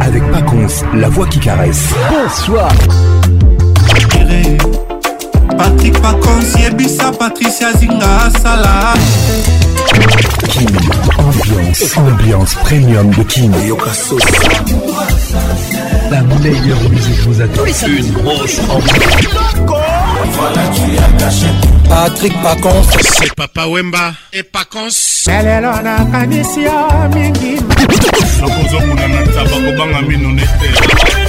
avec Pacons, la voix qui caresse. Bonsoir. Patrick Pacons, Yebisa, Patricia Zinga, Salah. King ambiance, ambiance premium de Kim. La meilleure musique vous attend. Une grosse ambiance. Voilà, tu as caché. Patrick Pacons. C'est Papa Wemba et Pacons. Lelelo na kanisi ya mingi. Nakozokuna na tabako banga mino nete.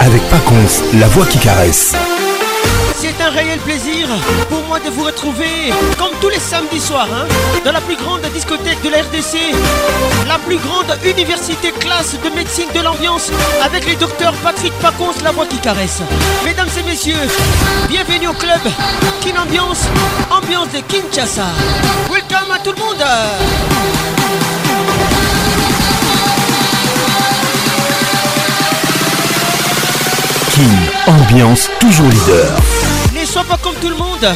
avec Paconce, la voix qui caresse. C'est un réel plaisir pour moi de vous retrouver, comme tous les samedis soirs, hein, dans la plus grande discothèque de la RDC, la plus grande université classe de médecine de l'ambiance, avec les docteurs Patrick Pacons, la voix qui caresse. Mesdames et messieurs, bienvenue au club Kin Ambiance, ambiance de Kinshasa. Welcome à tout le monde. Ambiance toujours leader. Ne sois pas comme tout le monde,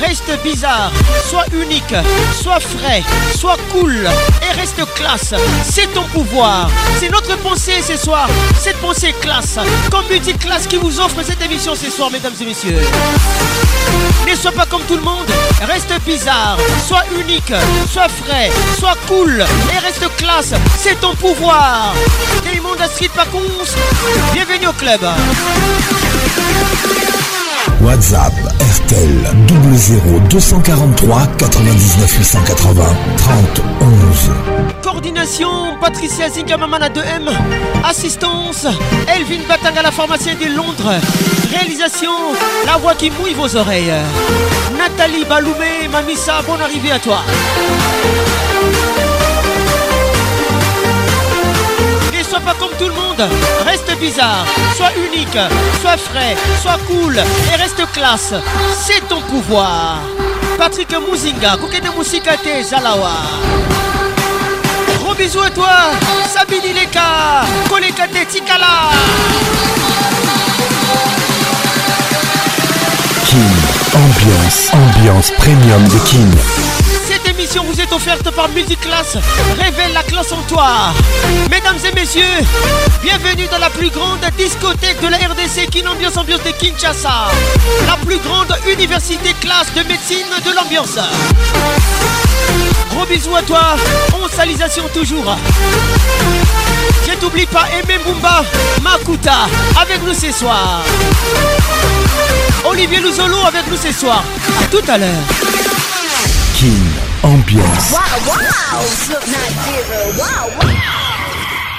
reste bizarre, sois unique, sois frais, sois cool et reste classe. C'est ton pouvoir, c'est notre pensée ce soir, cette pensée classe, comme petite classe qui vous offre cette émission ce soir, mesdames et messieurs. Ne sois pas comme tout le monde, reste bizarre, sois unique, sois frais, sois cool et reste classe, c'est ton pouvoir. monde Monde à Street Bienvenue au club. WhatsApp RTL 00 243 99 880 30 11 Coordination Patricia Zingamamana 2M Assistance Elvin Batanga la pharmacie de Londres Réalisation La voix qui mouille vos oreilles Nathalie Baloumé Mamissa bonne arrivée à toi pas comme tout le monde. Reste bizarre, sois unique, sois frais, sois cool et reste classe. C'est ton pouvoir. Patrick Mouzinga, à Musikate, Zalawa. Gros bisous à toi, Sabine Leka, Kolekate Tikala. King ambiance, ambiance premium de King vous est offerte par Multiclasse. Révèle la classe en toi. Mesdames et messieurs, bienvenue dans la plus grande discothèque de la RDC, qui ambiance de Kinshasa. La plus grande université classe de médecine de l'ambiance. Gros bisous à toi, on salisation toujours. Je t'oublie pas, Aimé Bumba, Makuta, avec nous ce soir. Olivier Louzolo avec nous ce soir. A tout à l'heure. ambiance. Wow, wow.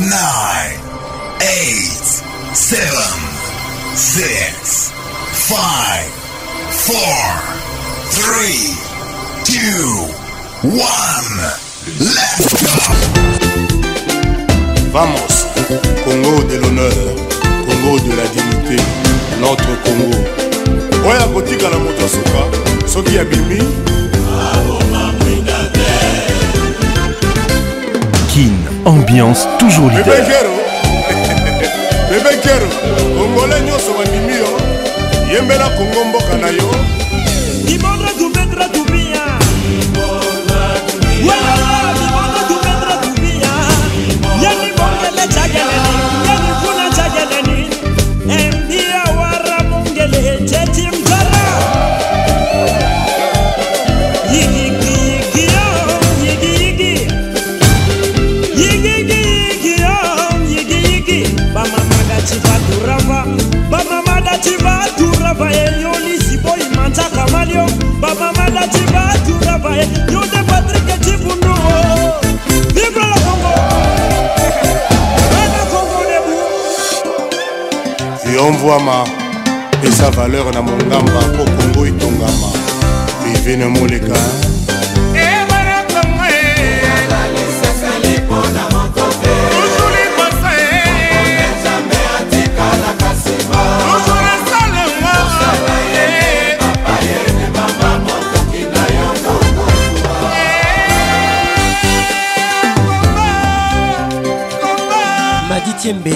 nine, eight, seven, six, five, four, three, two, one. Let's go. Vamos, Congo de l'honneur, Congo de la dignité, notre Congo. oyo akotikala moto asuka soki abimi akomamwinda te king ambiance toujours leader bebe kero congolais nyonso bandimi yo yembela kongo mboka na yo rava bamamadati vaturava e yonisi boy manzaka malio bamamadati vaturava e yode patrike tibunuo vibrala kongo ana kongo nebu yomvwama esa valeur na mongamba mpo kongo etongama livine moleka Jimbe.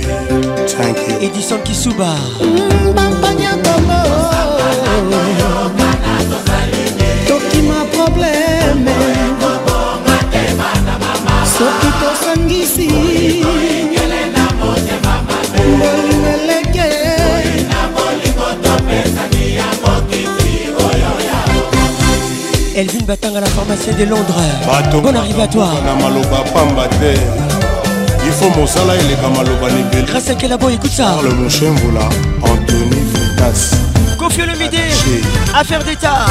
Edison Kisuba toki ma probleme soki tosangisi bolingo eleke Elvin Batanga la pharmacienne de Londres Bon arrivé à toi na maloba pamba te il faut mosala eleka maloba na ebele grâce akela boy écoute ça parle mon chien vola anthony fritas confie le midé affaire d'état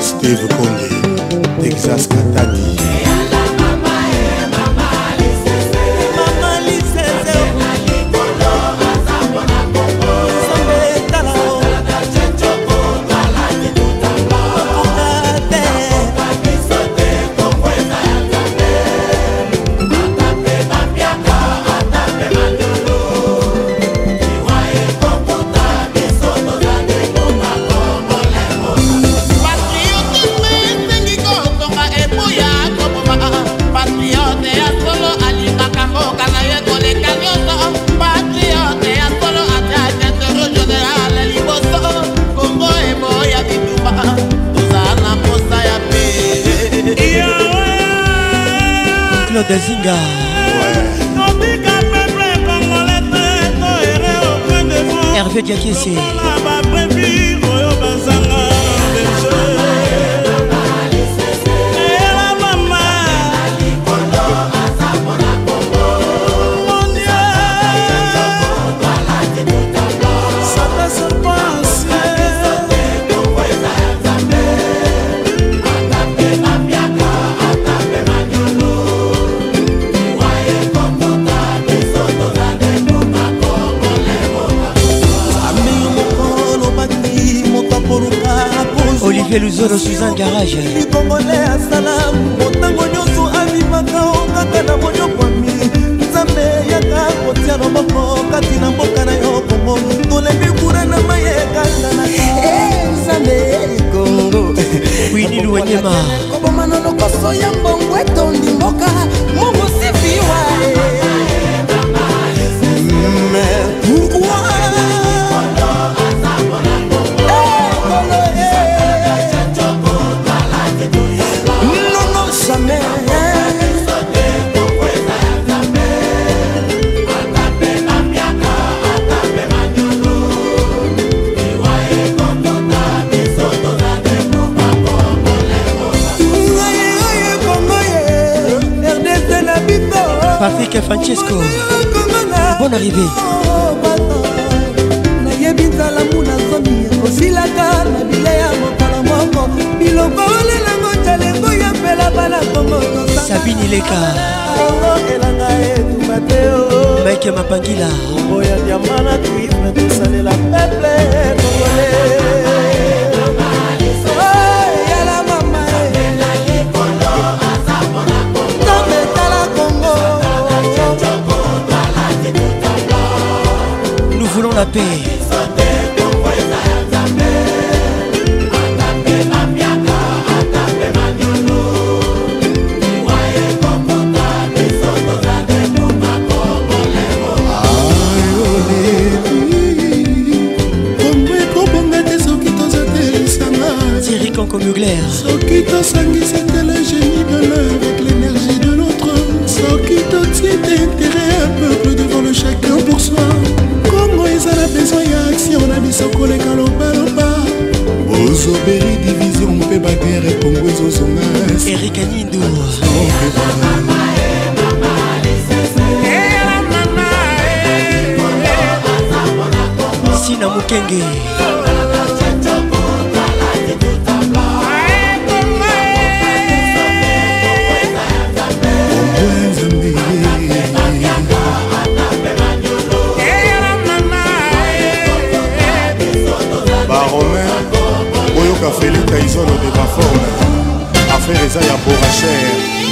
steve conde texas katat Claude Zinga Hervé Diakissé olivier luzolo suzan garage mikongole asala motango nyonso abimaka o kaka na bonyokwami nzambe yaka kotia loboko kati na mboka na yo kongo tolembi kura na mai ekaka na eh, nzambe kongo wini luwanyema kobomana lokoso ya mbongo etondi mboka mongo siviwa eh. mm, eh. Pourquoi Patrick Francesco Bonne arrivée nayebi nzalamu nazomi osilaka na bile ya mokolo moko biloko olelango talengo ya mpela bana kongo sabini leka elanga etumba te mike mapangila oya diama na tuisme tosalela peple kongole tonga paix. soki tosangisa pression na biso koleka lombalomba bozoberi division mpe bagere epongo ezozonga erika nindoa sina mokenge solo de bafor affaire eza ya boracher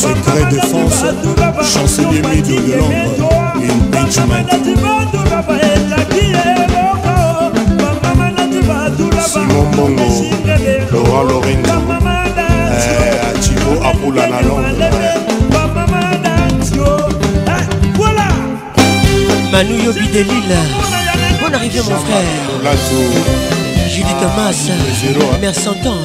Secret défense, chancelier Médio de Londres, une benchmark. Simon Bongo, Laura Lorenzo, Chivo eh, Apoula la Londres. Manu Yobi Lille, Bonne arrivée mon frère Julie Thomas Merci en temps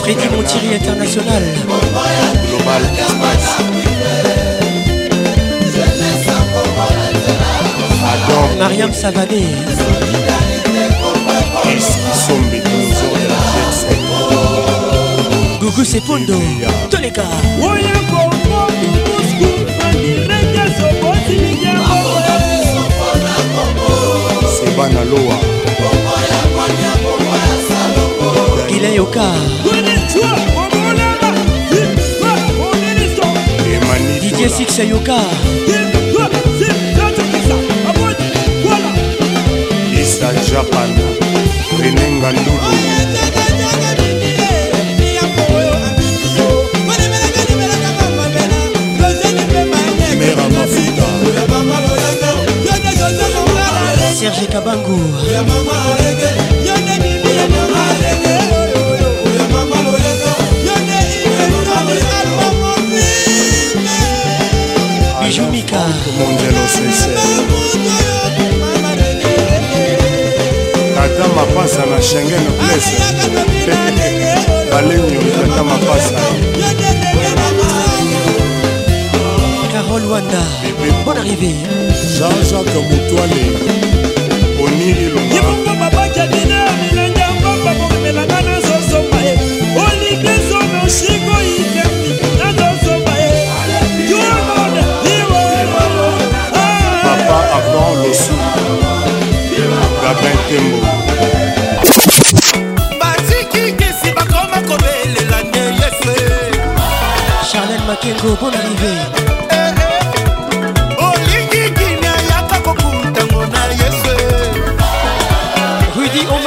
Freddy Montieri International Mariam Savabé. gugu sepondo toleka oya kongo tumusku bandireke sokotilinyaoe seba na lowa gila yoka didie six yoka isa japan renengando Serge Kabangu Bijumika tata mapasa na schengen place balenio tata mapasa carole wanda bonne arrivée jean-jacques motwane tony libongo babakadina milangi yangomba komemelanga nazosomba ye olikeso na shiko ikemi nazosomba ye papa avant ah. losu gabin tembo batiki kesi bakoma kobelela nde yesu eh. charlene makengo bon arrivé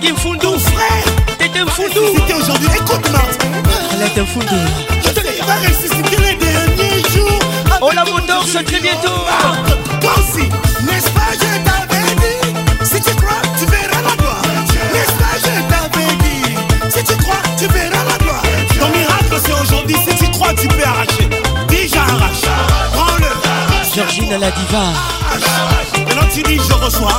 T'es un foundou, frère. T'es un C'était aujourd'hui, écoute, moi Elle est un foundou. Je te l'ai pas ressusciter les derniers jours. Oh la moteur, c'est très bientôt. Toi aussi, n'est-ce pas, je t'avais dit. Si tu crois, tu verras la gloire. N'est-ce pas, je t'avais dit. Si tu crois, tu verras la gloire. Ton miracle, c'est aujourd'hui. Si tu crois, tu peux arracher. Déjà arrache. Prends-le. Georgine la diva. Maintenant, tu dis, je reçois.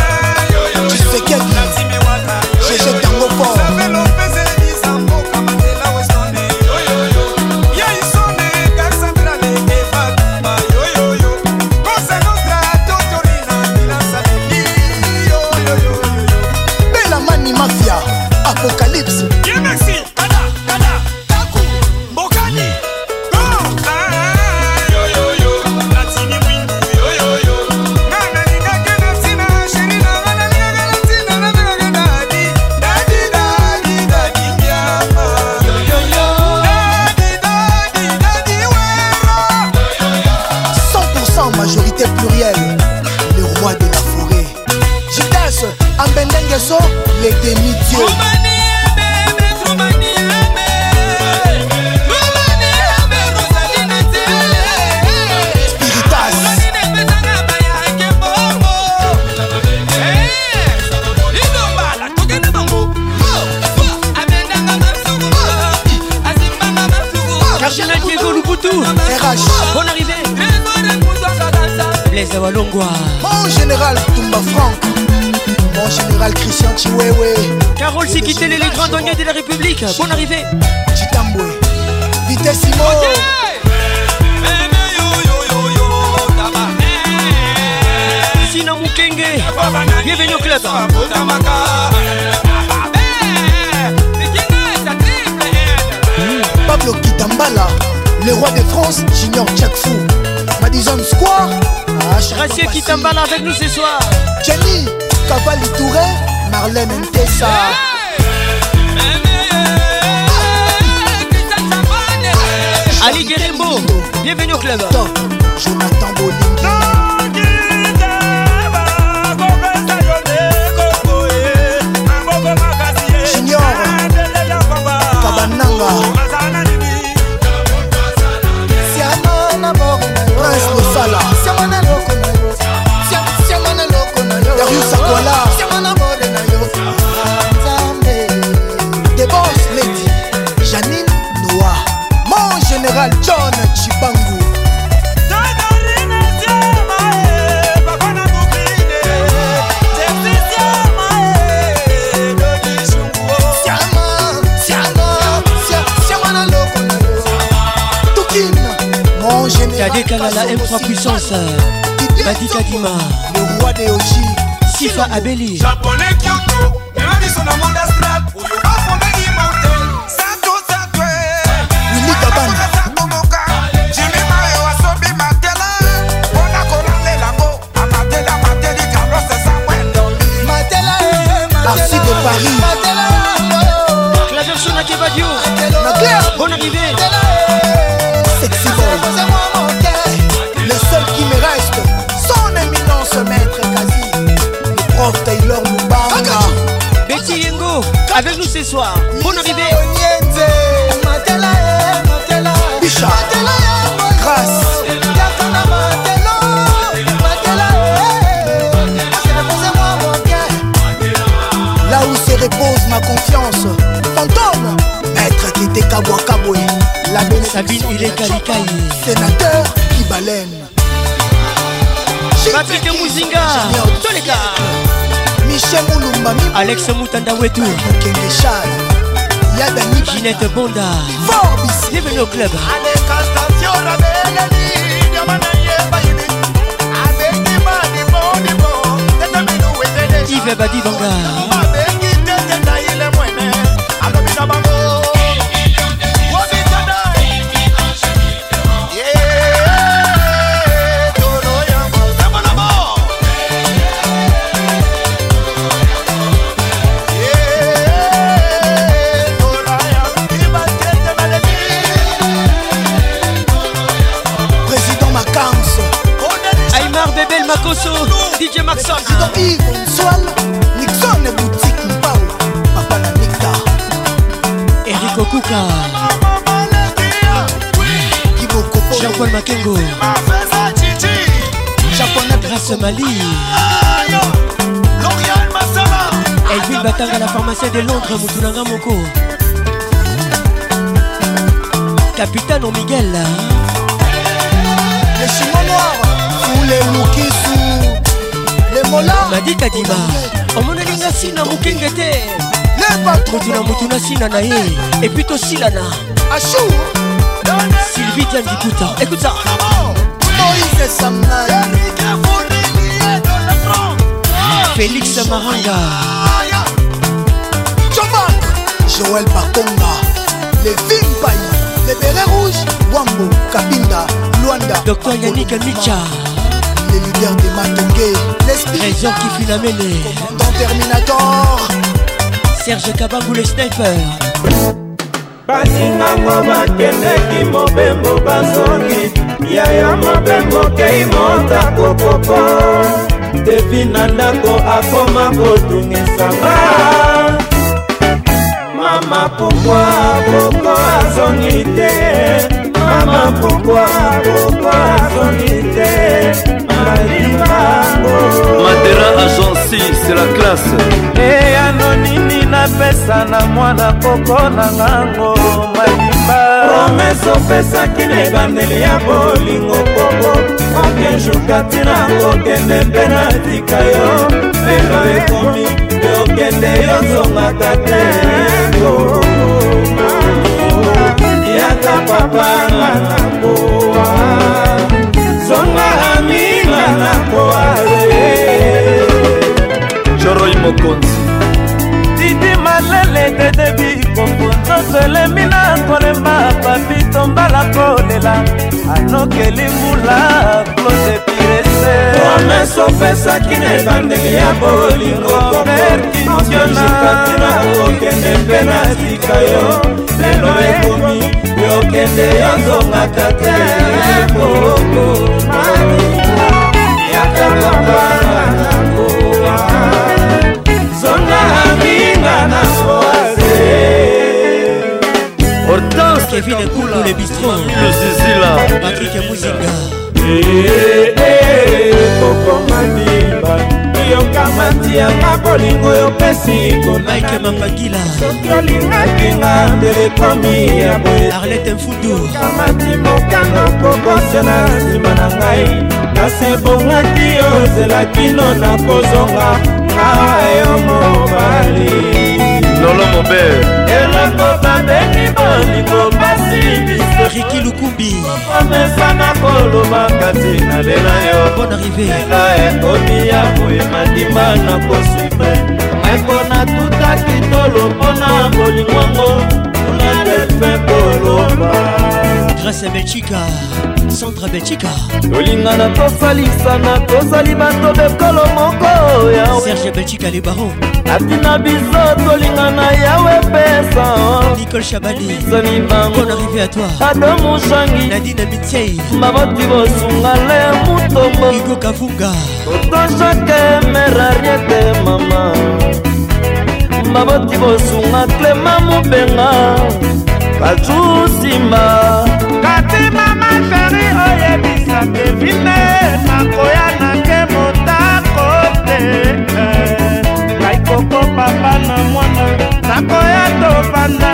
Mali Edwin Batanga la pharmacie de Londres Moutoulanga Moko Capitaine Miguel Les chinois noirs Tous les loukisu Les molars Madi Kadima omoneli nga nsina mokenge te motu na motu na nsina na ye epui tosilana sylvie diandikuta ekuta moïse samnai félix maranga joman joel bakonga levin pai le beret rouge wambo kabinda lwanda docteur yanik micha le leader de matenge l'esprit qui fut la mêlée commandant terminator serge kabangou le sniper baningango bakendeki mobembo bazongi yaya mobembo kei mota kokoko depi na ndako akoma kotungisanga mama pokwa boko azongi te mama pokwa boko azongi te malimbango matera agenci c'est la classe eyano nini napesa na mwana koko na ngango malimba promese opesaki na ebandeli ya bolingo koko okezuka tina okende mpe na tika yo lelo ekomi okende yozongaka te yaka papa nga na koa zonga aminga na koa joroi mokonzi didi malele dedebi toselemi na kolemba papi tombala kolela anokeli mbula klode pirese promese opesaki na ebandeli ya bolingo komerkiiona okende mpe na sika yo lelo ekomi yokende yozongaka te koko Kevin Ekulu le bistro Patrick Muzinga okomani yokamati yanga bolingo yopesi konaike mangangila soki olingakinga telekomi ya boyearlete mfudu kamati mokano kokosela nsima na ngai kasi ebongaki ozelakino na kozonga ngawa yo mobali lolo mober eloko babeni bolingo basi biso riki lukumbi omesana koloba kati nalela yo bon arrivénga ekomi ya boye mandimba na kosufre ekona tutaki tolo mpona bolingongo grèce ya belgika centre belgika kolinga na kosalisana tozali bato bekolo moko ya serge belgika le baron atina biso tolinga na yawe pesa nicole chabadisoni bango arrivé à toi adomu shangi nadina mitiei maboti bosunga le mutombo igo kavunga toto jake merariete mama maboti bosunga clema mobenga bajusimba peferi oyebisa devine nakoya nake motako te eh. ngai koko papa na mwana nakoya tovanda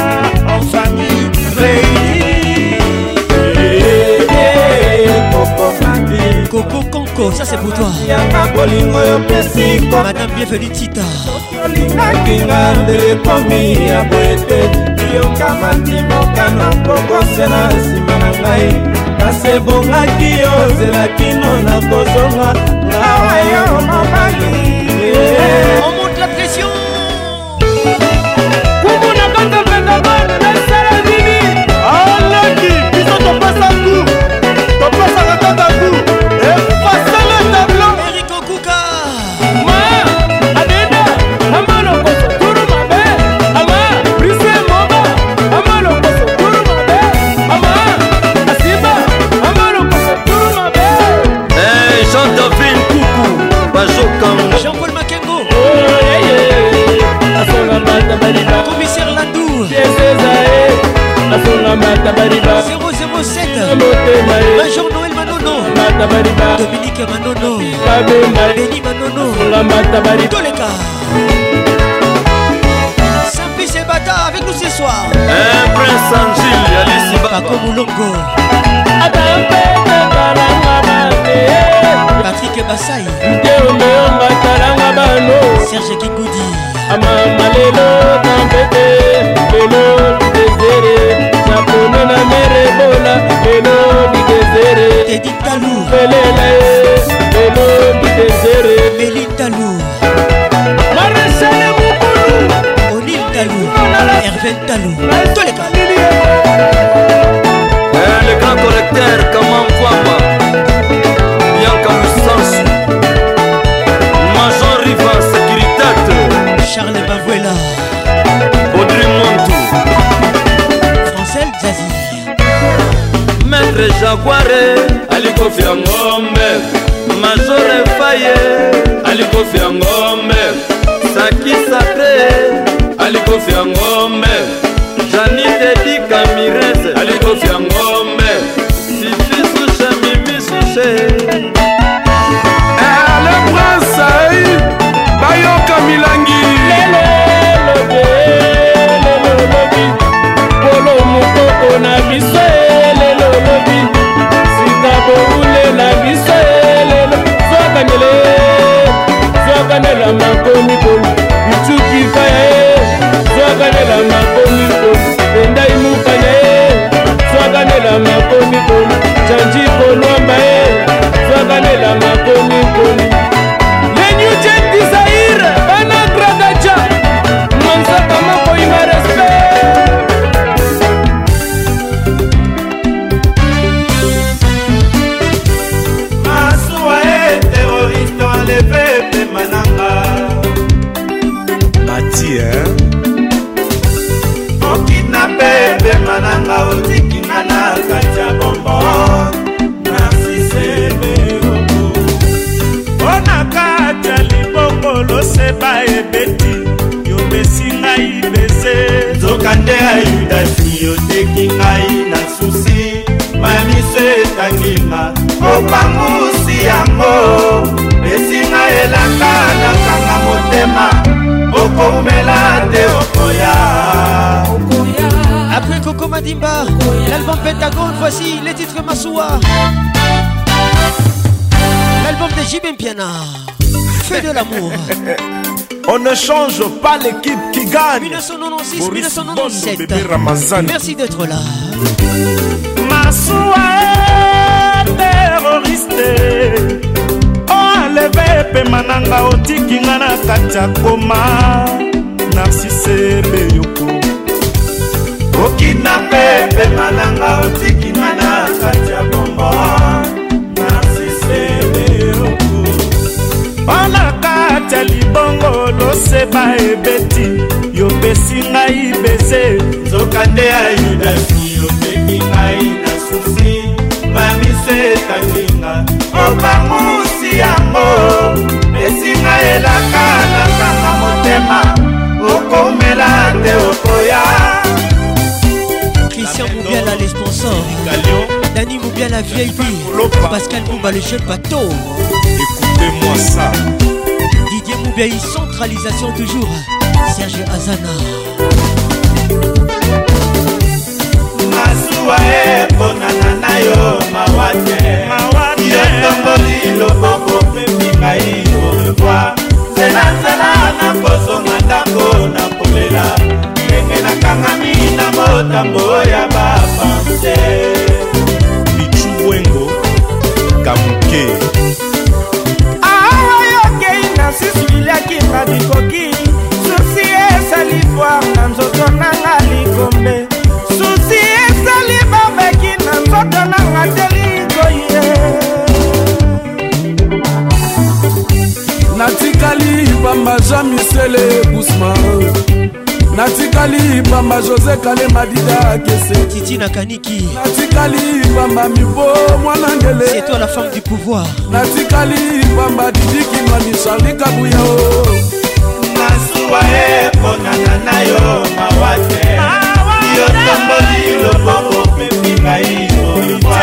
ofami reini eh, eh, kokokandi kokokon Moko, ça c'est pour toi. Madame bienvenue Tita. olingaki nga ndele komi ya boete yoka mandimoka na mbokose na nsima na ngai kasi ebongaki yo nzela kino na kozonga ngawa yo mobali omont la pression matabariba 007 major noel manono matabariba dominique manono babemba beni manono la matabariba toleka Sampis et Bata avec nous ce soir. Un prince Angile, Alice Bako Moulongo. Patrick Bassaï. Serge Kingoudi. Ama malelo tambete, lelo désiré. napono na mere ebola elodi desere pelela ye elodi desere melitalu maresale mokulu olintalu herventalu toleka le grand correcteur kamamfamba bianka musansu major riva sécuritate charles bavuela andre jaguare alikofia ngombe majore faye alikofia ngombe sakisa te alikofia ngombe janite dikamirese alikofia ngombe sifisushe mimisushe le prince ai bayoka milangi polo mokoko na biso ebele zwakanela makomi komi icukifa ya ye zwakanela makomi komi endai mukanya ye zwakanela makomi komi janji kolwamba ye zwakanela makomi komi nde ayudasi oteki ngai na susi mamiso etangima opangusi yango esinga elaka nakanga motema okoumela te okoya Après Coco Madimba, l'album Pentagone, voici les titres Massoua. L'album de Jibim Piana, Fais de l'amour. On ne change pas l'équipe qui gagne. 1900 1996 1997 merci d'être là masuwa teroriste oleve oh, pema nanga otiki oh, nga na kati ya koma narsise beyoko okina mpe pema nanga otiki oh, nga na kati ya bombo ya libongo loseba ebeti yopesi ngai beze nzoka nde ayudaki opeki ngai na susi bamiso etanginga obamusi yango esinga elaka nakanga motema okomela te okoya Christian Moubiala les sponsors Dani Moubiala VIP Pascal Mouba le jeune bateau Écoutez-moi ça Roubaix, centralisation toujours. Serge Azana. masuwa eponana na yo mawa te yo tomboli loboko pepi ngai orevoi zelanzela na kozonga ntango na kolela ndenge nakangami na motambo ya bapanse bicuwengo kamuke pateringoye natikali bamba jean misele gusman natikali bamba josé kalema dida kese titi na kaniki natikali bamba mibo mwana ndele c'est toi la femme du pouvoir natikali bamba didikimani charli kabuyao nasuwa eponana na yo mawa te ah. yotamboli loboko opemi ngai koyuma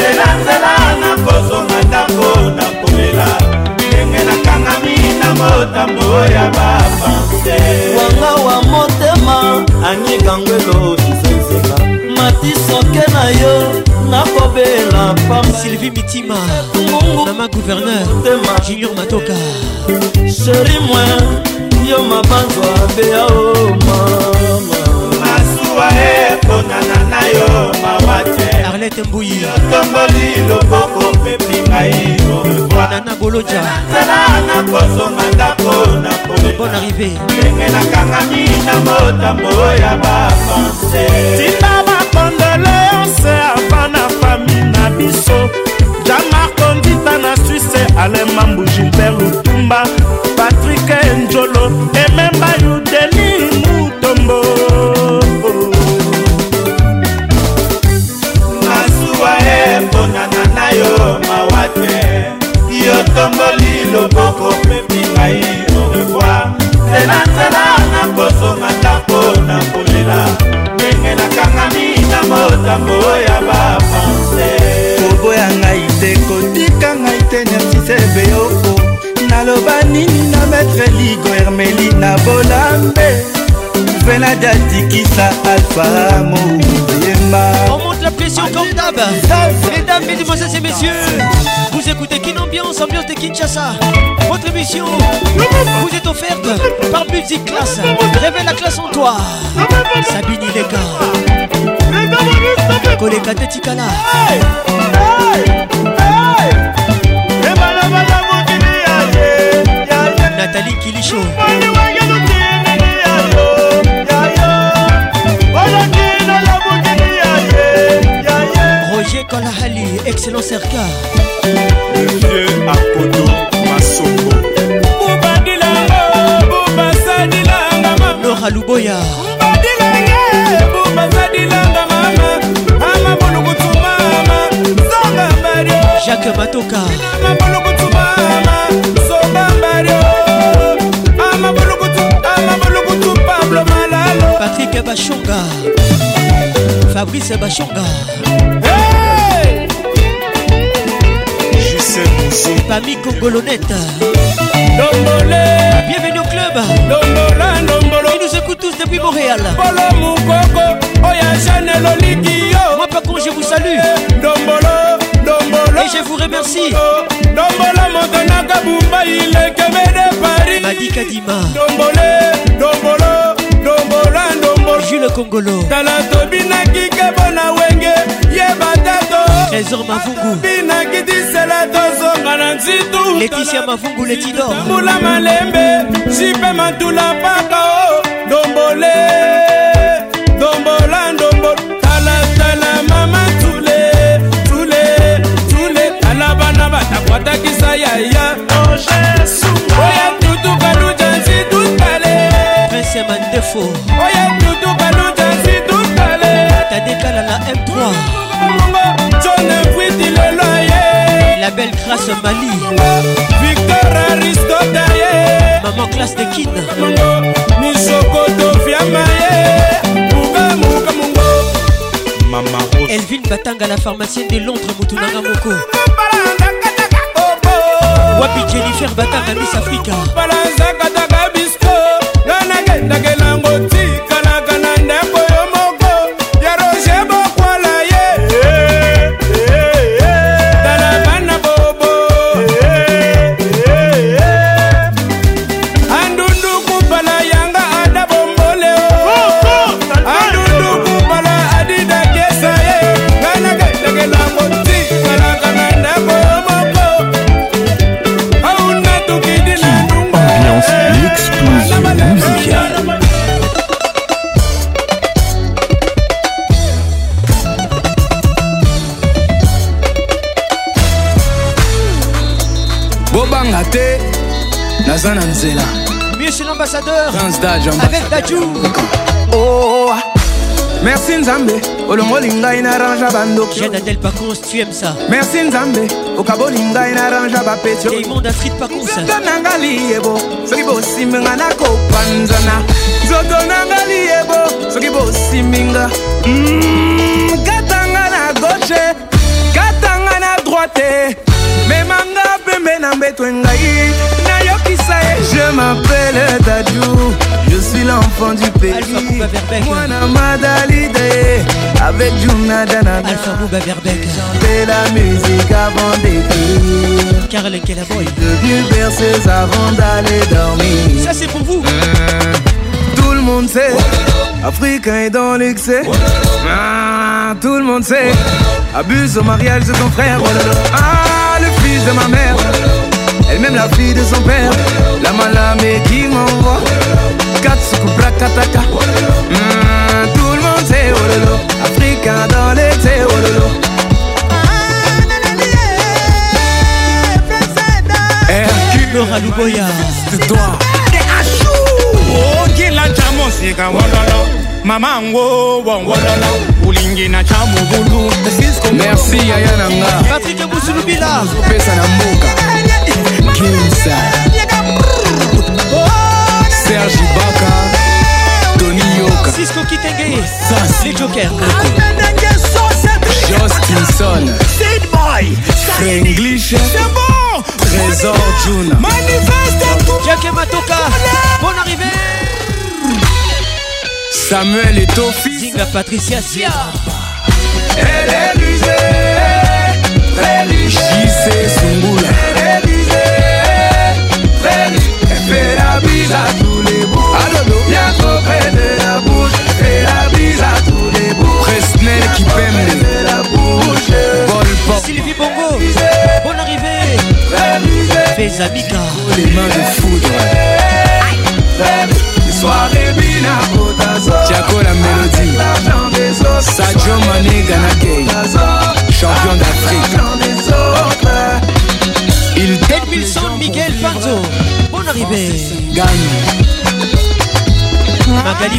zelanzela na kozonga ntango na kolela ndenge nakangami na motambo ya bapanse wanga wa motema anikangoelo sisenseka matisoke na yo nakobela pamba sylvie mitima mama gouverneur junior matoka sheri mwe yo mabanzwa beya o mama mawa eponana na yo mawa te arlete mbuyi otomboli loboko pepi ngai orevoinana goloja nazala na kozonga ndako na kolebon arrivé ndenge nakangami na motambo ya bapanse tina bakondoleonse ava na fami na biso jamarko ndita na suisse alemambu gilbert lutumba patrik njolo emem On monte la pression comme d'hab Mesdames, mesdemoiselles et messieurs Vous écoutez Kinambiance, ambiance Ambiance de Kinshasa Votre émission vous est offerte par Musique Class. Réveille la classe en toi Sabine Ileka Koleka de Nathalie Kilicho kalahali excellence rk le vieux apoto masongo bobadilanga bobasadilanga mama lora luboya bobadilanga bobasadilanga mama mama bolukutu mama zonga mario jacques matoka mama bolukutu mama zonga mario ama bolukutu ama bolukutu pablo malalo patrik bashonga fabrice bashonga Merci Famille Congolonette ah, Bienvenue au club Lombola, Lombolo Ils nous écoutent tous depuis Montréal Polo Moukoko Oya Jeanne Lolikio Moi par contre je vous salue Lombolo, Lombolo Et je vous remercie Lombola Montanaka Bumba Il est de Paris Madi Kadima Lombolé, Lombolo Lombola, Lombolo Jules Congolo Tala Tobina Kike Bona Wenge Yebatato trésor mavungu nakidisela tozonga na nzitu leticia mavungu letidorambula malembe jipe matula mpaka o oh, dombole dombola ndombola talatala mama tule tule tule tala bana batakwatakisa yaya oh, oya tutukaluja nzitu tale prince mandefo oya tutukaluja adekala na m3 la belle grâce mali victor aristotaye maman classe de kin misokotofiamaye mugamugamungo mama elvin batanga la pharmacienne de londres mutunanga moko wapi jennifer batanga miss africa balanzakataka bisko nga nakendakelango ti aza na nzela michel ambassadeur prince daj avec dajou oh, ah. merci nzambe olongoli ngai naranja bandokiadadel pacons tu aimes ça merci nzambe okaboli ngai naranja bapetioimonde afrit paconsa nanga liyebo soki bosimbinga nakopanzana nzoto nanga liyebo soki bosimbinga hmm, katanga na gauche katanga na droite memanga pembe na mbeto engai m'appelle Dadou, je suis l'enfant du pays. Moana Madalide, avec Jumna Danana. Alpha la musique avant d'écrire. Karel et Kelaboy. Devenue berceuse avant d'aller dormir. Ça, c'est pour vous. Euh, tout le monde sait, Africain est dans l'excès. Ah, tout le monde sait, abuse au mariage de son frère. Ah, le fils de ma mère, elle-même la fille de son père. Lama qui m'envoie. Katsuku brakataka. Mmh, tout le monde sait Ololo. Oh Africain dans l'été Ololo. Oh Laura Lugoya. C'est toi. okila chamusika wololo mamango wonwololo ulingi na chamubulu merci yayananga patrik busulubila opesa na mboka kinsa Serge Ibaka Tony Yoka Cisco Kitenge Les Jokers Justin Son Sid Boy Trésor June Manifeste Bonne arrivée Samuel et Tofi la Patricia Sia Elle est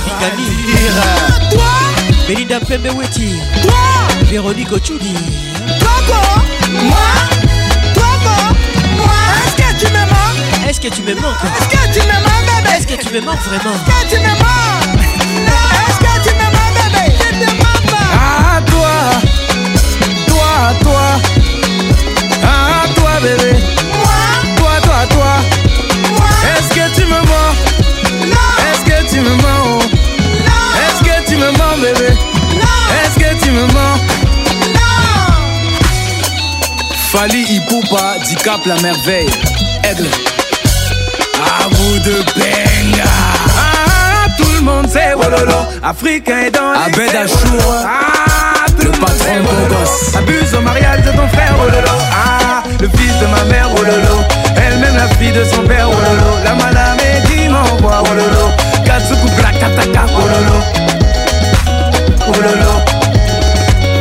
Kikani Belinda Pembe Weti Véronique Ochudi toi, Moi Est-ce que tu me manques Est-ce que tu me manques Est-ce que tu me manques bébé Est-ce que tu me manques vraiment Est-ce que tu me manques Est-ce que tu me manques bébé Je te pas Ah toi Toi, toi À ah, toi bébé Fali Ipupa, Dicap la merveille. Aigle. À vous de Benga. Ah, tout le monde sait Wololo. Oh Africain est dans Abed chou Ah, tout le monde sait oh gosse. Abuse au mariage de ton frère Wololo. Oh ah, le fils de ma mère Wololo. Elle-même la fille de son père Wololo. La madame est dit m'envoie oh Katsuku Oh Wololo.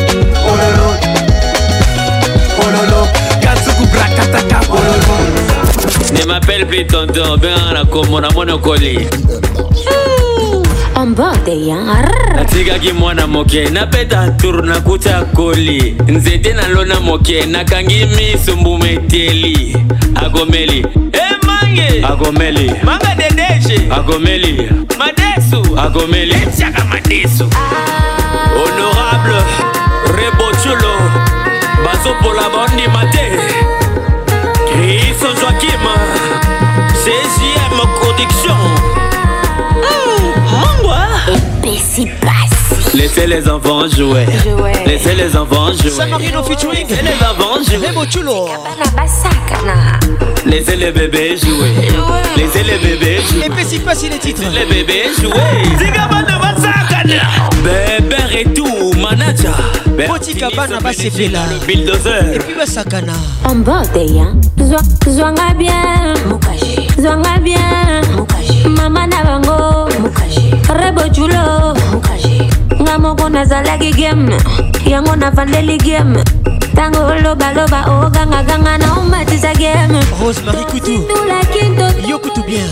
Oh Wololo. blakataka bololo ne m'appelle plus tonton benga na kombo na mwana okoli natikaki mwana moke napeta tour nakuta koli nzete nalona moke nakangi miso mbuma eteli agomeli emange agomeli manga dedeshe agomeli madesu agomeli etiaka madesu ah. honorable rebochulo bazopola bandima te protection. Oh, Laissez les enfants jouer. Laissez les enfants jouer. Laissez les enfants jouer. Laissez les bébés jouer. Laissez les bébés jouer. Et les titres. les bébés jouer. Zigabana Basakana. Bébé manager. Et puis Basakana. En hein. bien. bien. rebo julo nga moko nazalaki game yango navandeli game ntango olobaloba ogangaganga naumatisa game rosemari kutu yo kutu bien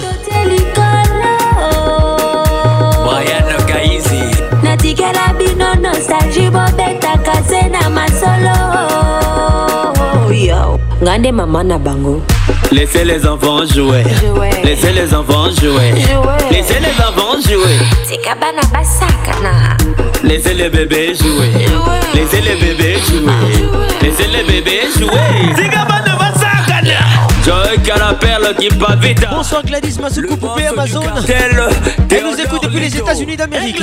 Laissez les enfants jouer. Laissez les enfants jouer. Laissez les enfants jouer. Laissez les bébés jouer. Laissez les bébés jouer. Laissez les bébés jouer. Joy qui pas vite. Bonsoir Gladys Massoukou, poupée Amazon. Elle nous écoute depuis les États-Unis d'Amérique.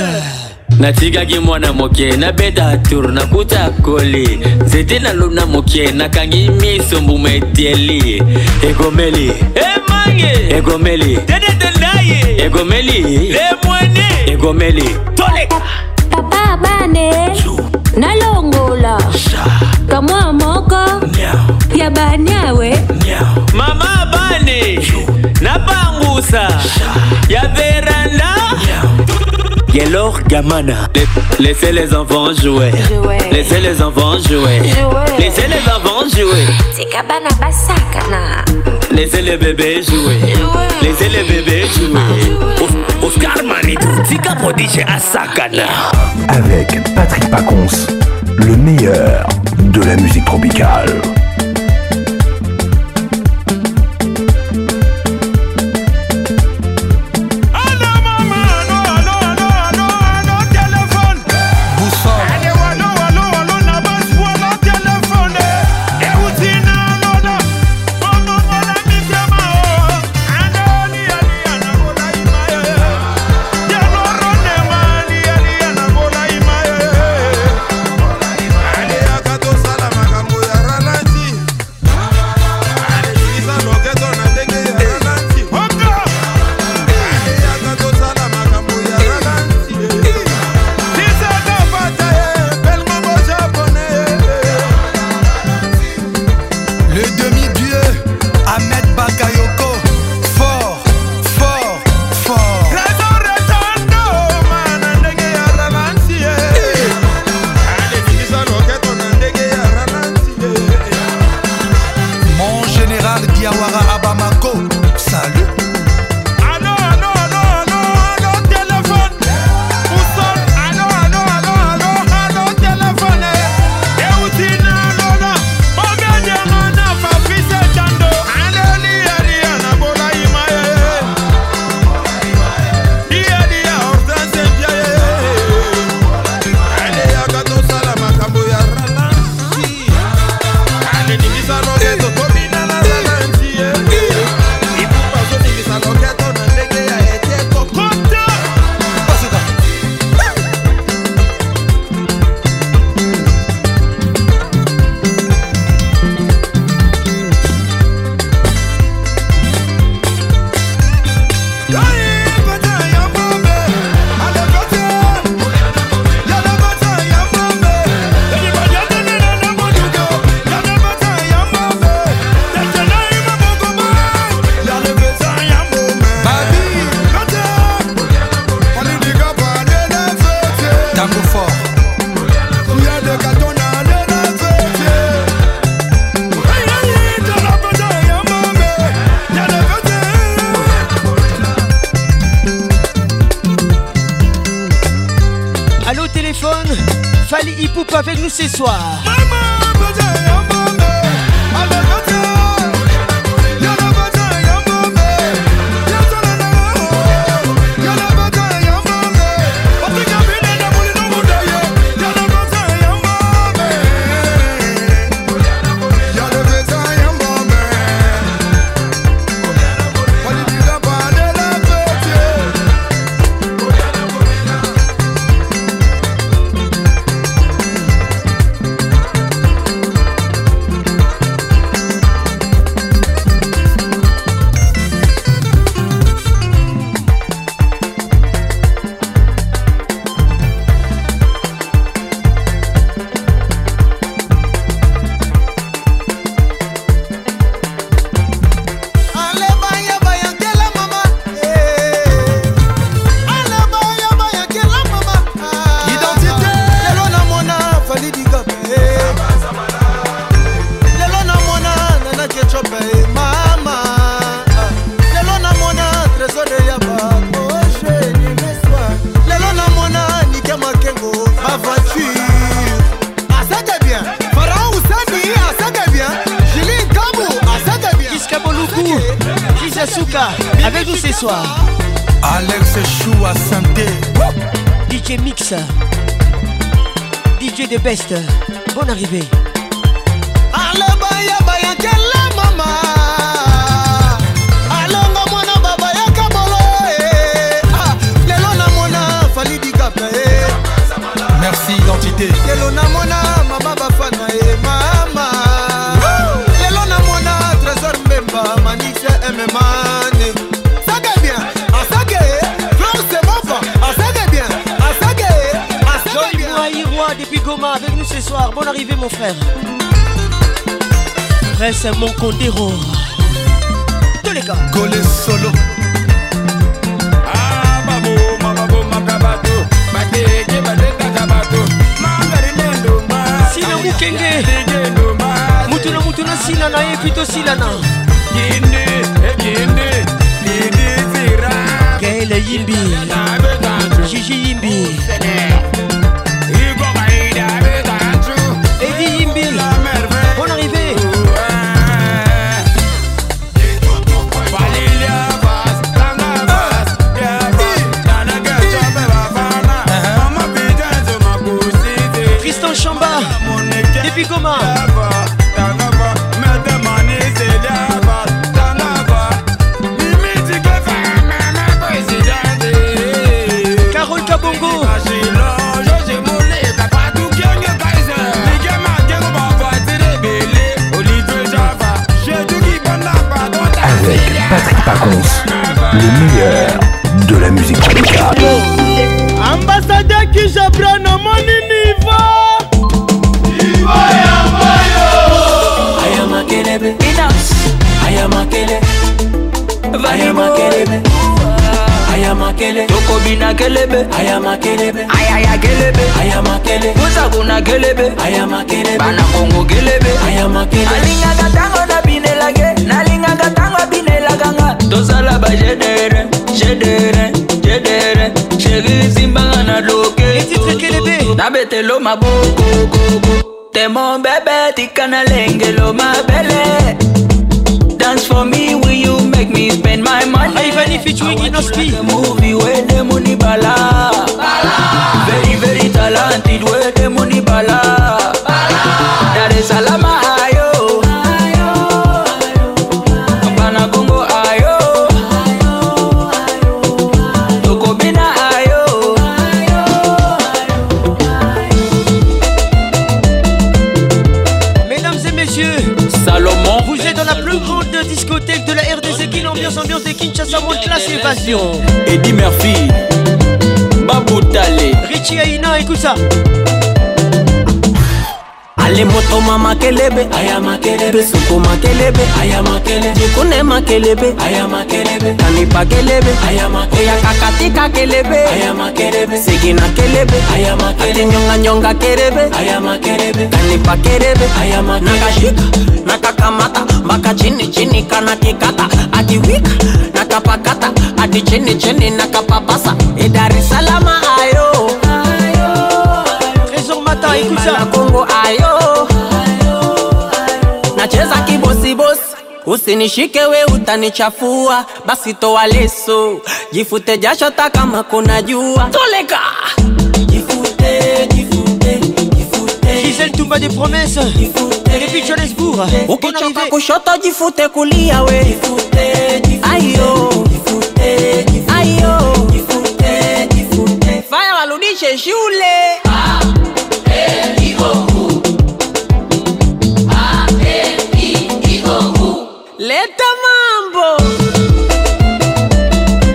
natikaki mwana moke nabeta tour nakuta koli nzete nalona moke nakangi miso mbuma eteli egomeli emange egomeli tedetendaye egomeli lemwene egomeli toleka papa bane nalongola kamwa moko ya banyawe mama bane napangusa ya veranda Gamana. Laissez les enfants jouer. Laissez les enfants jouer. Laissez les enfants jouer. Laissez les bébés jouer. Laissez les bébés jouer. Oscar Manitou, Tika Prodige à Sakana. Avec Patrick Pacons, le meilleur de la musique tropicale. grande discothèque de la RDC qui l'ambiance ambiance de Kinshasa monte classe évasion. Eddie Murphy, Babou Talé, Richie Aina, écoute ça. ale moto ma makelebe aya makelebe suko makelebe aya makelebe kelebe makelebe aya makelebe kanipa kelebe aya makelebe oya kakatika kelebe aya makelebe sigina kelebe aya makelebe nyonga nyonga kelebe aya makelebe kanipa kelebe aya makelebe nakashika nakakamata mpaka chini chini kana kikata hadi na kapakata hadi chini chini nakapapasa Dar es Salaam ayo na Kongo ayo nacheza kibosibosi Usinishike we utanichafua, basi toa leso, jifute jasho hata kama kuna jua. Toleka. Jifute, jifute, jifute. Giselle Toumba des promesses. Jifute. Depuis ukichoka kushoto jifute kulia we. Ayo, ayo, fanya warudishe shule. Leta mambo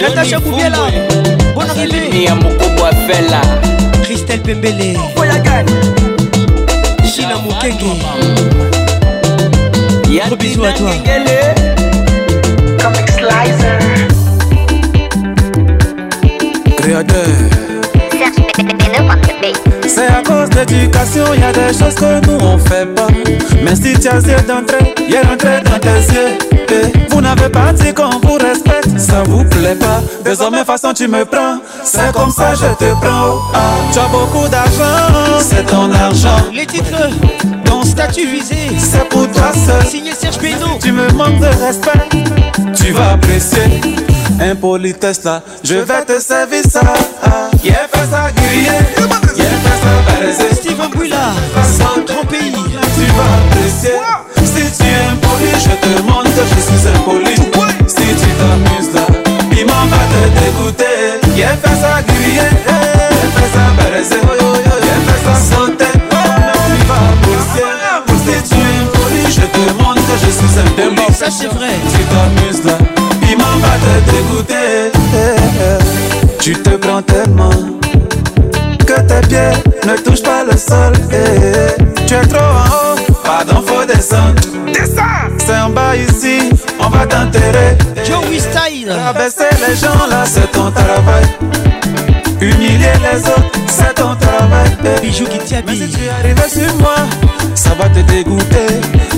Natasha Kubiela Bona Kibé Mkubwa Fela Christelle Pembele Kwa la gani C'est à cause d'éducation, y a des choses que nous on fait pas. Mais si tu as d'entrer, d'entrée, y a rentré dans tes yeux. vous n'avez pas dit qu'on vous respecte, ça vous plaît pas. Désormais, façon tu me prends, c'est comme ça je te prends. Oh, ah. tu as beaucoup d'argent, c'est ton argent. Les titres tu visé, c'est pour toi seul. Signé Serge Pino. Tu me manques de respect, tu vas apprécier Impolitesse là, je vais te servir ça. Yeah, fais ça griller. Yeah, fais ça baiser. Steven là ton pays. Tu vas apprécier Si tu es impoli, je te montre que je suis impoli. Si tu t'amuses là, piment va te dégoûter. Yeah, fais ça griller. Yeah, fais ça baiser. Yeah, fais ça sauter. je suis un démon. ça vrai. Tu t'amuses là, il m'en va te dégoûter. Tu te prends tellement que tes pieds ne touchent pas le sol. Eh, tu es trop en haut, pardon, faut descendre. Descends! C'est en bas ici, on va t'enterrer. Joey Style! Abaisser les gens là, c'est ton travail. Humilier les autres, c'est ton travail. Bijou qui t'y Mais si tu arrives sur moi, ça va te dégoûter.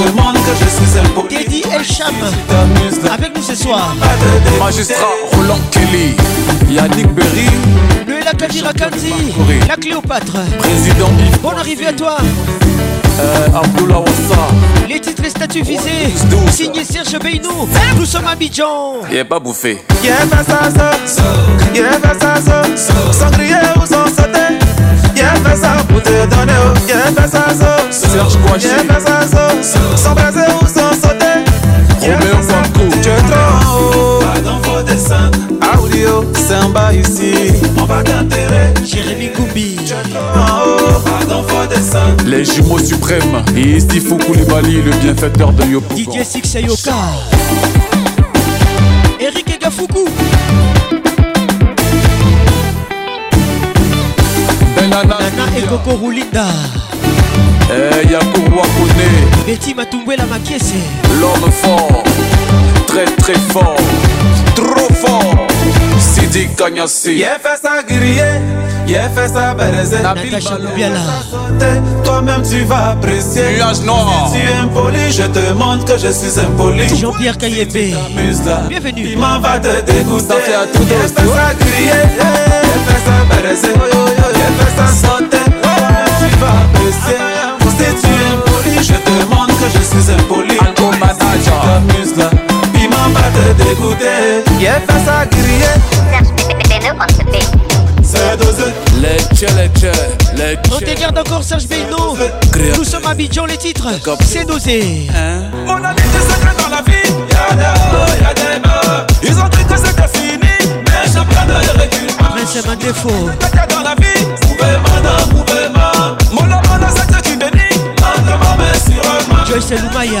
le que je suis un pote. Teddy Elcham avec nous ce soir. Magistrat Roland Kelly, Yannick Berry, le Kadji la Cléopâtre, Président Yves. Bonne arrivée à toi. Euh, Les titres et statuts visés. Signé Serge Beynou. Nous sommes à Bijan Il n'est pas bouffé. Il n'est pas ça, ça. Il n'est pas ça, ou sans sauter. Viens faire ça pour te donner, oh. viens faire ça, ça Serge Coaché, viens faire ça, ça Sans baser ou sans sauter. Robert Banco, tu es trop Pas dans vos dessins. Audio, Samba ici. On va t'enterrer. Jérémy Koubi, tu es trop Pas dans vos dessins. Les jumeaux suprêmes. Et Steve Koulibaly, le bienfaiteur de Yopougon. DJ Six Yoka. Eric Egafuku. nana ekoko rulinda eh, yakourwa kone beti matumbwela makiese l'homme fort très très fort trop fort griller, ça Moubiala. Toi-même tu vas apprécier. Si tu es impoli, je te montre que je suis impoli. Jean-Pierre Kayébé. Bienvenue. Il m'en va te dégoûter. à tout Y'a fait ça Y'a fait ça Y'a ça sauter. Tu vas apprécier. Si tu es impoli, je te montre que je suis impoli. poli massage c'est dégoûté. Yeah, fais ça crier. C'est dosé. Lecce, lecce, lecce. On te garde encore Serge Beyno. Nous sommes à Abidjan, les titres. C'est dosé. Hein? Mon ami, tu sais dans la vie, y'a des hauts, y'a des bas. Ils ont dit que c'était fini, mais je prends de recul. Mais c'est ma défaut. C'est dans la vie, Prouvez-moi, non, prouvez-moi Mon amour, c'est que tu bénis. Maintenant, mais sûrement. Joyce et Lumaya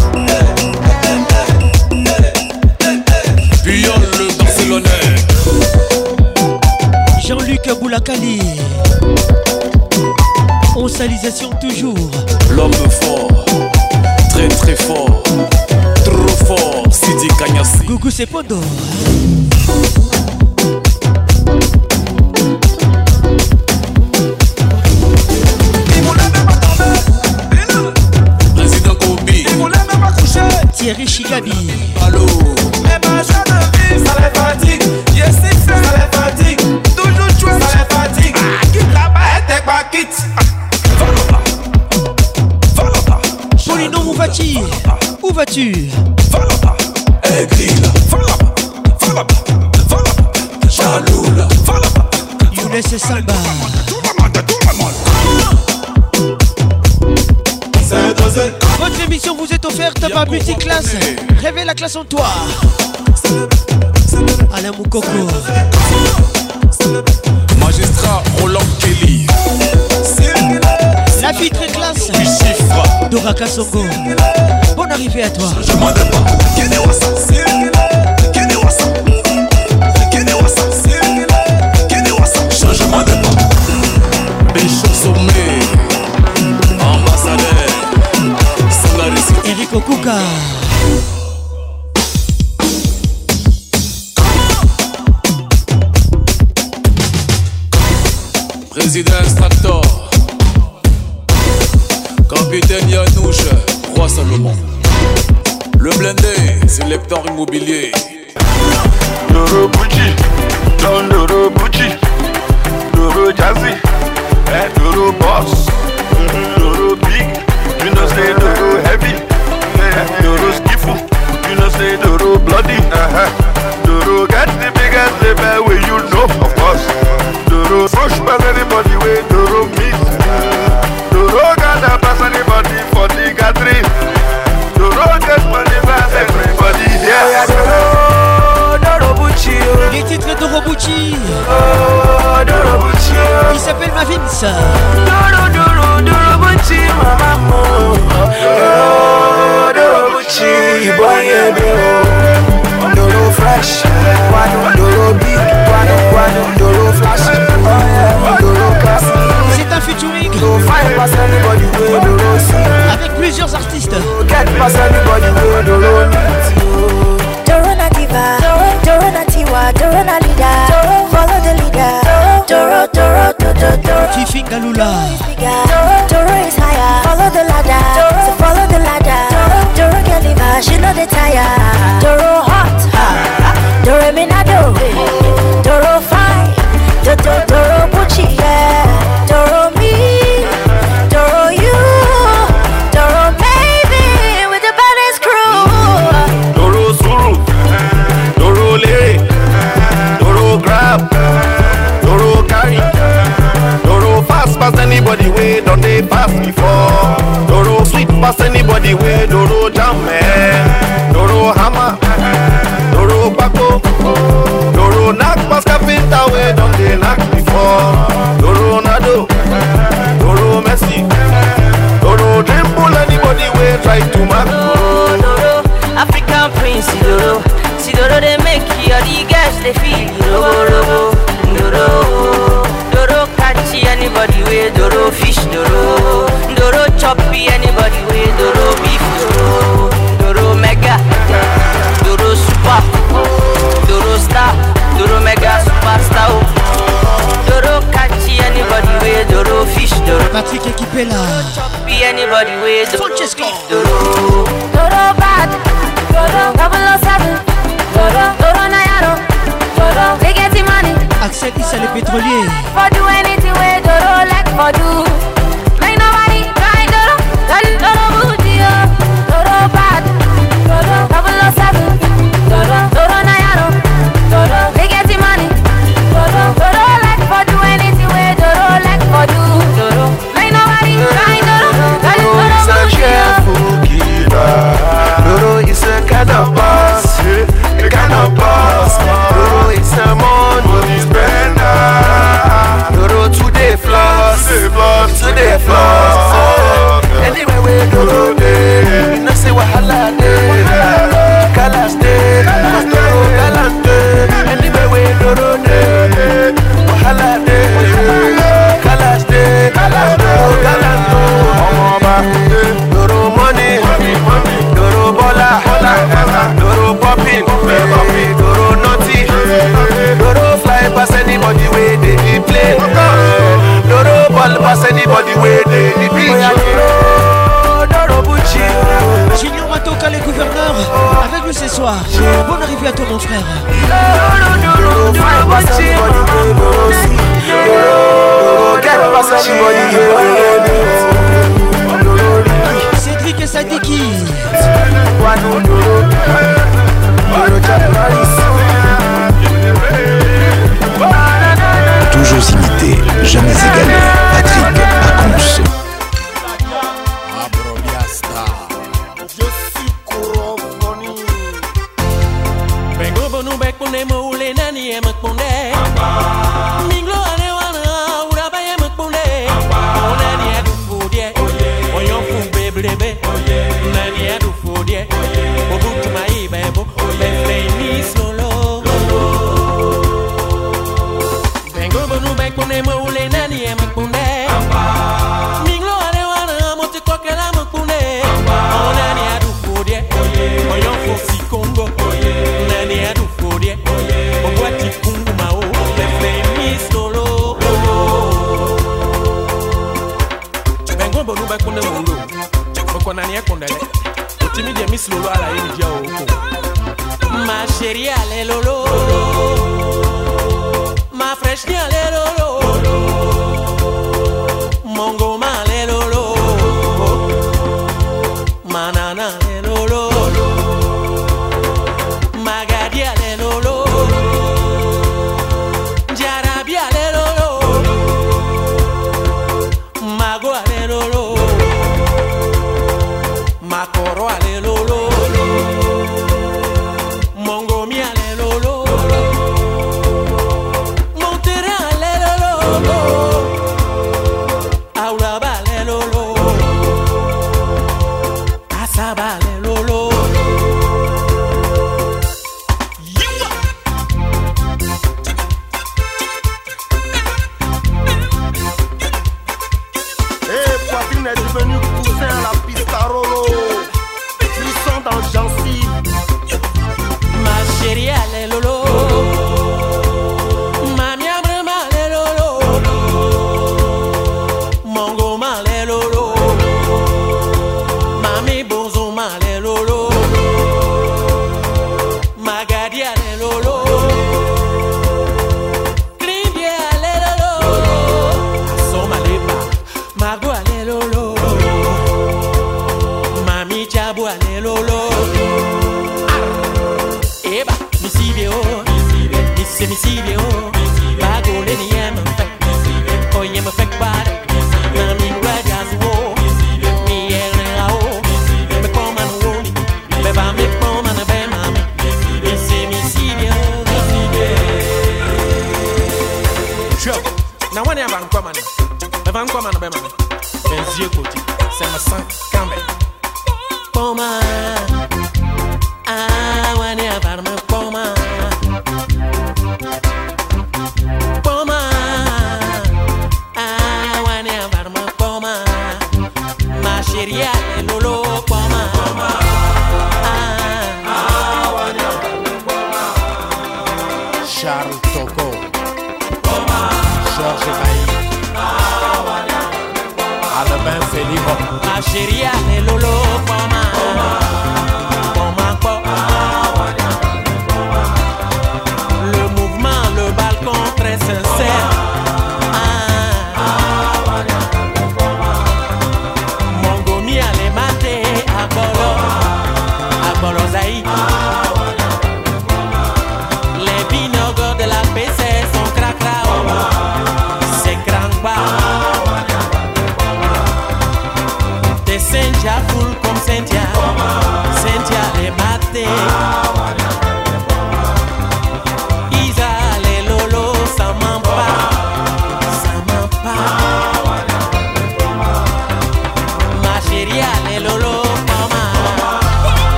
On Onsalisation toujours. L'homme fort, très très fort, trop fort, Sidi Kanyasi. Coucou, c'est Pondo. Porte pas petite classe, réveille la classe en toi. Alain Moukoko. Magistrat Roland Kelly. La vitre classe. Dora Bonne arrivée à toi.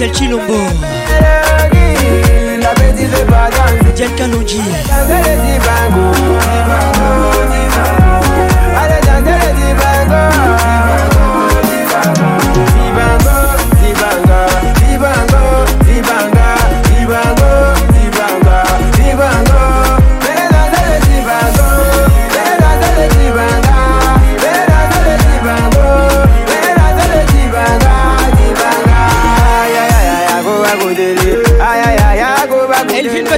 mademoiselle Chilombo Diane Kalonji Allez danser les divangos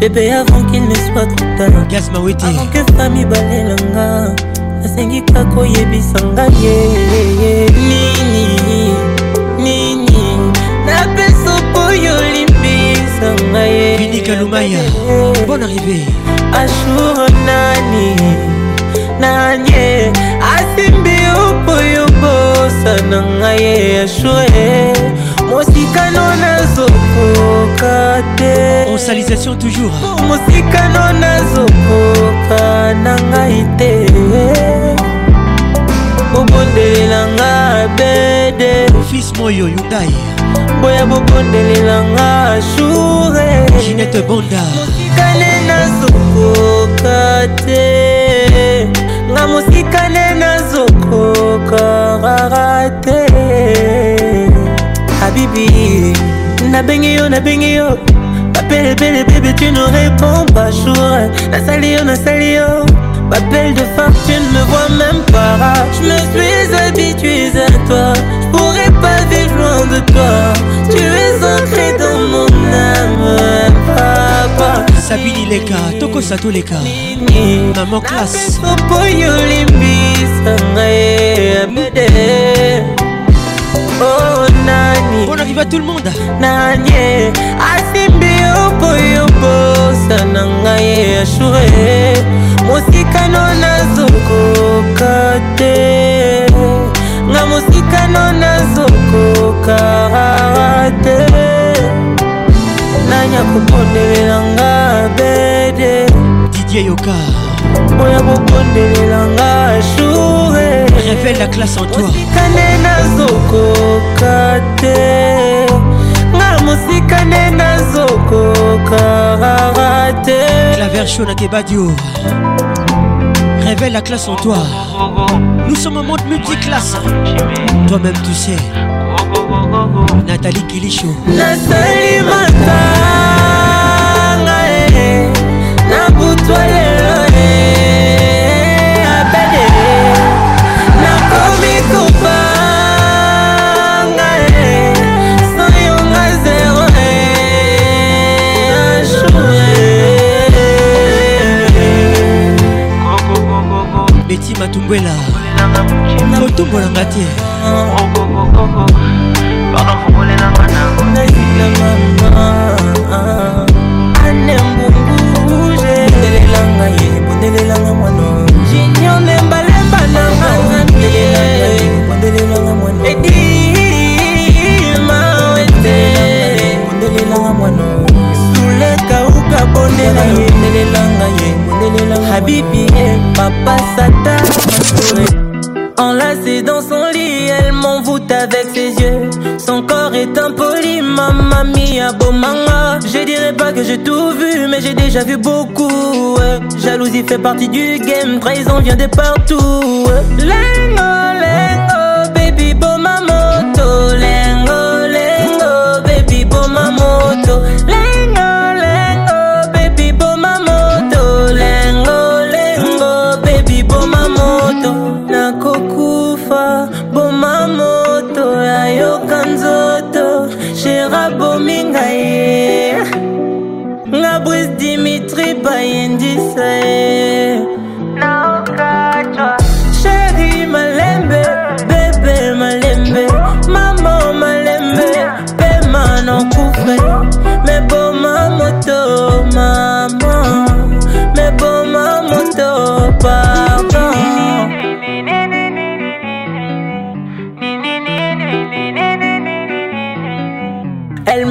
bébé avant qu'il ne soit trop tard yes, avant que fami balelanga nasengi kaka oyebisa nga ye nini nini napesa opoyo olimbisa nga yeinikalumaya bon arrivé ashur nani nani asimbi opoyo bosa na nga ye ashure mosikano na zoko nazokoka te onsalisation toujours oh, mosikano nazokoka na ngai te obondelelanga bede fils moyo yudai boya bobondelelanga sure ginete bonda mosikane nazokoka te nga mosikane nazokoka rara te habibi Na nabingio yo nabengi yo belle bébé tu ne réponds pas jour nasali yo nasali de femme, tu ne me vois même pas Je me suis habitué à toi Je pourrais pas vivre loin de toi Tu es ancré dans mon âme Papa Sabini Leka, Toko Sato Leka Maman classe Oh pas tout le monde nanye asimbi yo mpo yo posa na ngai ye ashure mosikano nazokoka te nga mosikano nazokoka te nanya kopondelelanga bede didier yoka oya kopondelelanga ashure révèle la classe en toi mosikane nazokoka te la version na révèle la classe en toi nous sommes un monde multiclasse toi-même tu sais Nathalie Kilichou Nathalie j'ai déjà vu beaucoup. Jalousie fait partie du game. Trahison vient de partout. Ouais.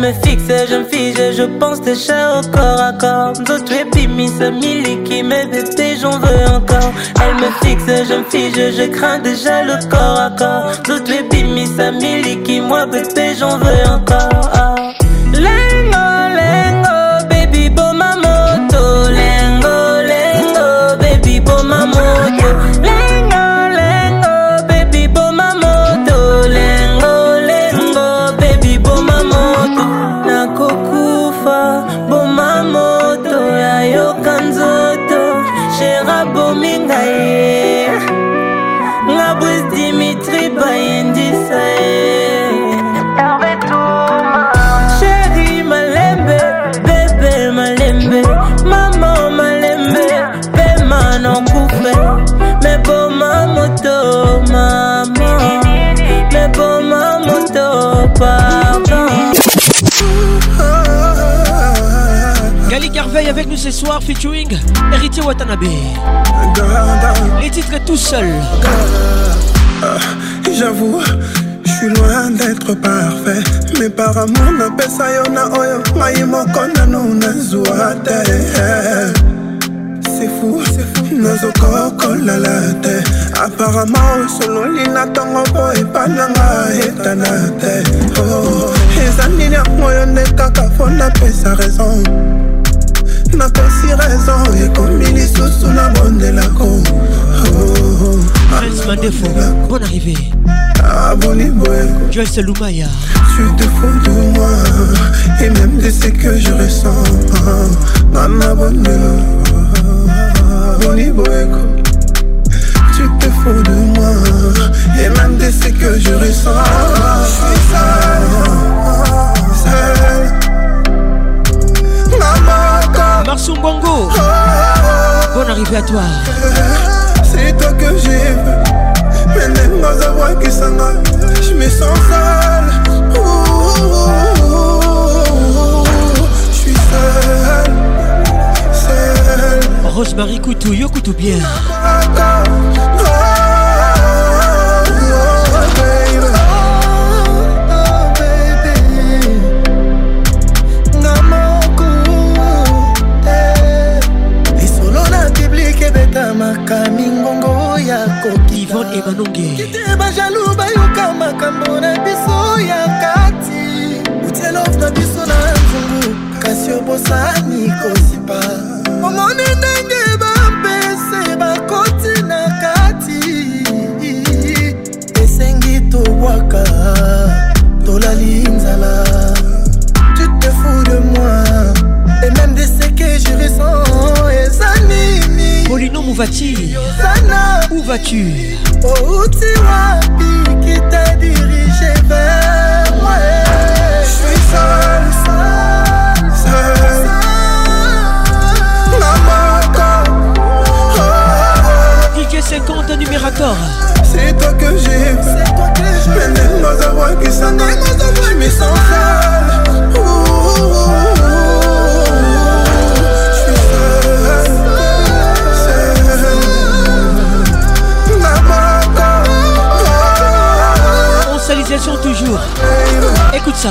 me fixe, je me fige, je pense déjà au corps à corps. D'autres épimis, mille qui me bébé, j'en veux encore. Elle me fixe, je me fige, je crains déjà le corps à corps. D'autres épimis, mille qui moi bébé, j'en veux encore. Merveille avec nous ce soir, featuring Héritier Watanabe. Les titres tout seul. Euh, j'avoue, je suis loin d'être parfait. Mais par amour, je à oyo. C'est fou. C'est fou, la te apparemment osololi na Et te oh, oh, oh. raison si raison et ekomi sous la Bonne arrivée. Abonné, ouais. Joyce Lumaya. Tu te fous de moi et même de ce que je ressens. ma Bonne ah, Tu te fous de moi Et même de ce que je ressens Je suis Marceau Bongo Bonne arrivée à toi C'est toi que j'aime Mais même pas un qui s'en Je me sens sale Je suis seul Seul Rosemary Coutou, Yo Coutou bien makami ngongo ya kokivon ebanongekite bajalu bayoka makambo na biso ya kati utielof na biso na nzungu kasi obosani kosipa omoni ndenge bampese bakoti na kati esengi tobwaka tolali nzala tu te fou de moi Apollino Mouvati Où vas-tu Où tu wapi qui t'a dirigé vers moi Je suis seul, seul, Maman DJ 50 numérateur C'est toi que j'ai C'est toi que j'ai Mais moi qui s'en est Mais sans seul réalisation toujours. Écoute ça.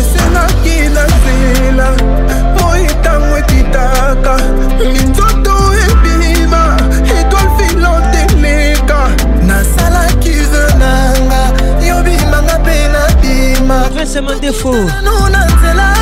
esenaki na nzela moi ntango ekitaka minzoto ebima etwale filante eleka nasalaki ve nanga yobimanga mpe nabima nano na nzela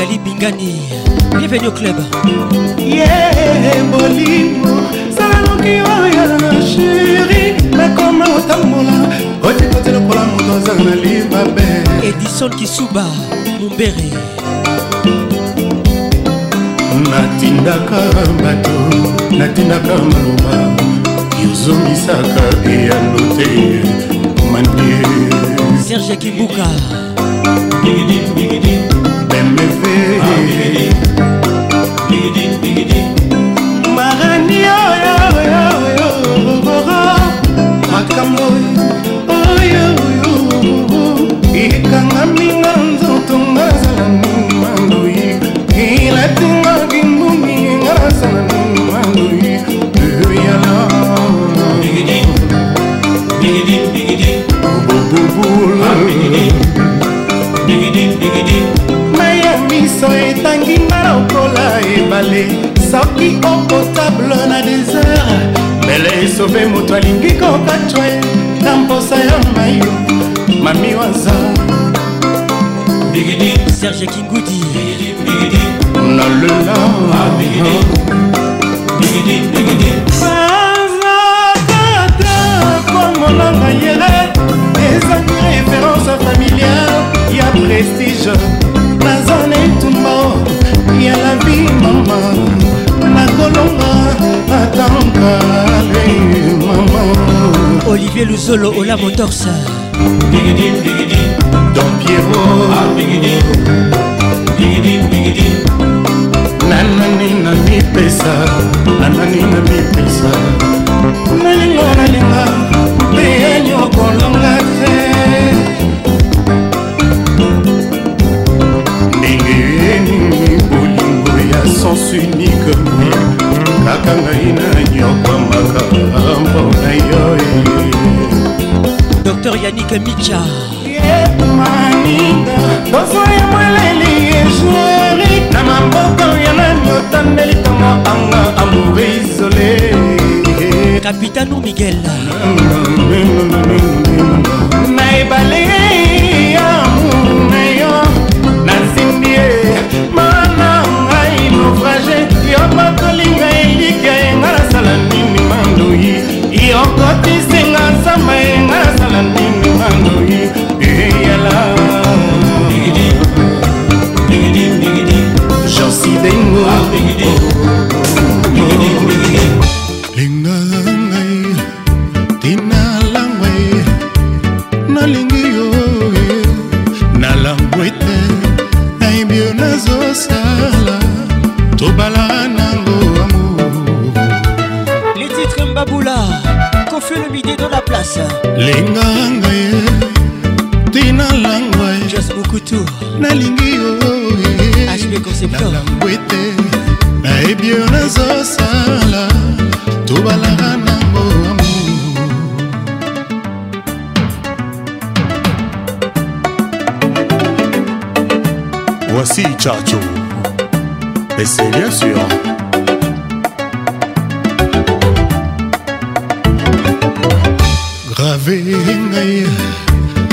magali bingani bienvenu au club bolimo salanoki oyo sheri nakoma otambola otikoti lokola moto aza na libabe edison kisuba mumbere natindaka bato natindaka maloba yozongisaka eyano te manie serge kibuka bemefe marani makambo oyo ekanga minga nzoto ngazala mimandoye elatinga gimbumi ngazala miso etangi nga lokola ebale soki okotable na desert mele esobe moto alingi kokatwa ye na mposa ya mai mami waza serge kingudi nalela ah, bazatata komonanga yele ezangi référence familiale ya prestige rythme ya la vie mama nakolonga atanka pe mama olivier luzolo ola motorsa bigidin bigidin don piero ah, bigidin bigidin bigidin nanani na mipesa nanani na mipesa nalinga nalinga mpe nyoko longa te sens unique kaka ngai na nyokwamaka mpona yo eh. dr yanik micha maninga bozwa ya moleli ejueri na maboko ya nani otandeli tongo anga amoure isole capitano miguel na ebale yo bakolinga elika yenga nasala nini mandoi yokoti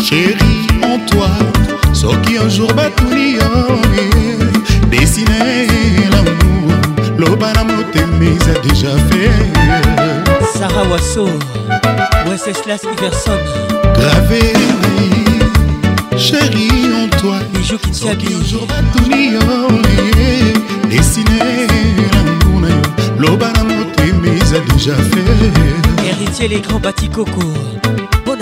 sheri antoine soki onjour batuni yo desine lamour loba na motema eza deja fe sara waso weseslas iverson grave sheri antoine soki onjour batuni yo desine lamour na yo loba na motema eza deja fe héritier les grands batikoko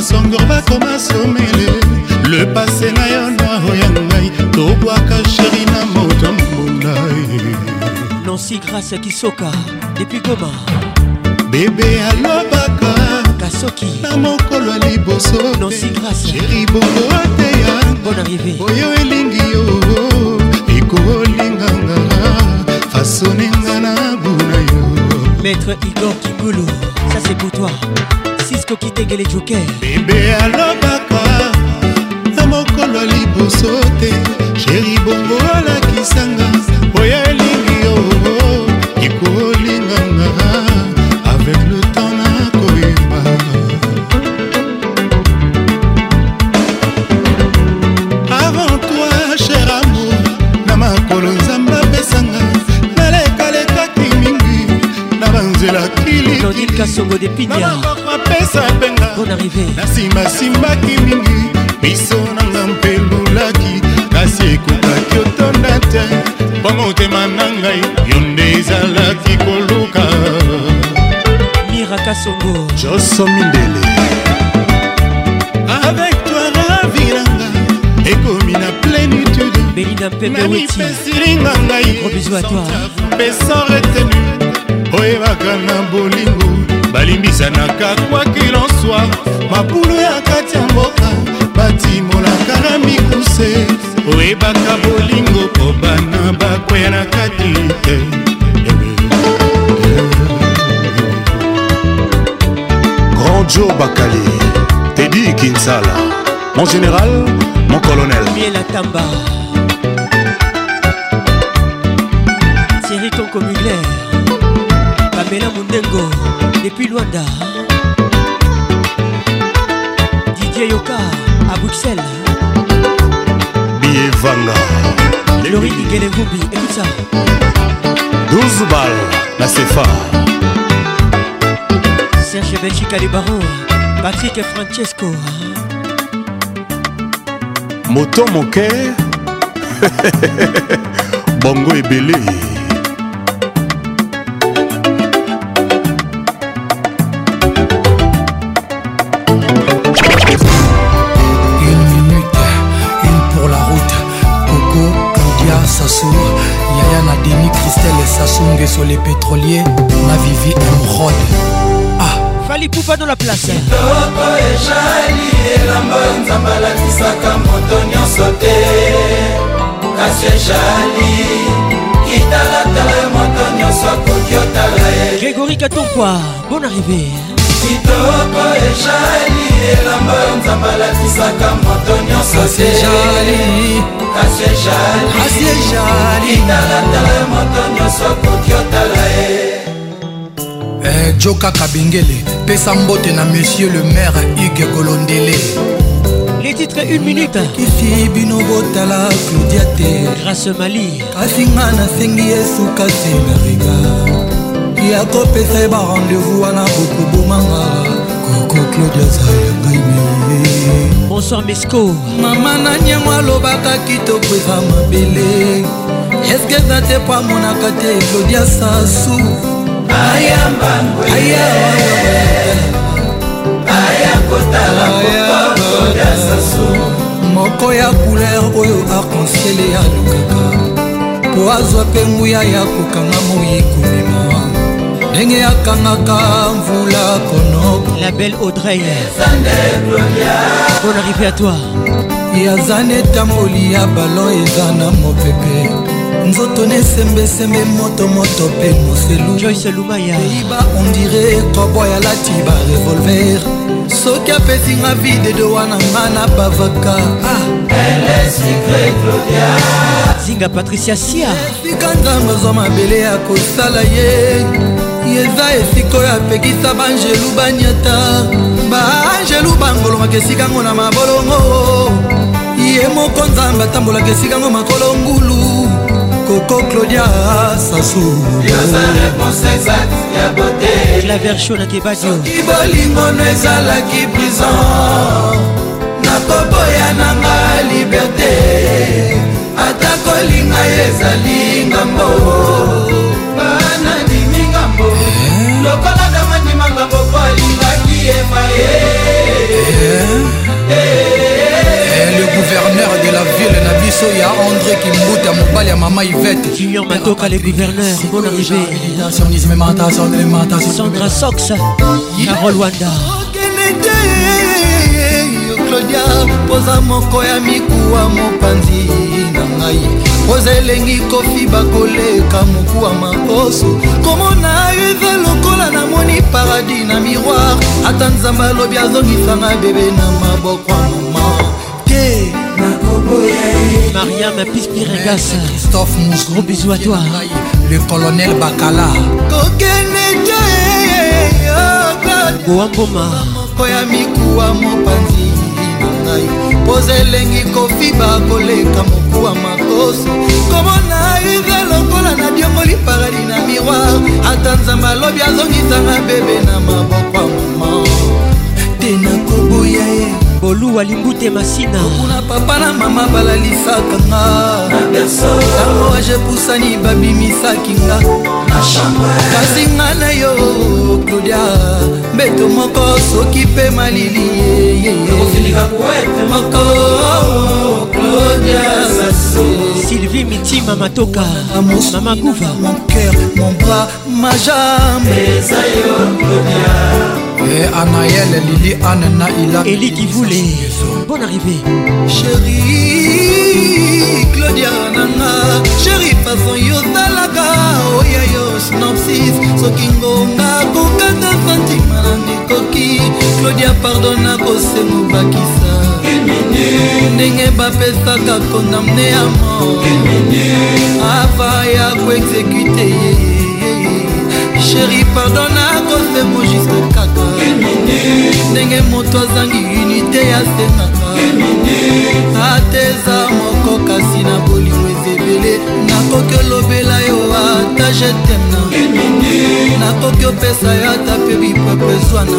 basongor bakoma somele le pase na yo noiro ya ngai tobwaka sheri na moto mbunda nansi grâce kisoka depuis goma bebe alobaka kasoki na mokolo ya liboso nansi grâce sheri bongo oteya bon arrivé oyo elingi yo ekolinganga fasonenga na buna yo maître igor kikulu ça c'est pour toi francisco kitegele joker bebe alobaka na mokolo liboso te sheri bongo alakisanga oyo elingi yo ekolinganga avec le temps nakoyeba avant toi cher amour na makolo nzambe apesanga nalekalekaki mingi na banzela kilikili kasongo de pinia apesa mpenga na nsimasimbaki mingi miso nanga mpe lulaki kasi ekokaki otonda te mpo motema na ngai yo nde ezalaki koluka miraka songo joso mindele avec toi ravi nanga ekomi na plénitude belinda mpembe weti namipesilinga ngai gros bisou à toi sans retenu oyebaka na bolingo balimbisanaka kwakilonswa mabulu ya kati ya mboka batimolaka na mikuse oyebaka bolingo po bana bakwea na kati te grandio bakali tedi kinsala mon général mon colonel bielatamba thierry toncomugler pamela mundengo depuis luanda didier yoka à bruxelles bievanga lori digelevumbi écoute ça 12 balles la cefa serge belgique le baron patrick francesco moto moke bongo ebele sur les pétroliers, ma vivi émeraude. Ah, fallait Fali Poupa dans la place. Kitoko ejali elamba nzamba alakisaka moto nyonso te kasi ejali kitalatala moto nyonso akoki otala ye. Grégory Katonkwa, bonne arrivée. Hein. kitoko ejali elamba yo nzambe alatisaka moto nyonso teasejali e e italatala moto nyonso okoki otala ye Eh, joka kabengele pesa mbote na monsieur le maire ige kolondele les titres une minute kisi bino botala claudia te grâce mali kasi nga nasengi esuka te na regard ya kopesa ye barendez-vous wana bokobomanga koko claudia zayangai me bonsoir mesco mama na nyango alobaka kitoko eza mabele eske eza te po amonaka te claudia sasu moko ya couleur oyo arconsiele alukaka po azwa mpe nguya ya kokanga moyi komema ndenge akangaka mvula konoko la belle audrey bon arrivé à toi yaza na etamboli ya balon eza na mopepe nzoto nesembesembe motomoto mpe moselueiba ondire koboy alati ba revolver soki apesinga vide de wana nga na bavaka ah! zinga patricia sia esika nzambe zwa mabele ya kosala ye eza esika oyo apekisa banjelu banyata banjelu bangolomaka esikango na mabolongo ye moko nzambe atambolaka esikango makolo ngulu koko claudia sasu la version na kebadioki bolingono ezalaki prison nakoboya nanga liberte ata kolinga ezali ngambo ya ville na biso ya andré kimbuta mobali ya mama ivete julien matoka le gouverneur bon arrivécendra sox carol wanda claudia poza moko ya mikuwa mopanzi na ngai poza elengi kofi bakoleka mokuwa makoso komona yo eza lokola namoni paradis na miroir ata nzambe alobi azongisanga bebe na maboko ya Mariam Pispiringas Christophe Mous Gros bisous à toi Le colonel Bakala Boamboma moko ya mikuwa mopanzi na ngai poza elengi kofiba koleka mokuwa makoso komona uve lokola nadiongoli paradi na miroir ata nzambe alobi azongisanga bebe na maboko ya mama te nakoboya ye boluwa limbute masina okuna papa na mama balalisaka ngantango ajepusani babimisaki nga kasi nga na yo claudia mbeto moko soki mpe malili moko sylvie mitima matoka mama kuva mon cœur mon bras ma jambe e anaele lili ane na ila eliki vule bon arrivé sheri claudia nanga sheri fason yotalaka oya yo snopsis soki ngonga kokanga fantima na nekoki claudia pardon nakosengo bakisa ndenge bapesaka kondamne ya mor ava ya koexekute ye sheri pardon nakose bojiske kaka ndenge moto azangi unité asengaka ateza moko kasi na bolingo ezebele nakoki olobela yo ata jetemna nakoki opesa yo ata mpe bipepe zwana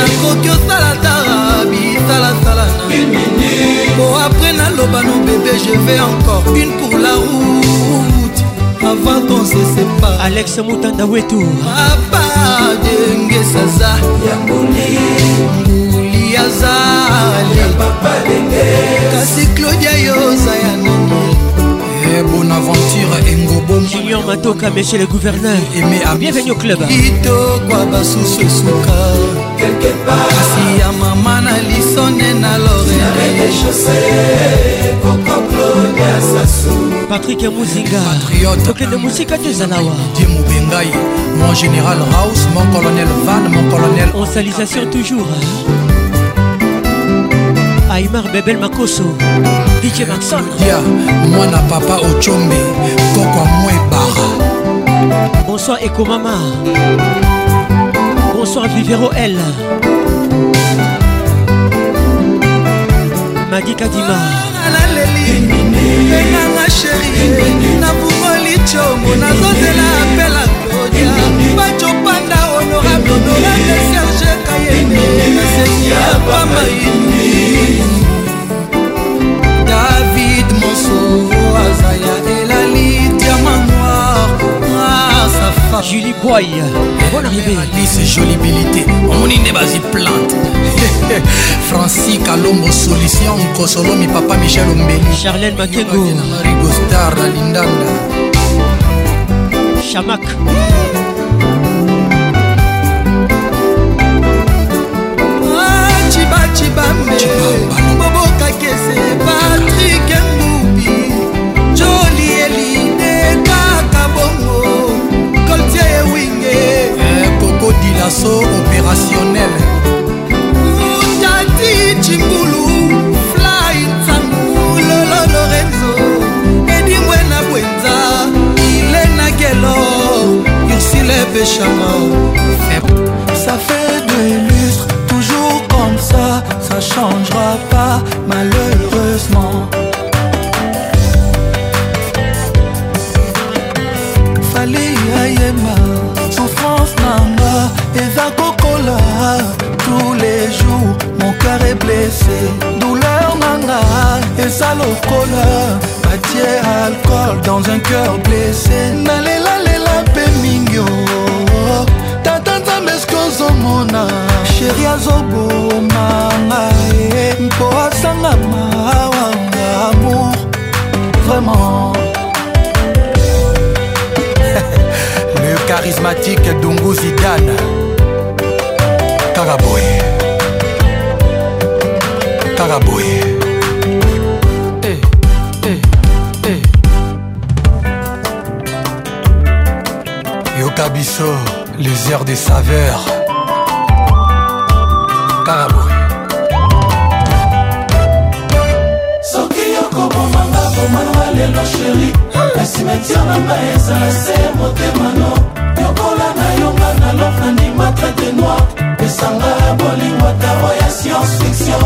nakoki osalatara bisalasalana po apres naloba no bebe je vais encore une pour la roue avant qu'on se sépare alex mutanda wetu papa denge saza ya mbuli mbuli azali papa denge kasi claudia yoza ya nani eh, bonaventure engobojunior matoka monsieur le gouverneur bienvenue au club kitokwa basusu esuka kasi ya mama na lisone na lorene Patrick Mouzinga Patriote Moussika Zanawa, Bengaï Mon général House Mon colonel Van Mon colonel On salisation toujours Aymar Bebel Makoso DJ Maxon Ya Eko Papa Bonsoir Bonsoir Vivero L magi kadima enganga sheri nabukoli congo nazozela apela klodia bacopanda honorable honorable serge kayene nasesia pamaini david moso azaya elali diamanoir asafa Sara Julie Boy Bonne arrivée Alice Jolibilité omoni nde bazwi plante francis kalombo solution nkosolomi papa michel ombeli charlene makego rigostar na lindanda chamak ah, cibacibambe bobokakese patrik odilaso opérationnel tati cingulu fly tsangulolo lorenzo edimwe na bwenza ilena gelo ursile bechama ça fait de lustre toujours comme ça ça changera pas eza kokola tous les jours mon cœur est blessé douleur nanga eza lokola batie alcool dans un cœur blessé nalelalela mpe mingi tata nzambe eske ozomona sheri azobomanga ye mpo asanga mawanga amour vraiment le charismatique dungu zidane kaka boye kaka boye hey, eh, eh, hey, eh. hey. yoka biso les heures des saveurs kaka boye soki yokomomanga bomanga lelo sheri simetiare na ngai ezala se motemano yokola na yonga na lofandi matrate noir esanga ya bolingo atao ya science fiction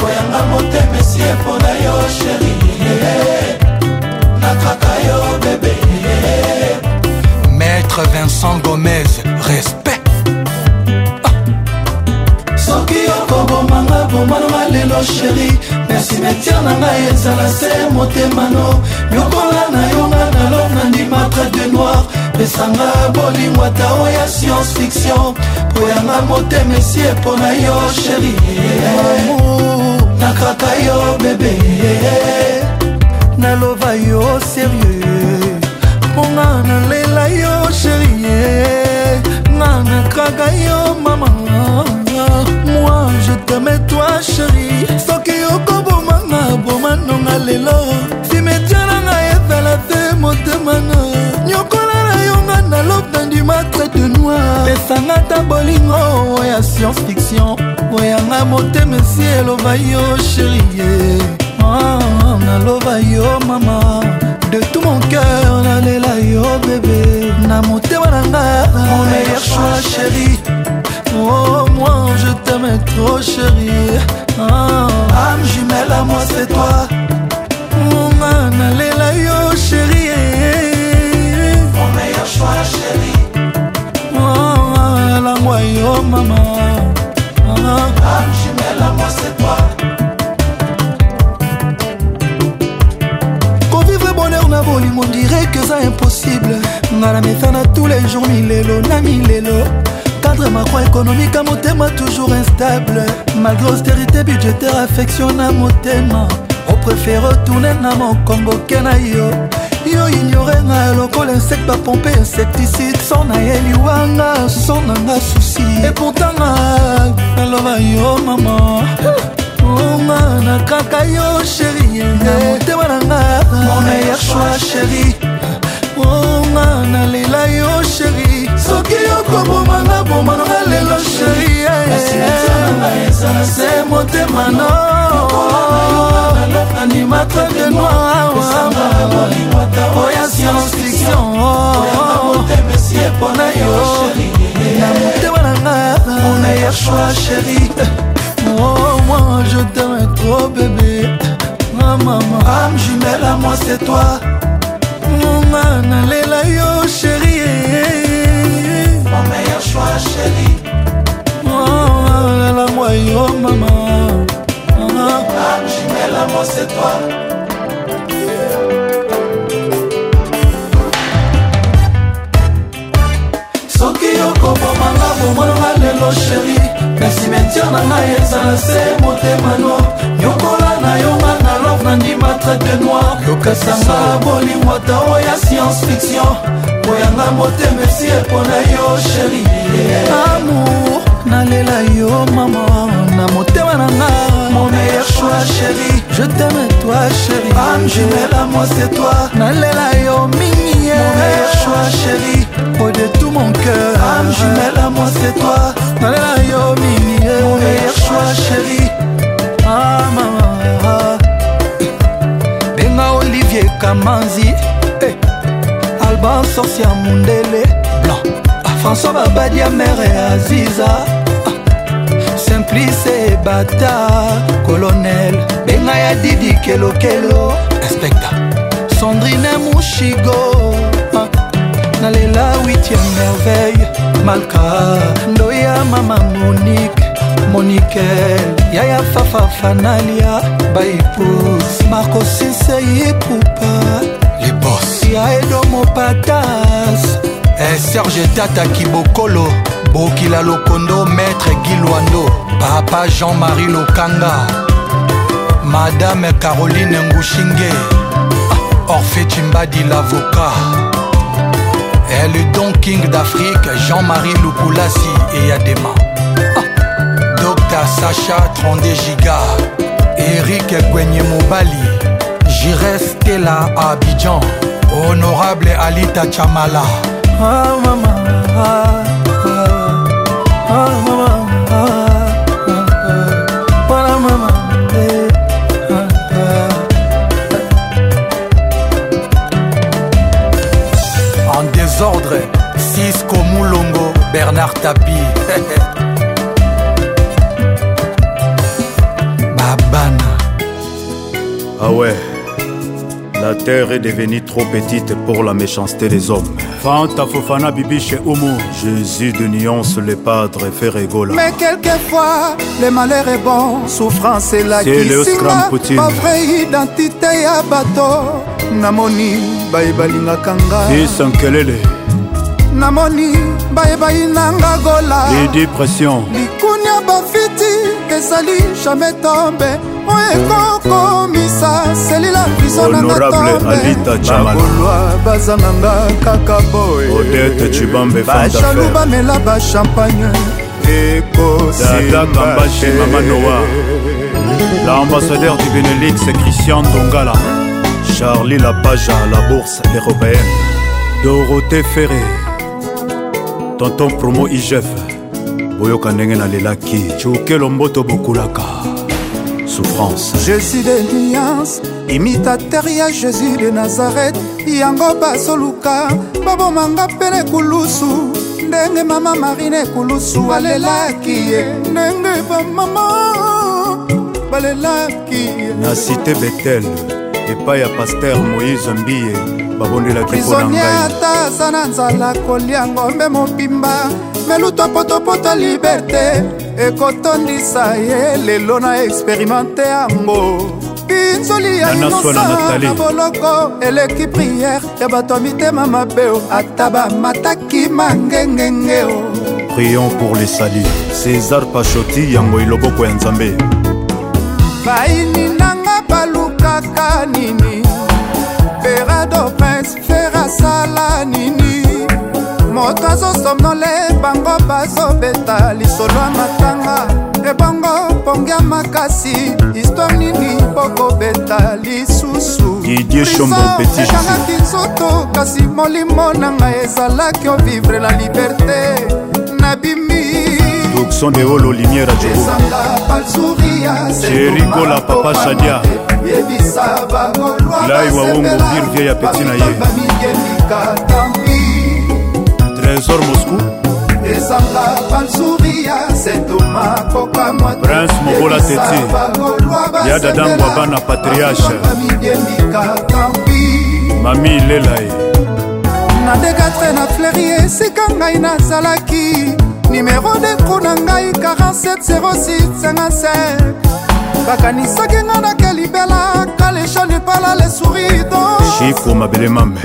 koyanga motema esi epona yo sheri nakaka yo bebe maître vincent gomez respect yo sheri merci metier na ngai ezala se motemano nyokola na yo nga nalonga ndima trade noir pesanga bolingo ata oya science fiction po yanga motema esi epo na yo sheri nakaka yo bebe naloba yo serieux mponga nalela yo sheri nga nakaka yo mama permetoi sheri soki okobomanga bomanonga lelo simetia na ngai ezala te motemana nyokola na yonga na lobe nandimatre de noir pesanga ta bolingo oya science fiction oyanga motema esi eloba yo sherie ah, naloba yo mama de tout mon cœur nalela yo bebe na motema na nga mon meilleur choix chéri oh. m'être trop chérie. ah Âme jumelle à moi, c'est toi. Mon man, allez là, yo, chérie. Mon meilleur choix, chérie. Oh, la moi, yo, maman. ah Âme jumelle à moi, c'est toi. bonheur na on dirait que c'est impossible ngai à tous les jours l'eau, na l'eau cadre macroéconomique à motema toujours instable malgré austérité budgétaire affection na motema opréfére retourne na mokongo ke na yo yo ignorenga lokola insecte bapompe insecticide so na ye liwanga so nanga susi epourtanga naloba yo mama onga na kaka yo sheri motema nanga mon meilleur choix sheri onga nalela yo sheri soki okoboma na boma nanga lelo sheri se motema no animateur de noir oya science fiction mpona yo na motema nanga on a ya choix sheri Oh, moi je t'aime trop bébé Ma maman, âme jumelle à moi c'est toi Mon âne, allez là yo Ah, ah, lelangwa yo mama ah, soki okobomanga bomonanga lelo sheri na simetiere na ngai ezala se motemano yokola na yonga na love na ndima traite noir yokasanga bolingwa tao ya science fiction bolingo yanga motema esi epona yo sheri amour nalela yo mama na motema na nga mon meilleur choix chéri je t'aime toi chéri ame jumela moi c'est toi nalela yo mingi mon meilleur choix chéri au de tout mon cœur ame jumela moi c'est toi nalela yo mingi mon meilleur choix chéri ah mama benga olivier kamanzi bansorsi ya mondele blanc ah, françois babadi ya mere aziza ah, simplice ebata colonel benga ya didi kelokelo inspecta sandrine mushigo ah, nalela 8e merveille malka ndoya mama monique monikel yaya fafa fanalia baepus marco sinseipupa boss ya edomo patas eserge eh, tata kibokolo bokila lokondo maître gilwando papa jean-marie lokanga madame caroline ngushinge orphe cimbadi lavocat et eh, le don king d'afrique jean-marie lukulasi eyadema dr sacha 32 giga eric gwenye mobali J'irai Stella Abidjan Honorable Alita Chamala Ah maman ah. terre est devenue trop petite pour la méchanceté des hommes. Fanta Fofana chez Omo. Jésus de nuance les padres rigoler. Mais quelquefois, le malheur est bon. Souffrance est la kisinga. Pas vraie identité à bateau. Namoni, bayebalinga kanga. Fils Nkelele. namoni bayebai nanga gola dépression likunia bafiti ezali jamais tombe mpo ekokomisa selila viso nangabakolwa bazanganga kaka boyebajalu bamela bachampagne ekosimbaemamanoa l'ambassadeur du benelix christian dongala charlie lapaja à la bourse européenne dorothée ferré tonton promo igef boyoka ndenge nalelaki cukelo mboto bokulaka souffrance jésus de niance imitater ya jésus de nazaret yango basoluka babomanga mpene kulusu ndenge mama marine kulusu alelaki ye ndenge bamama balelaki ye na cité betel epai ya paster moïse mbiye babondelaki prisonnier ata aza na nzala kolia ngombe mobimba meluto potopota liberté ekotondisa ye lelo na experimente yango binzoli ya limosa na boloko eleki priere ya bato ya mitema mabeo ata bamataki mangengenge o prions pour les salis césar pachoti yango eloboko ya nzambe baini nanga balukaka nini ferado prince fer asala nini moto azosomnole bango bazobeta lisolwa matanga ebongo pongia makasi histware nini bokobeta lisusu ezangaki nzoto kasi molimo na ngai ezalaki ovivre la liberte nabimi Son de Olo Lumière à Chéri Kola Papa Shadia Live à Wongo Vir Vieille Apetina Ye trésor moscou ezanga bansuri ya setoma kokama prince mobola tete ya dadangwaba na patriarche mami ilela ye na dekatre na fleuri esika ngai nazalaki nimero deko na ngai 470657 bakanisaki ngai na kelibela kaleshane pala lesouri don chiko mabele mame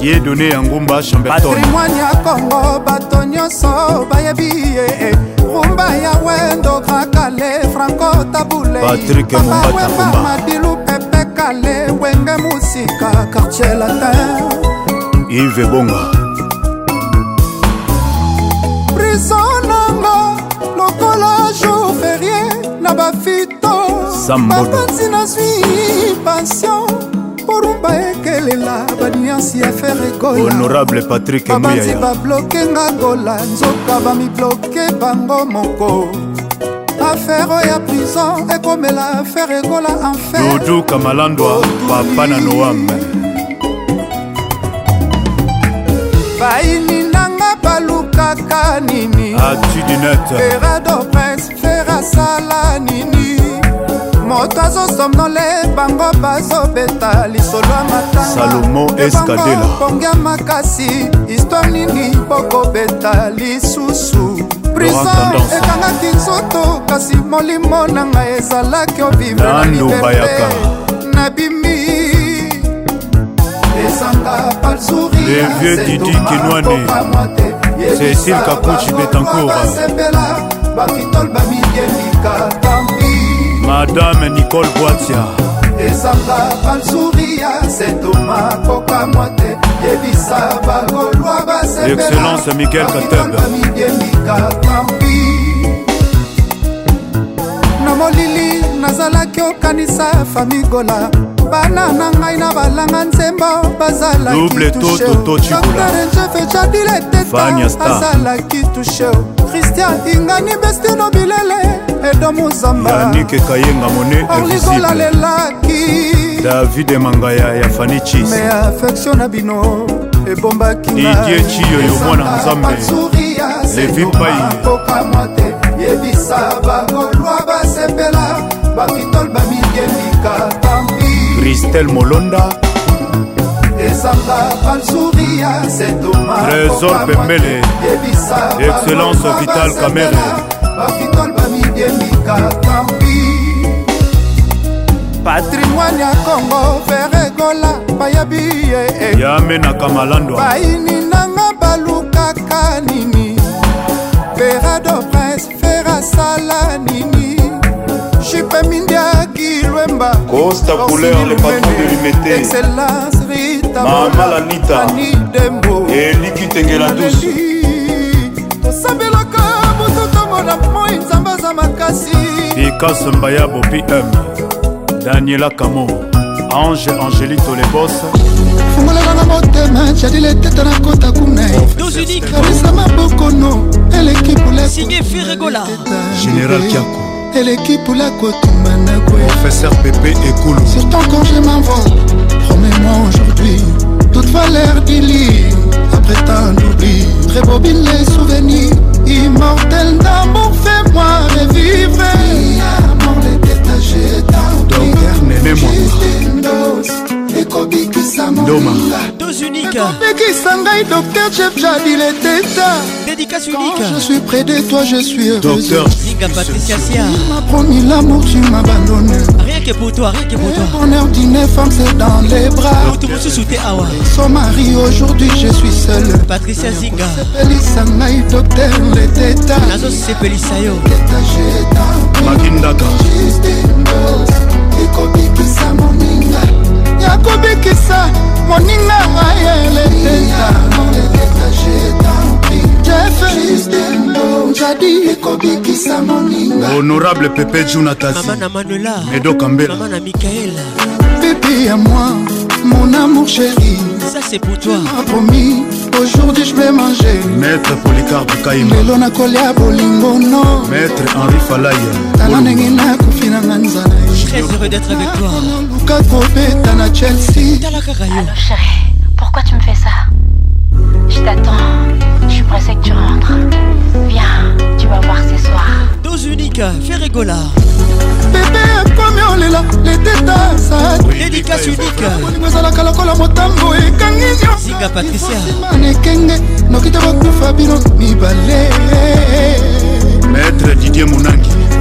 diedone ya ngumba chambertonpatrimoine ya kongo bato nyonso bayebi ye rumba ya wendo grakale franco tabuleipapawemba madilu pepe kale wenge musika quartier latin ive bonga prisonango lokola jour ferie na bafito bapanzi nazwi passion porumba ekelela baniansi efere egolahonorable patrik babanzi babloke nga gola nzoka bamibloke bango moko afere oyo ya prison ekomela afere ekola enfer dudu kamalandwa papa na noam baini nanga balukaka nini atudinete ferado prince ferasala nini moto azosomnole bango bazobeta lisolo ya matangasalomo eskadela ponge makasi histware nini bokobeta lisusu prison ekangaki nzoto kasi molimo na ngai ezalaki obimre na liberte nabimi le vieux didi kinwane cécile kakuchi betancour bakitol bamiyelika tambi madame nicole boatia ezanga bansuri ya setoma kokamwa te yebisa bakolwa baexcellence michael katembe namolili nazalaki okanisa famigola bana na ngai na balanga nzembo bazalakiazalaki tushe christian ingani bestino bilele edo muzambaorligola lelaki david mangaya ya fanichis me afektio na bino ebombaki didie ciyo yo mwana nzambe levi pai yebisa bangolwa basepela bafitol bamikemika pambi kristel molonda esanga balsuria setoma trésor pembele excellence vital kamere bafitol bamikemika pambi patrimoine ya congo feregola bayebi ye eh. yame na kamalandwa baini nanga balukaka nini verado prince ferasala nini jupe mindiagi lwemba costa couleur le patron de l'humété excellence ritamalanita anidembo eliki tengela dusu tosambelaka mototomona moi nzambe aza makasi pikase mbayabo pm daniela camo ange angélie tolebos fungolelanga motema jadile eteta na kota kunakarisa mabokono eleki polesignefi regola général kiako la l'équipe côte, eleki pula kotumba et et ekulu surtout quand je m'envole promets-moi aujourd'hui toute valeur du lit après tant d'oubli bobine les souvenirs immortel d'amour fais-moi revivre et mon, les moi doma deux uniques ekokekisa ngai docteur chef jadil eteta dédicace unique je suis près de toi je suis docteur zinga patricia sia m'a promis l'amour tu m'abandonnes rien que pour toi rien que pour toi bonheur d'une femme c'est dans les bras tout mosusu te awa son mari aujourd'hui je suis seul patricia zinga sepelisa ngai docteur leteta nazosepelisa yo makindaka ekobikisa mo nani akobikisa moninga ayelehonorable pepe junatasimedokambelamana mikaela pepe ya moi mon amour chéri ça c'est pour toi promis aujourd'hui je vais manger maître policarpe kaima lelo nakolia bolingo no maître henri falaya tala ndenge nakofi nanga nzala très heureux d'être avec toi. Allô chérie, pourquoi tu me fais ça Je t'attends, je suis pressée que tu rentres. Viens, tu vas voir ce soir. Dose unique, fais rigola. Bébé, komi olela leteta sadédicace unique ezalaka lokola motambo ekangi nyonsinga patricia maître didier monangi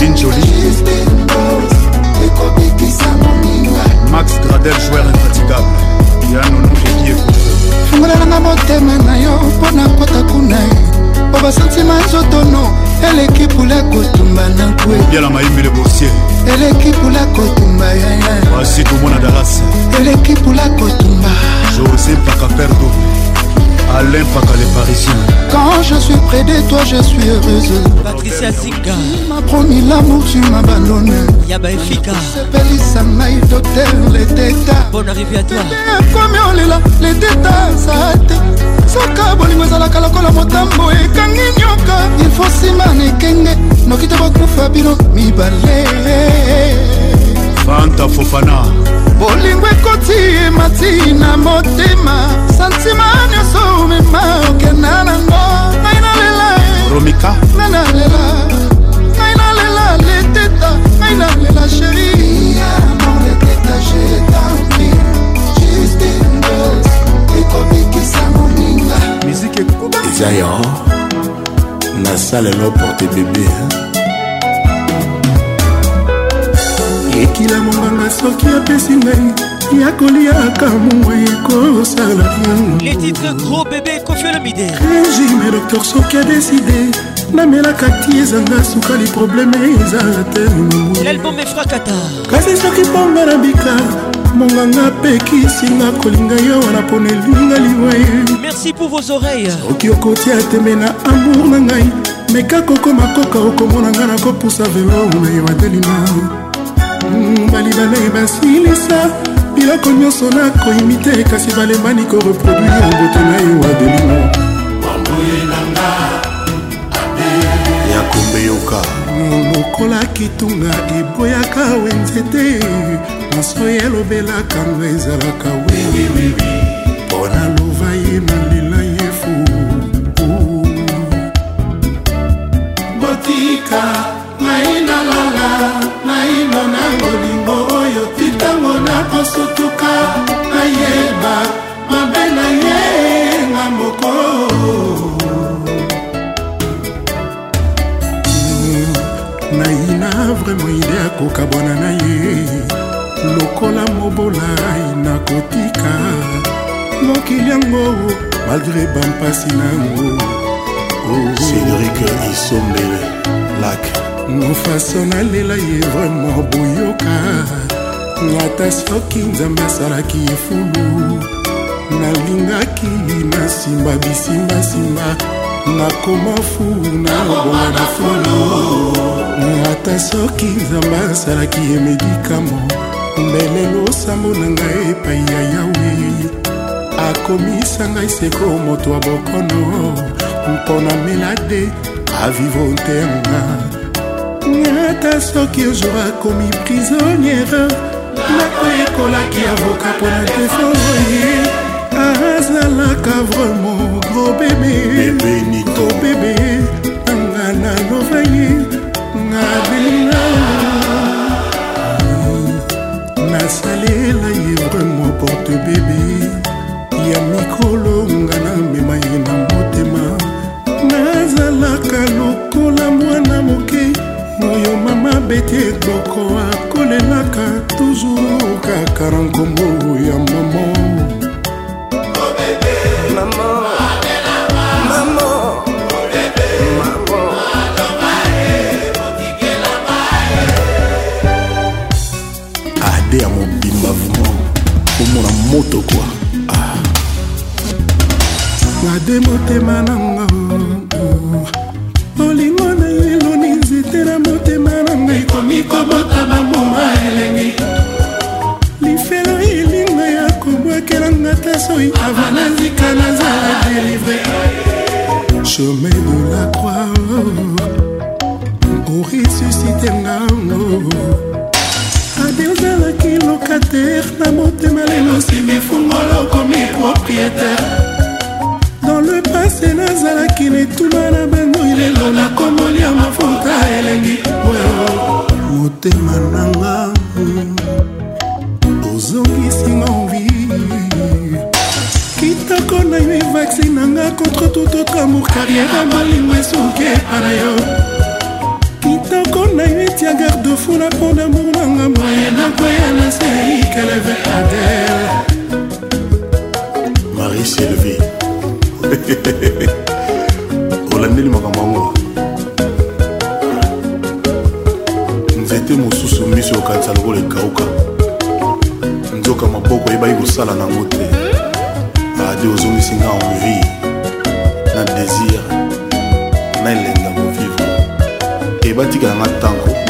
Claudine Jolie Max Gradel joueur infatigable yanonokeki ekoto fungolelanga motema na yo mpo na kota kuna po basantima nzotono eleki pula kotumba na nkwe yala mayimbele boursier eleki pula kotumba yaya wasi tomona dallas eleki pula kotumba josé pakaperdo Alain Fakale Parisien. Quand je suis près de toi, je suis heureuse. Patricia Zika. Tu m'as promis l'amour, tu m'as abandonné. Yaba Efika. Sepelisa Maï d'hôtel, les détails. Bonne arrivée à toi. Comme on est là, les détails, ça a été. soka bolingo ezalaka lokola motambo ekangi nyoka ilfo nsima na ekenge noki te bokufa bino mibale fanta fofana bolingo ekoti emati na motema santima nyonso mema okenda nango ngai nalela romika ngai nalela ngai nalela leteta ngai nalela sheri miziki ekobezayo nasalelo porte bebe ekila monganga soki apesi ngai ya kolia akamungo ekosala regime docteur soki adeside namelaka ti ezanga sukali probleme eza tekasi soki mponga na bika monganga apekisinga kolinga yo wana mpona elinga liwa ye soki okoti ateme na amour na ngai meka kokoma koka okomona ngai nakopusa velo na yo adelima balinga na ye basilisa biloko nyonso nakoyimi te kasi balembani koreproduire boto na ye wadelimo ya kobeyoka lokola kitunga eboyaka we nzete maso elobelaka nga ezalaka we mpona lova ye na le kosutuka nayeba mabe na ye nga moko nayina vraimen ide akokabwana na ye lokola mobolai nakotika mokili yango oh, malgré bampasi nango oh, oh, cédrik isombele lak mofaso nalela ye vraimen boyoka ata soki nzambe asalaki efulu nalingaki na simba bisimbasimba nakoma fu na obonga na folo ata soki nzambe asalaki ye medikamo mbelelo sango na ngai epai ya yawe akomisa ngai seko moto ya bokono mpo na melade avivo ntenga ata soki ozor akomi prisonniere ndako ekolaki avoka mpona defoi azalaka vraimen gro bebe to bebe nga na lovai nga belinga nasalela ye vraimen porte bebe ya mikolo nga na mema ye na motema nazalaka lokola mwana moke moyo mama beti boko akolelaka tuzuru kaka na nkombo ya mamo ade ya mobimba vraimen omona moto kwa ah. ade motema nango nakoki kobotama muma elengi lifelo elinga ya kobwakelanga ta soi ava nazika nazala delivre chemin de la croix oresusitengango ade ozalaki locataire na motema lelo osimi fungolo komi propriétaire dans le passé nazalaki netuma na bango ilelo nakomolia mafuta elengi motema nanga ozongisinga ovi kitako na yo evaccin nanga contre tout autre amour carrière malingo esuke ana yo kitoko na yo etia garde fou na mpo damour nanga moye nakoya na seikeleve adel marie sylvie olandeli makambo yango te mosusu miso okanisa lokola ekauka nzoka maboko eyebaki kosala nango te ade ozongisi nga envie na désir na elenga kovivre ebatikala nga ntango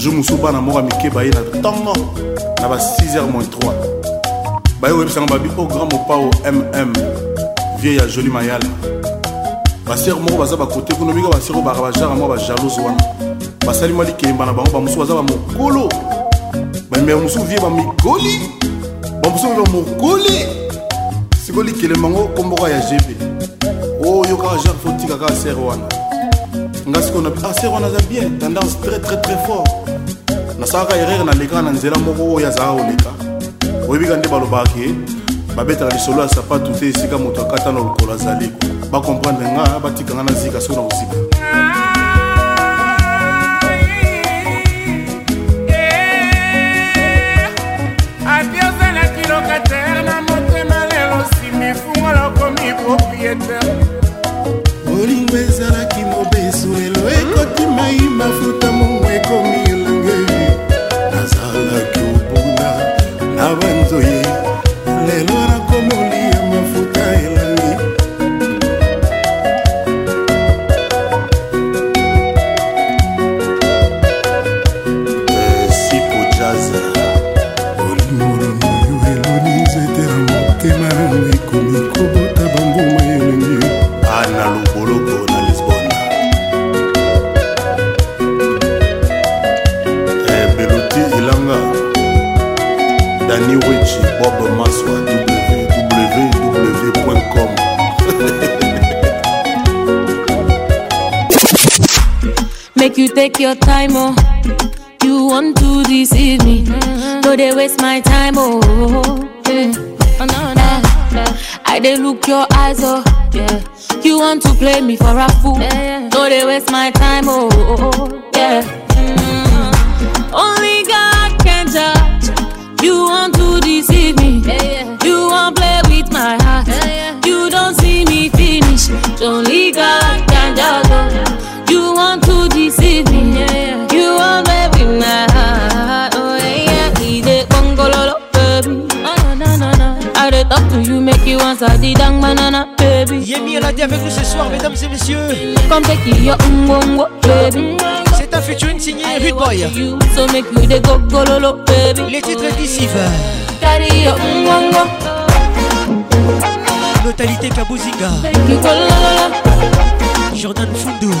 jour mosusu bana moko ya mike baye na ntongo na ba 6h moins 3 baye koyebisanga babi o oh grand mopao mm vie ya joli mayala basere moko baza bakote kuna obika basere oyo baka bajara moko bajalose wana basali mwa likemba na bango bamosusu baza bamokolo bambe bamosusu vie bamikoli bamosusu be bamokoli sikoyo likelemba ngo komboko ya gb oyo oh, kaka jare fotika kaka sere wana nga sikoyo na bi ah sere wana aza bien tendance très très très fort nasalaka erreur nalekaka na nzela moko oyo azalaka koleka oyebika nde balobaki babetaka lisolo ya sapatu te esika moto akata na lokolo azali bakomprendre nga batikanga na zika soki na kozika your time, oh. Camille elle a dit avec nous ce soir, mesdames et messieurs. C'est un futur signé Rude Boy. Les titres d'ici. Totalité Kabuziga Jordan Fundu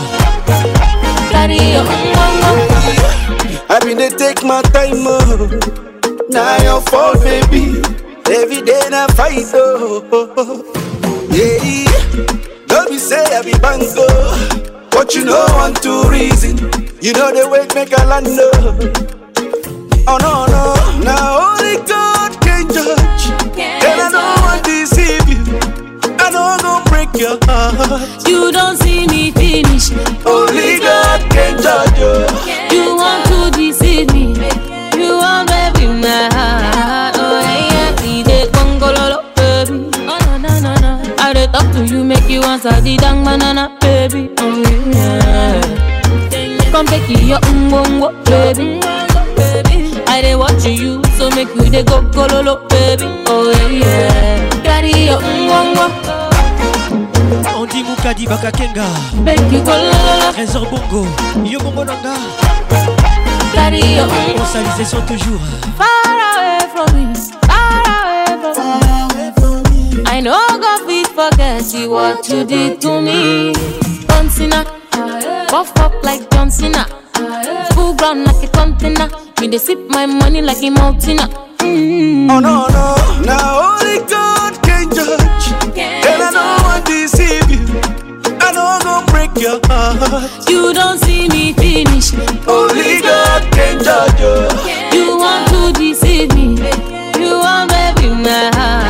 I been to take my time oh. Now your fault baby Every day I fight oh. Yeah, don't be say I be bango. But you know one two reason. You know the way make a land no. Oh no no, now only God can judge. Can and I don't want deceive you. I don't go break your heart. You don't see me finish. Only God can judge you. you want Talk to you, make you answer the dang banana, baby. Oh, yeah. Come take your umbongo, baby. I dey watch you, so make you dey go kololo, baby. Oh yeah. Carry your umbongo. Andy Moukadi Bakakenga Trésor Bongo Yo Bongo Nanga On salue toujours Far away from me I know God fit forget you what you did to me. John Cena, ah, puff up like John Cena, ah. full ground like a container. Ah. Me they sip my money like a mountain. Mm. Oh no no, now only God can judge, can and I don't know I deceive you. I don't go break your heart. You don't see me finish. Only God can judge you. You want to deceive me. You want baby my heart.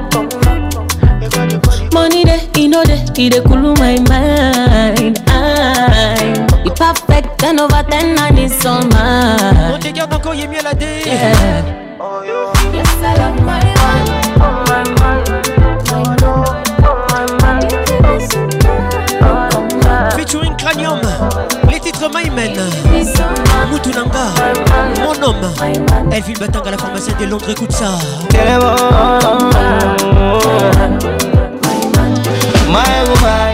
Money day, he know cool my mind. I, perfect, over and it's mine. On dégarde encore, il est la oh, Yes, I my my Featuring Cranium, les titres Maïmen, Mon Homme, Elvin battant à la pharmacie de Londres, écoute ça. My woman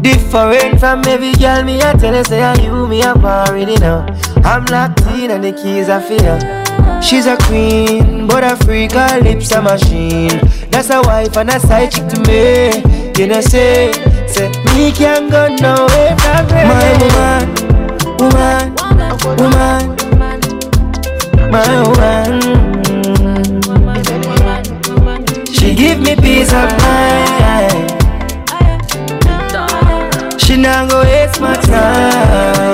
Different from every girl me I tell you say I you me I'm already now I'm locked in and the keys are for She's a queen, but a freak, her lips a machine. That's a wife and a side chick to me. You know, say, say, me can't go nowhere from here. My woman, woman, woman, my woman. give me peace of mind. She not go waste my time.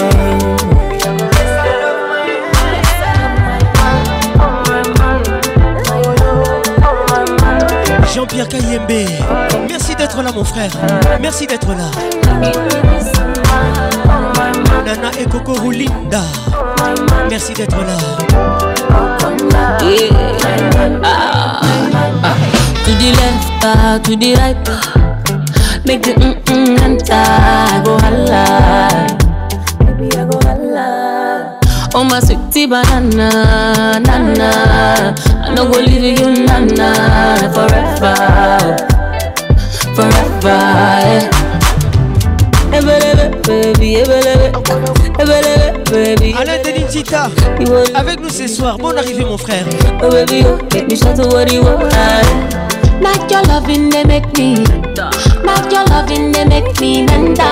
Jean-Pierre Kayembe, merci d'être là mon frère, merci d'être là. Nana et Coco Rulinda, merci d'être là. Yeah. Ah. Ah to the left, tu to right. Make the mm mm go banana, nana. I no go you, nana, forever, forever. Alain avec nous ce soir. Bonne arrivée, mon frère. Make your loving, they make me. Make your loving, they make me mental,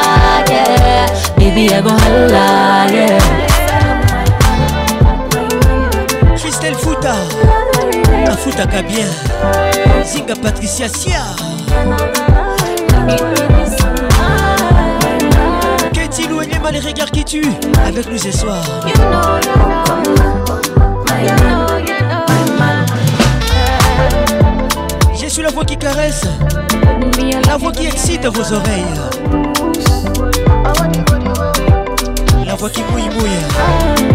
yeah. Baby, I go holla, yeah. Christelle Fouta, la Fouta bien. Zinga Patricia Sia. Katie Louaniema, les regards qui tuent. Avec nous ce soir. You know, you know. la voix qui caresse, la voix qui excite vos oreilles, la voix qui mouille mouille.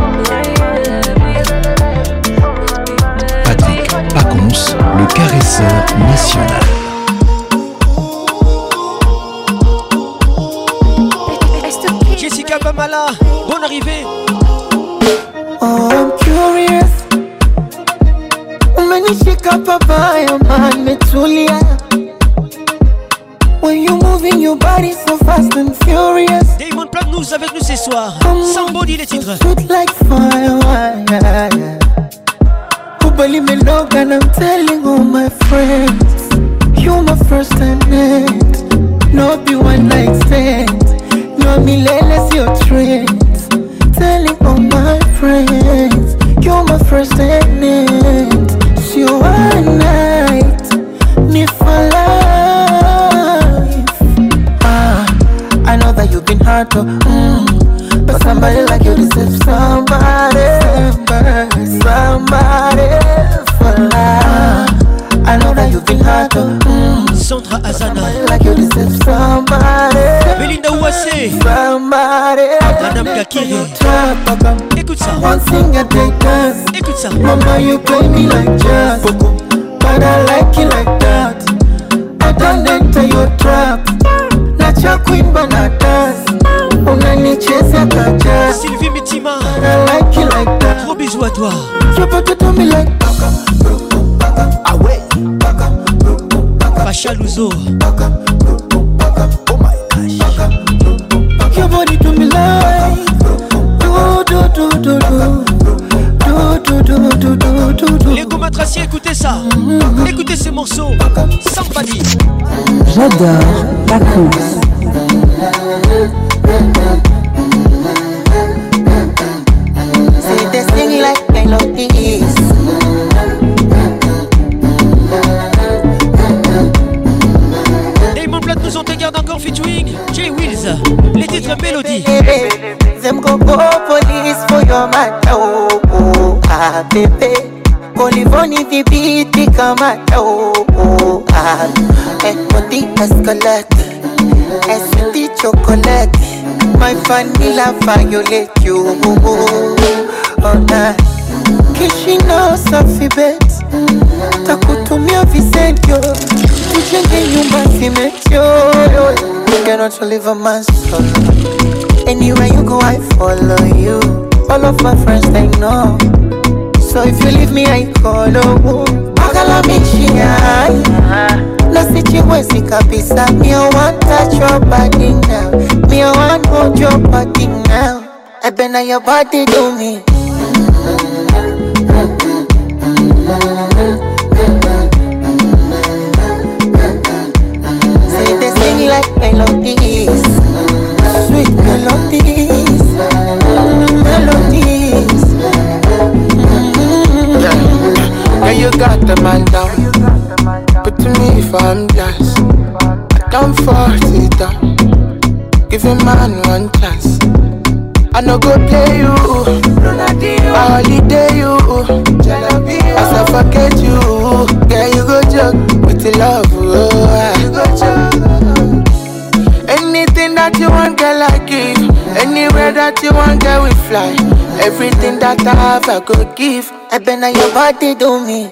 Patrick Pacons, le caresseur national. Jessica Pamala, bonne arrivée. Oh, I'm curious. Magnifique papa, nimetulia When you moving your body so fast and furious Damon Plug nous avec nous ce soir Somebody les titres Shoot like fire Kubali oh, me love and I'm telling all my friends You my first and end No be one night stand No milele your trend Telling all my friends You my first and end matter. Mm. But somebody like you deserve somebody, somebody, for I know that you've been hard oh. Mm. Sandra Azana. Like you deserve somebody. Belinda Ouassé. Somebody. Madame Écoute ça. One thing a day dance. Écoute Mama, you play me like jazz. But I like it like that. I don't enter your trap. cha kuimba na dansi unanicheza kaja Sylvie Mitima I like you like that Gros bisous à toi You're about to do me like Baka, bruku, baka, away Baka, bruku, baka Pacha Luzo Baka, bruku, baka, oh my gosh Baka, bruku, baka Your body do me like Les Gomatraciers, écoutez ça. Écoutez ces morceaux. Sambali. J'adore la course. C'était sing like I love this. mon Montplates nous ont regardé encore featuring Jay Wills. Les titres Mélodie. J'aime go go police for your matter. ah bébé Kolivoni vipiti kama tao oh, ah Ekoti escalate Esiti chocolate My vanilla violate you Oh ah Kishino safi bet Takutumia visentyo Tujenge nyumba simetyo You cannot live a man's soul Anywhere you go I follow you All of my friends they know so if you leave me, I call uh-huh. a woman. Magalamishiai. No situation kabisa. Me I want touch your body now. Me I want hold your body now. I been on your body to me. Say this thing like I love melody. got the man down. But to me, if I'm just, I done 40 down. Give a man one chance. I no go play you. I holiday you. As I forget you, girl, you go joke with the love. Oh, Anything that you want, girl, I give. Anywhere that you want, girl, we fly. Everything that I have, I go give. I been on your body, do me.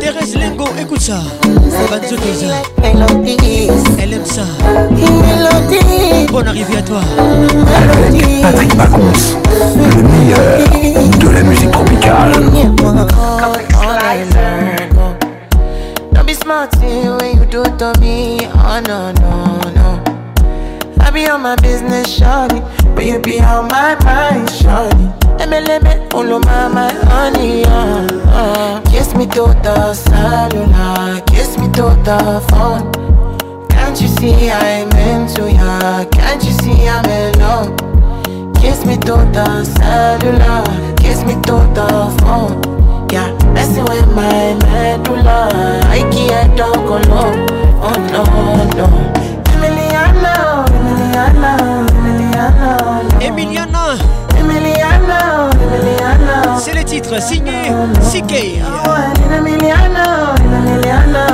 Thérèse Lengo, écoute ça. Elle aime ça. Bonne arrivée à toi. Avec Patrick Pacons, le meilleur de la musique tropicale. Don't be smart when you do to me. Oh no, no, no. be on my business, shawty But you be on my mind, shawty MLM, all my, my honey, uh, uh. Kiss me to the cellular Kiss me to the phone Can't you see I'm into ya Can't you see I'm in love Kiss me to the cellular Kiss me to the phone yeah, messing with my medulla I can't talk alone, oh no, no Emiliana, Emiliana. Emiliana. C'est le titre signé CK. Oh, My Emiliana, Emiliana.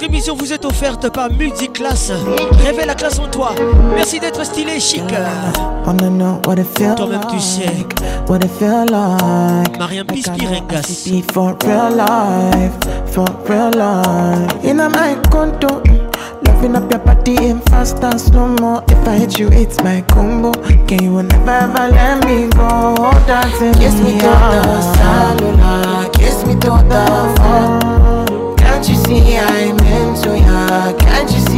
Votre émission vous est offerte par Music Class. Réveille la classe en toi. Merci d'être stylé chic. Toi-même tu sais. What it feel like. Mariam Pispirengas. For real life, for real life. In my condo. Loving up your body in fast dance No more If I hit you, it's my combo. Can you never ever let me go? Dancing kiss me to the cellular, kiss me to the phone. Can't you see I'm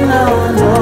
no, no.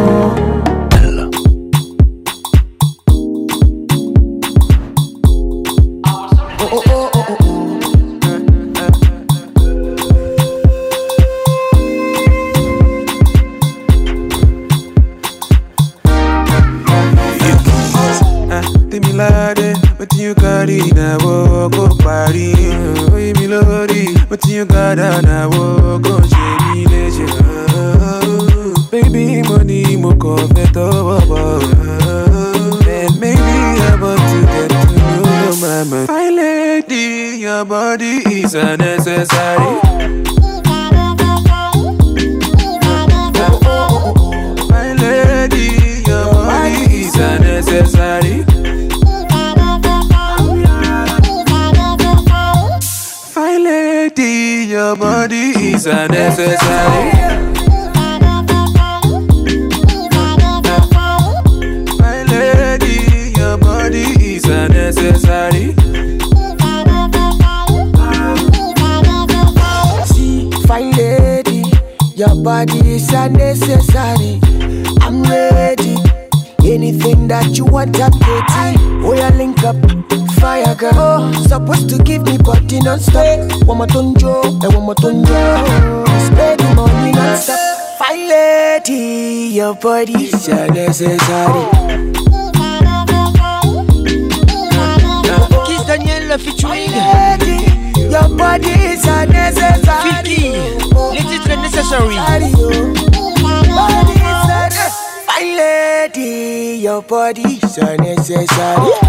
DJ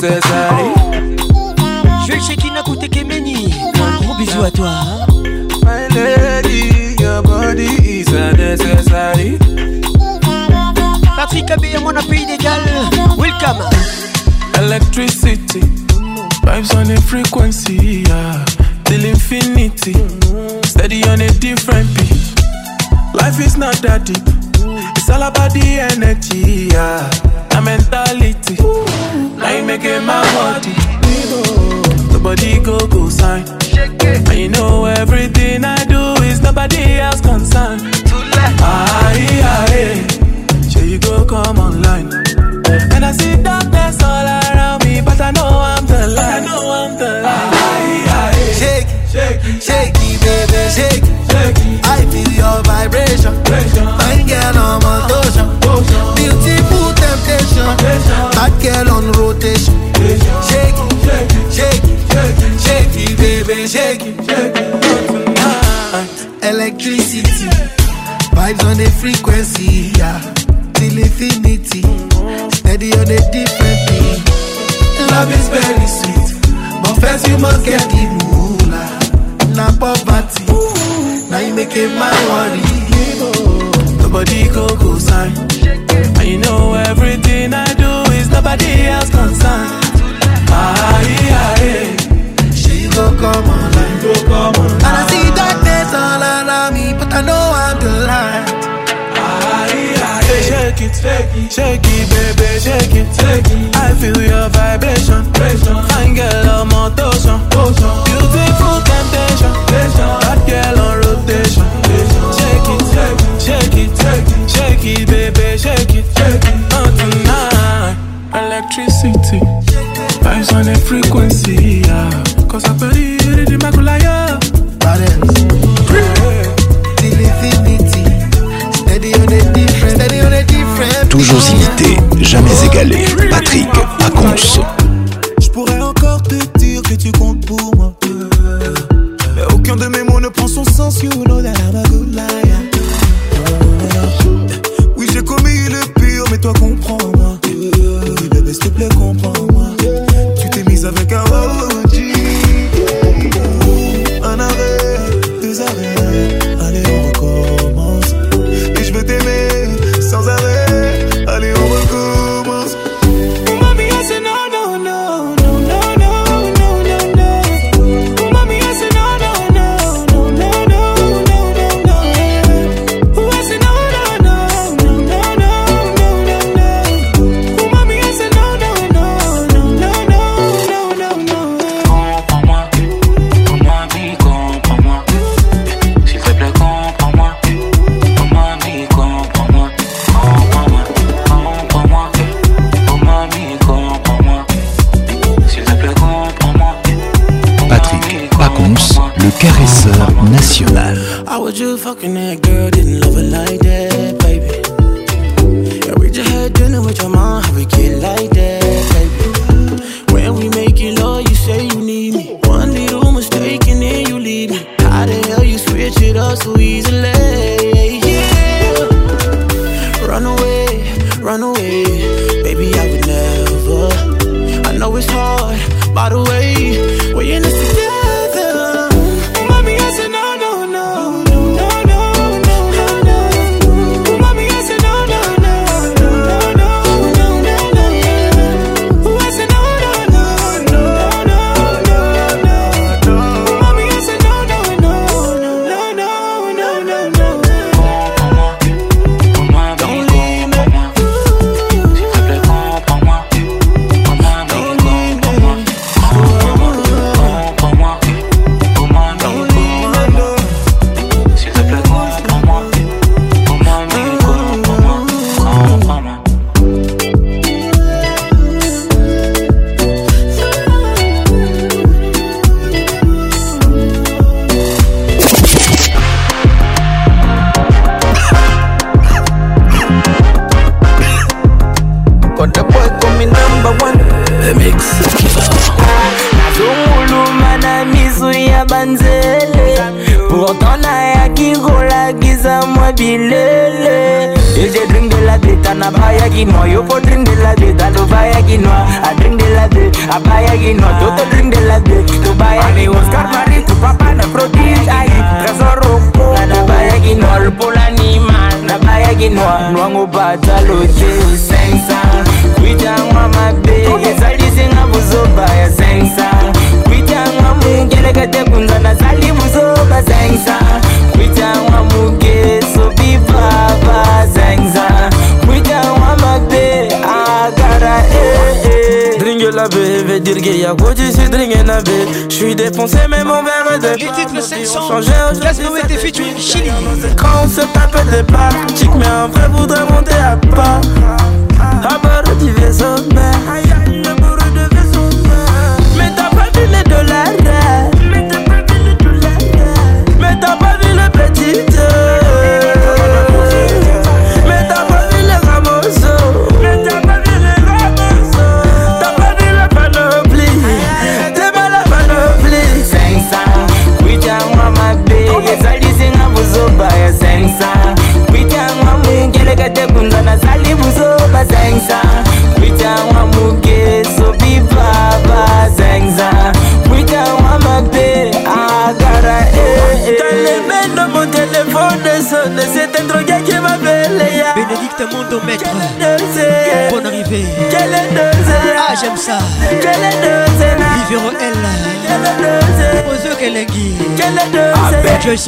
princess.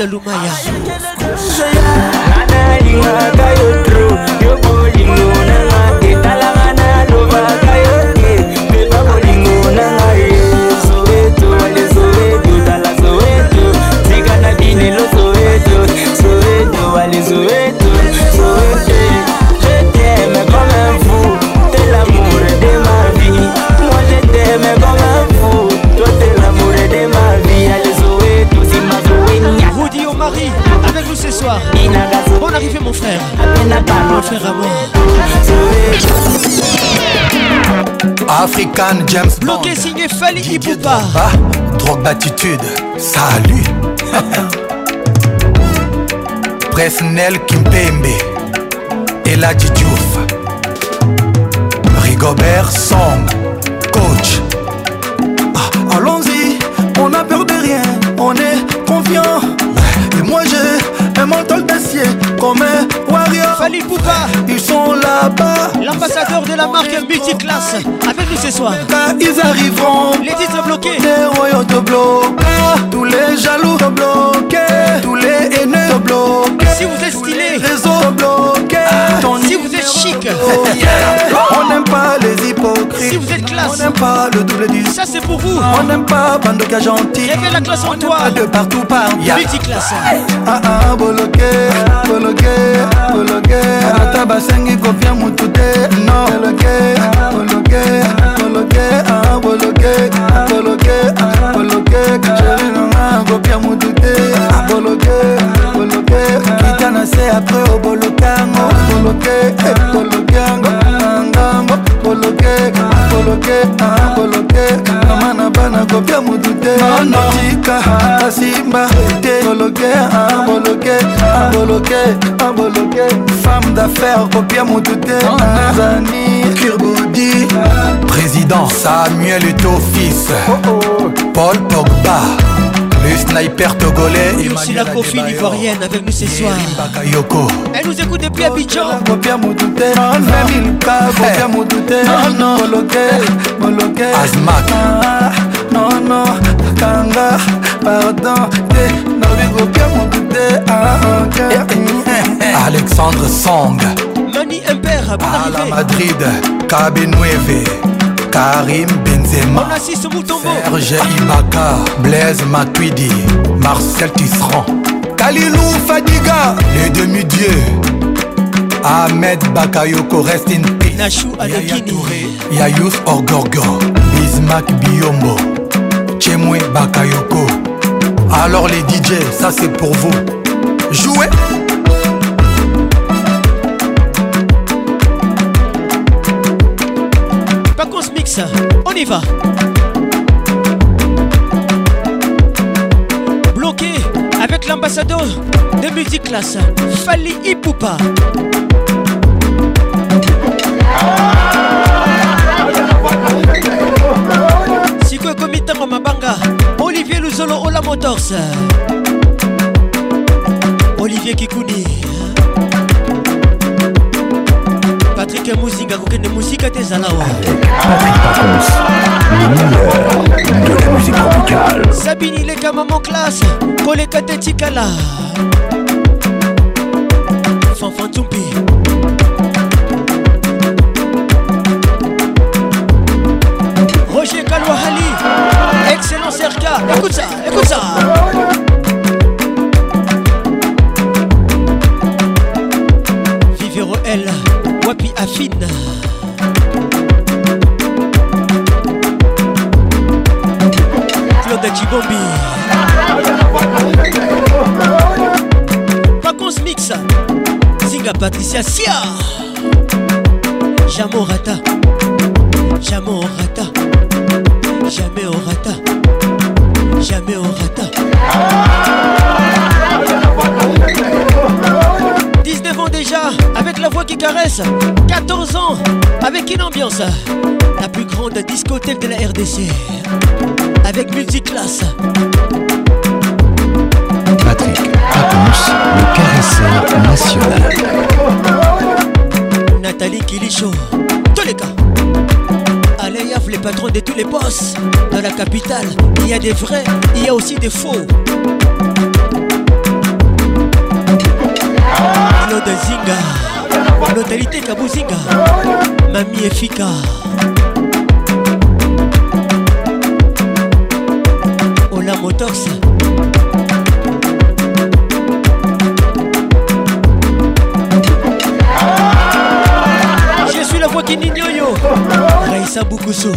Indonesia lumayan. Cannes, James Bond. Bloqué signé Fali Ibuba. Drogue d'attitude, salut. Presnel Kimpembe. Et la Diouf. Rigobert Song. Ils sont là-bas. L'ambassadeur de la marque Class Avec nous ce soir. ils arriveront. Les titres bloqués. Les royaux te bloquent Tous les jaloux te bloquent Tous les haineux te bloquent Si vous êtes stylé. réseau réseaux bloqués. Ah, chic. Oh, On n'aime pas les hypocrites. Si vous êtes classe. On n'aime pas le double du. Ça c'est pour vous. On n'aime pas Bandoka gentil. Réveille la classe en toi. De partout par. classe. Ah ah boloké, boloké, boloké. Anataba basengi kofia mutute. Non. Boloke Boloke Boloke Ah Boloke Boloke Boloke ah, Boloke Boloke Boloke Boloke olobia motu te tika asimba te ologe ambologe ambologe ah, ambologe ah, ah, femme d'affaires copia mon doute. zani kirbodi président samuel eto fils oh, oh. paul pogba le sniper togolais Il et aussi la confine ivoirienne avec nous ce soir. Elle nous écoute depuis Abidjan. Bopia Moutouté, Mamiluka, Bopia Moutouté, Moloké, Moloké, Azmak non non Kanga, pardon alexandre song mani imper ala madrid Nueve Karim Benzema, Serge Ibaka, Blaise Matuidi, Marcel Tisserand, Kalilou Fadiga, les demi-dieux, Ahmed Bakayoko, rest in peace, Yaya Touré, Yayous Orgorgo, Bismak Biombo, moi, Bakayoko. Alors les DJ, ça c'est pour vous. Jouez! se Mix, on y va. Bloqué avec l'ambassadeur de multiclasse, Fali Ipupa. solo Ola Motors Olivier Kikuni Patrick Mouzinga kokende musika tezalawa Patrick Pacons, le meilleur de la musique tropicale Sabine Leka Maman Classe Koleka Tetikala sia Sia Jamais au rata Jamais au rata Jamais au rata Jamais au rata 19 ans déjà avec la voix qui caresse 14 ans avec une ambiance La plus grande discothèque de la RDC Avec multiclasse Patrick le caresseur national. Kilisho, tous les cas. yaf les patrons de tous les boss dans la capitale. Il y a des vrais, il y a aussi des faux. Claude Zinga, Notalité Kabuzinga, Mamie Efika. Ola Motors. Sabucusu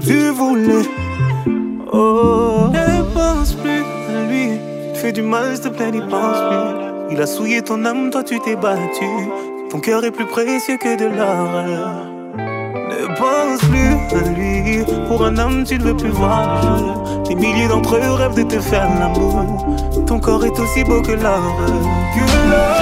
tu voulais. Oh, ne pense plus à lui. Tu fais du mal, s'il te plaît, n'y pense plus. Il a souillé ton âme, toi tu t'es battu. Ton cœur est plus précieux que de l'or. Ne pense plus à lui. Pour un homme, tu ne veux plus voir Des milliers d'entre eux rêvent de te faire l'amour. Ton corps est aussi beau que l'or. Que l'or.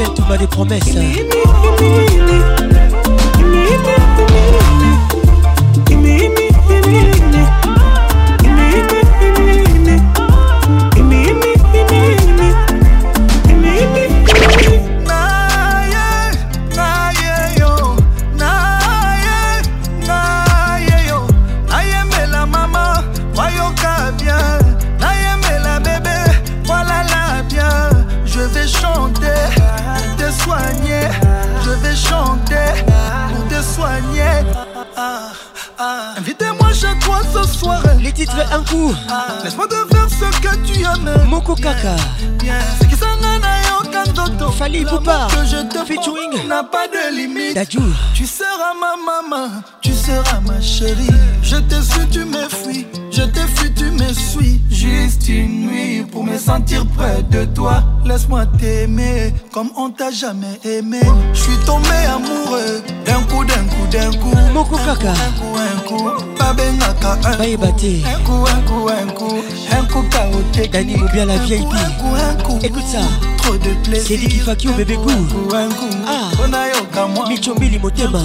Gisèle, tout bas des promesses. Hein. faut pas que je te featuring n'a pas de limite Tu seras ma maman, tu seras ma chérie Je te suis, tu me fuis, je te fuis, tu me suis Juste une nuit pour me sentir près de toi Laisse-moi t'aimer comme on t'a jamais aimé Je suis tombé amoureux d'un coup, d'un coup, d'un coup coup, un coup, un coup, un coup, un coup, un coup, un coup, un coup Dani bien la vieille coup, Écoute ça C'est coup qui coup, bébé coup, Ah coup motema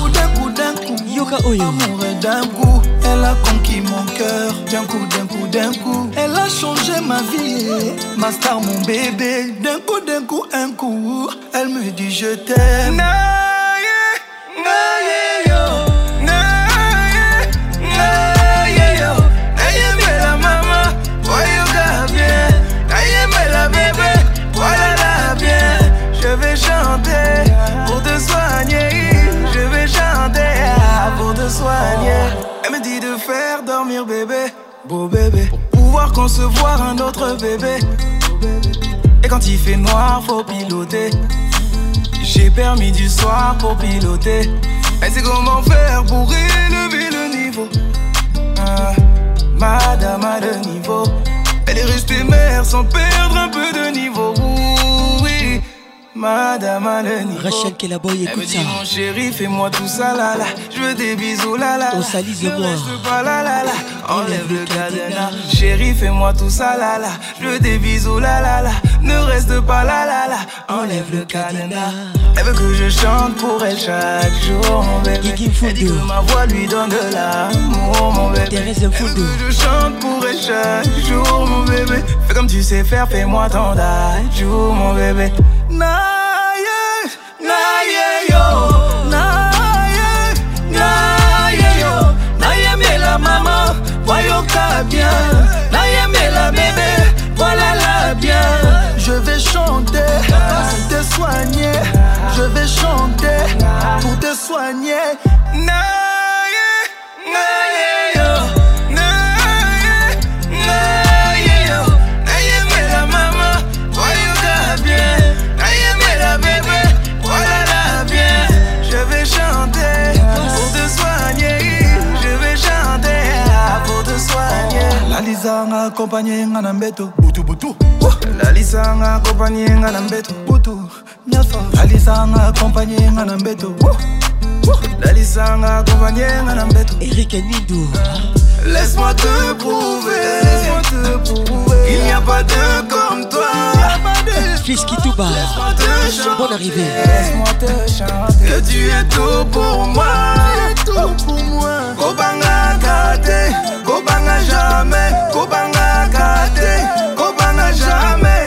d'un oyo Elle a conquis mon cœur D'un coup, d'un coup, d'un coup Elle a changé ma vie Ma star, mon bébé D'un coup, d'un coup, un coup Elle me dit je t'aime concevoir un autre bébé. Et quand il fait noir, faut piloter. J'ai permis du soir pour piloter. Elle sait comment faire pour élever le niveau. Hein, madame a le niveau. Elle est restée mère sans perdre un peu de niveau. Madame Aleni. Rachel qui écoute ça. Mon chéri, fais-moi tout ça, là, là. Je veux des bisous, là, là. On salise de moi. Enlève le cadenas. Chéri, fais-moi tout ça, là, là. Je veux des bisous, là, là, là. Ne reste pas là, là, là. Enlève le cadenas. Elle veut que je chante pour elle chaque jour, mon bébé. Elle dit que ma voix lui donne de l'amour, mon bébé. Elle veut que je chante pour elle chaque jour, mon bébé. Fais comme tu sais faire, fais-moi ton jour, mon bébé. Na, yeah, na, yo. Na, na, yo. Na, la maman, voyons ta bien. Na, la bébé, voilà la bien je vais chanter. Pour te soigner, je vais chanter pour te soigner. lalisanga akompagne nga na mbeto butubutu lalisanga akompagne nga na mbeto butu nyasa lalisanga akompagne nga na mbeto La akompanye nga na mbeto erik anido Laisse-moi te prouver, laisse-moi te prouver Il n'y a pas de comme toi. Fils qui tout bat, bon arrivée. Laisse-moi te chanter que tu es tout pour moi, tu es tout pour moi. Kobanga gâté, Kobanga jamais, Kobanga gâté, Kobanga jamais.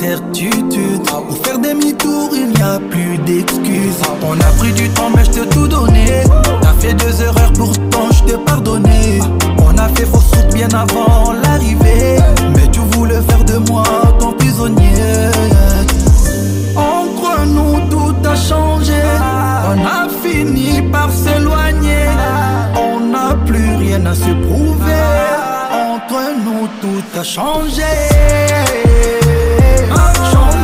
certitude. Pour faire demi-tour, il n'y a plus d'excuses. On a pris du temps, mais je t'ai tout donné. T'as fait deux erreurs, pourtant je te pardonnais. On a fait fausse route bien avant l'arrivée. Mais tu voulais faire de moi ton prisonnier. Entre nous, tout a changé. On a fini par s'éloigner. On n'a plus rien à se prouver. Entre nous, tout a changé. J'en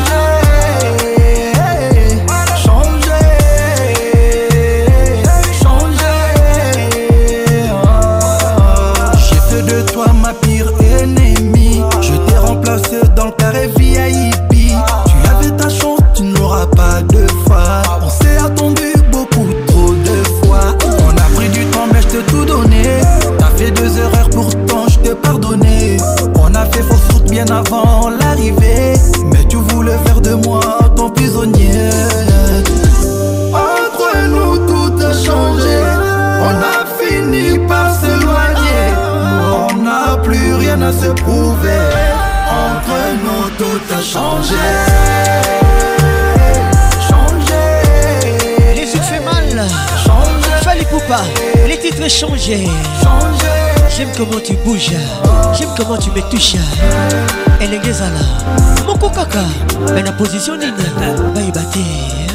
changer, changer. Les yeux fait mal, changer. Fallait pas, les titres changés. Changer. J'aime comment tu bouges, j'aime comment tu me touches. Elle est là, mon coca, mais la position n'est pas ébattée.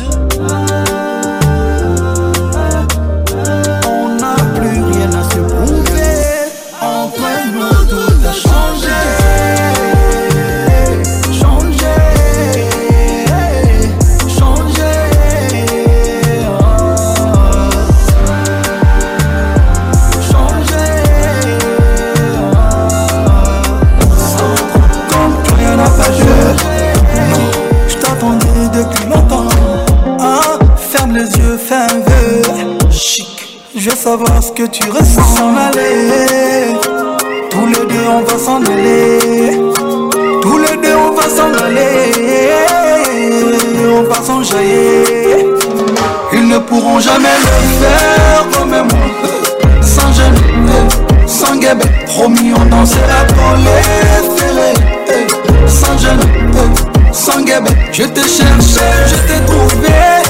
savoir ce que tu ressens s'en aller. Tous les deux, on va s'en aller. Tous les deux, on va s'en aller. On va s'enjailler. Ils ne pourront jamais le faire comme moi Sans jeûne sans guébé. Promis, on dansera pour les Sans jeûne sans guébé. Je t'ai cherché, je t'ai trouvé.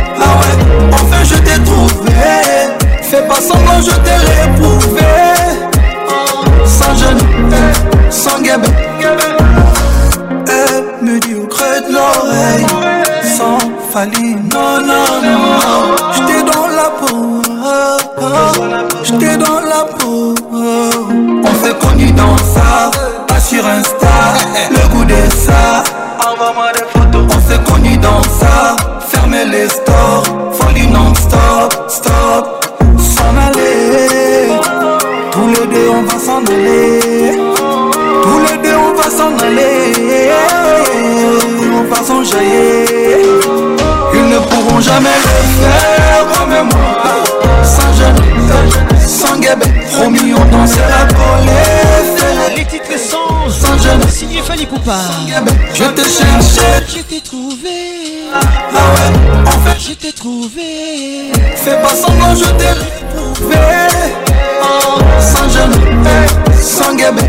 Ah ouais, enfin je t'ai trouvé. Fais pas semblant, je t'ai réprouvé. Sans jeune, sans guêpe. Elle me dit au creux de l'oreille. Sans faline, non, non, non. J'étais dans la peau. J'étais dans la peau. On qu'on connus dans ça. Ils ne pourront jamais le faire comme moi. Sans jeune, sans guébé, promis, on dansera la Les titres sont sans jeune, signé Fanny Poupa. Je te cherché je t'ai trouvé. Ah ouais, en fait, je t'ai trouvé. Fais pas semblant, je t'ai retrouvé. Oh, sans jeune, sans guébé,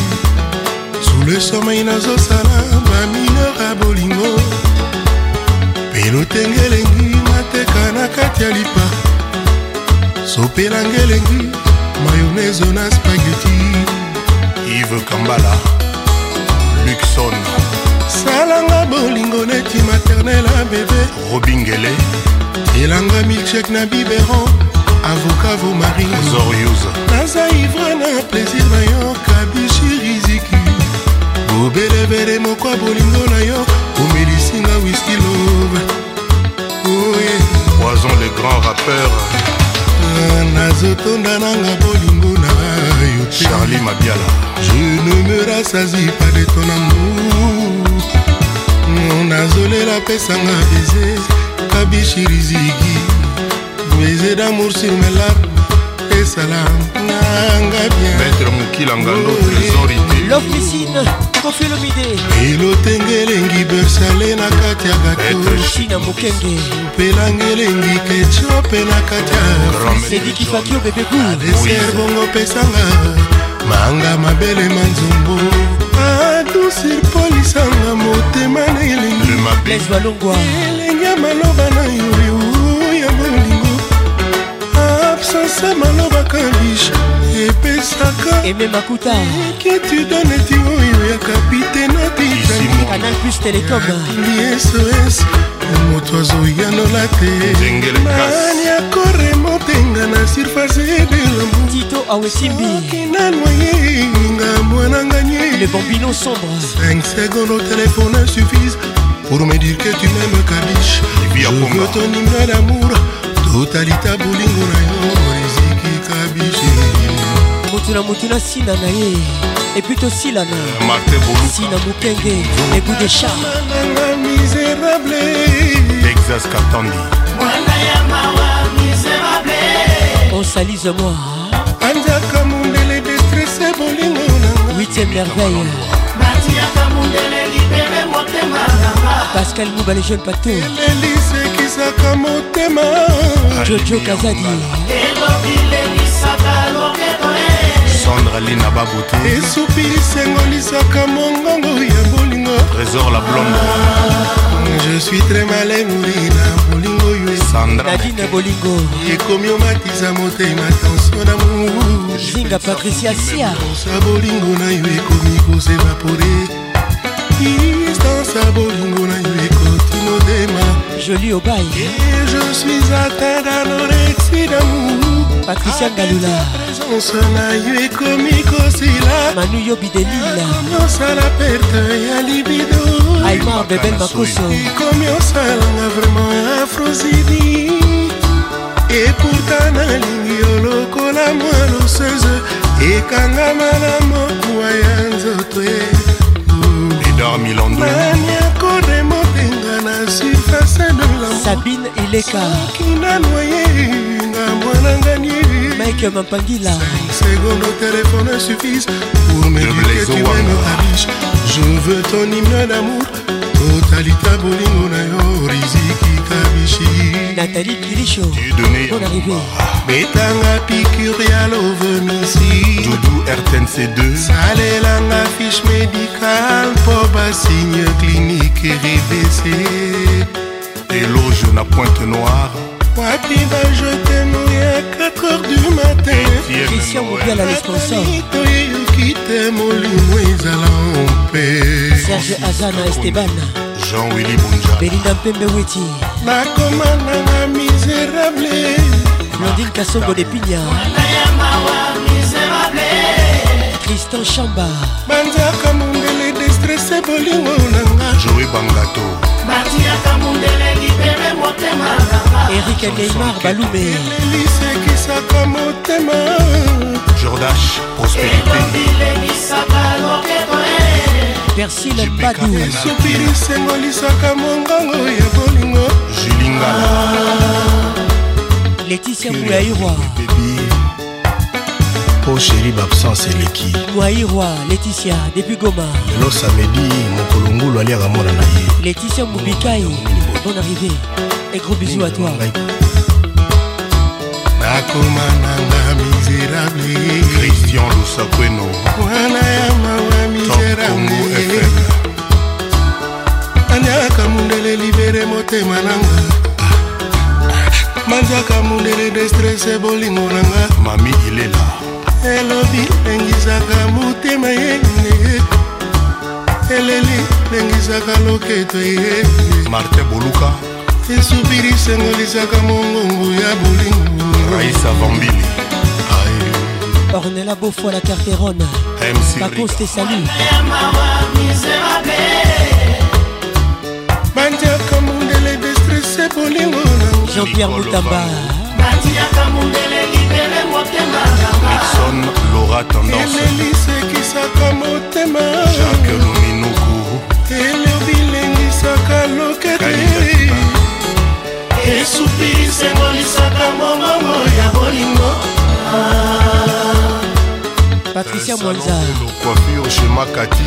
le somei nazosala bamineur ya bolingo mpe lotenga elengi mateka na kati ya lipa sopelanga elengi mayonnaise na spageti ive kambala luxon salanga bolingo neti maternel ya bebe robingele tielanga milkshek na biberon avocat vo mari zorius naza ivre na plaisir na yo kabishiriziku obelebele moko ya bolingo na yo omelisinga wiski lobe oye poison le grand rappeur ah, nazotonda nanga bolingo na yo charli mabiala je ne me rasasi pas de ton amour nazolela pesanga baiser kabishirizigi baiser d'amour sur mes larmes esala nanga bien maître mokilanga ndo trésor idée love piscine kofi lomide elotenge elengi bersale na kati ya gatoshina mokenge mpelange elengi ketio mpe na kati ya sedikifakio bebebu deser bongo pesanga manga mabele manzombo adusir polisanga motema na elengielenge ya maloba na yoyo ya bolingo absence ya maloba kabisha epesaka ememakuta inquiétudaneti oyo ya kapitene titanicanal plus telecom sos moto azoyanola temani akoremotenga na surface delamtito awesimbiokina noye nga mwananga nye le bambino sombre 5 secondes au téléphone suffise pour me dire que tu m'aimes kabiche je veux ton hymne d'amour totalité bolingo na yo motu na motu na nsina na ye epui tosilana sina mokenge egout de chartexas katandi onsalise moi anzaka mondele destrese bolingo nanga huitième merveille pascal mouba le jeune pato elisekisaka motema jojo kazadi alexandre lina babutu esupi lisengolisaka mongongo ya bolingo trésor la blonde je suis très malemuri na bolingo oyoadina bolingo ekomi omatisa motema tension damour zinga patricia siaosa bolingo na yo ekomi kosévapore distance ya bolingo na yo ekoti motema joli obai je suis atteint d'anorexie d'amour patricia ngalula nyonso na yo ekomi kosila manu yobi delila osala perte ya libido aimar bebel makoso ekomi osalanga vraimen afrosidi eputa nalingi yo lokola mwa loseuse ekangama na mokuwa ya nzoto nani akoremotenga na surface de la sabine ileka soki nanoyenga mwananganie mec que là. 5 secondes au téléphone suffisent pour me dire que tu m'aimes biche. Je veux ton hymne d'amour. Totalita bolingo Nayo yo riziki kabishi. Nathalie Kilisho. Tu donnais. Bonne arrivée. Betanga picurial au l'ovemissi. Doudou RTNC2. la fiche médicale pour bas signe clinique RVC. Éloge na pointe noire. Wapi va jeter nous à 4 christian mobiala le sponsortoyeyokite molimo ezala mpe serge azana esteban jean-willi bunja belinda mpembe weti nakomana na misérable blondine kasongo de pinya tristan chamba banzaka mondele destrese bolingo nanga joe bangato batiaka mondele Eric Gaimar Baloumé elisekisaka motema jordash prospérité persile badou soki lisengolisaka mongongo ya bolingo julingala leticia mulairwa po oh, sheri babsence eleki wairwa leticia depuis goma lelo samedi mokolongulu aliaka mwana na ye leticia mobikai bon arrivé Et gros bisous à toi. nakoma nanga miserable christian lusakweno wana ya mawa miserable anyaka mundele libere motema nanga manzaka mundele destrese bolingo nanga mami ilela elobi lengisaka motema ye eleli lengisaka loketo ye marte boluka esupili sengolisaka mongongo ya bolingo raisa vambili ornela beaufoi la carterone bacoste te salu bandiaka mondele destrese bolingo na jean-pierre mutamba batiaka mondele libele motema nixon lora tendance elelisekisaka motema jacques lominoko ele obilengisaka lokete esupili sengolisaka momongo ya bolingo ah. patricia mwanzacoiffure chez makati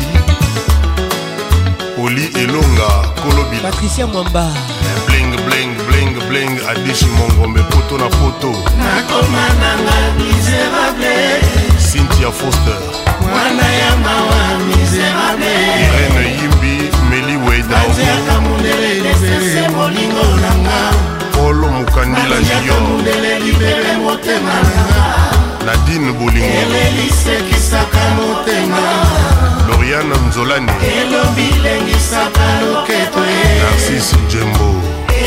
oli elonga kolobila patricia mwamba eh, bling bling bling bling adishi mongombe poto na poto nakoma nanga miserable cynthia foster mwana ya mawa miserable irene yimbi meli wedaaka mondele desese molingo na mokolo mokandila liyo nadine bolingolisekisaka motema loriana nzolani elobilengisaka loketo e. narcise jembo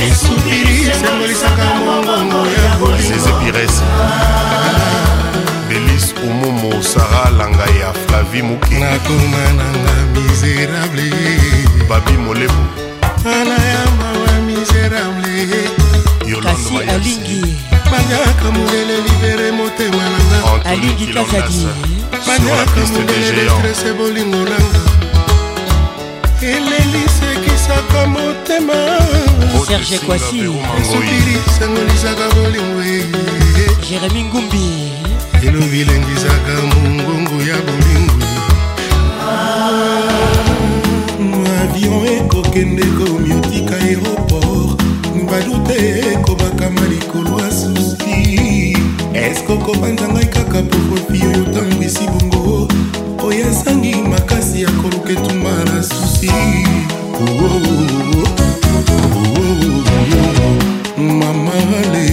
esupiri esengolisaka mongongo ya bolingozeze pires delis omomo sara langa ya flavi moke nakoma nanga miserable babi molebo ana ya mawa miserable kasi alingi banyaka molele libere motema nanga alingi kasadi banyaka molele detrese bolingo nanga eleli sekisaka motema serge kwasi esokili sangolisaka bolingo eh, eh, eh. jérémi ngumbi elobi lengisaka mongongo ya bolingo ah, avion ekokende komiotika ero badute ekobakama likolo ya susi eske okobanza ngai kaka prokofi oyo otangwisi bongo oyo esangi makasi ya koluka etumba na susi oh, oh, oh, mamale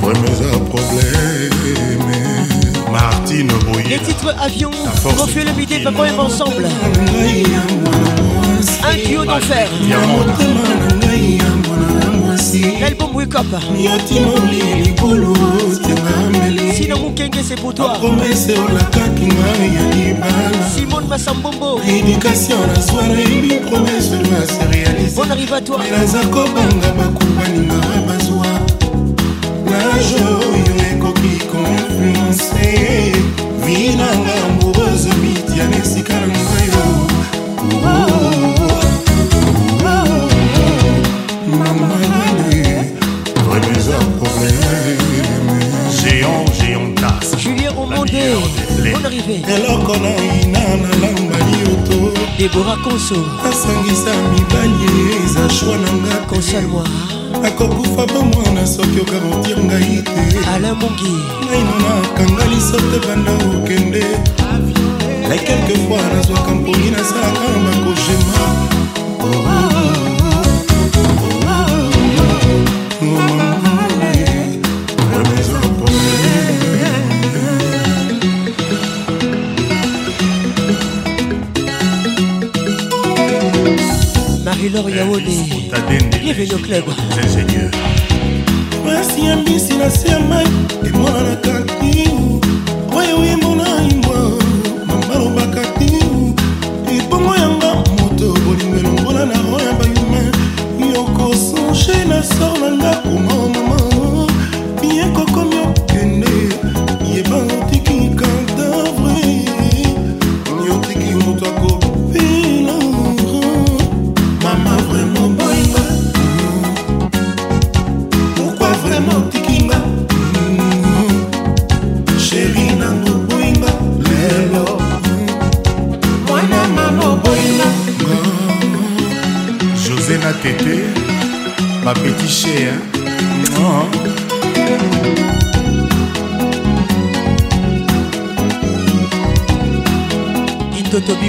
vraimen problème martine boye les titres avion refus le midi va quand même ensemble un duo d'enfer motema na ngai ya yotimoli likolo tiangambelesino mokenge se potoapromese olakaki ngai ya libala simone masambombo edikation nazwara ebi promese nase réalisenaza kobanga bakubaninga bazwa nage oyo ekoki konfluence vinanga amoureuse bitiana esika na ngai o arrivé eloko na ina nalamba yoto debora konso nasangisa mibali eza shwa na nga konsalwa nakokufa bomwana soki okarotir ngai te alain mongi naino nakanga lisote banda okende na kelkefois nazwaka mponi nasalaka bakogema oh, oh, oh. Taylor Yaode bienvenue au club ingénieur mwasi ya mbisi na se ya mai emonanaka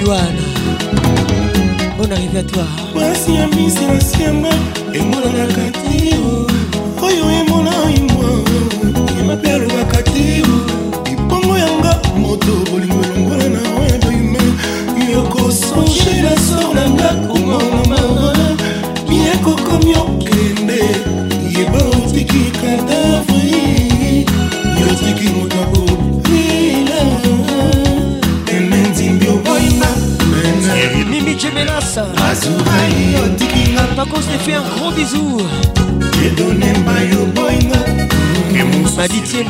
Luana On arrive à toi Voici un misériciama et mon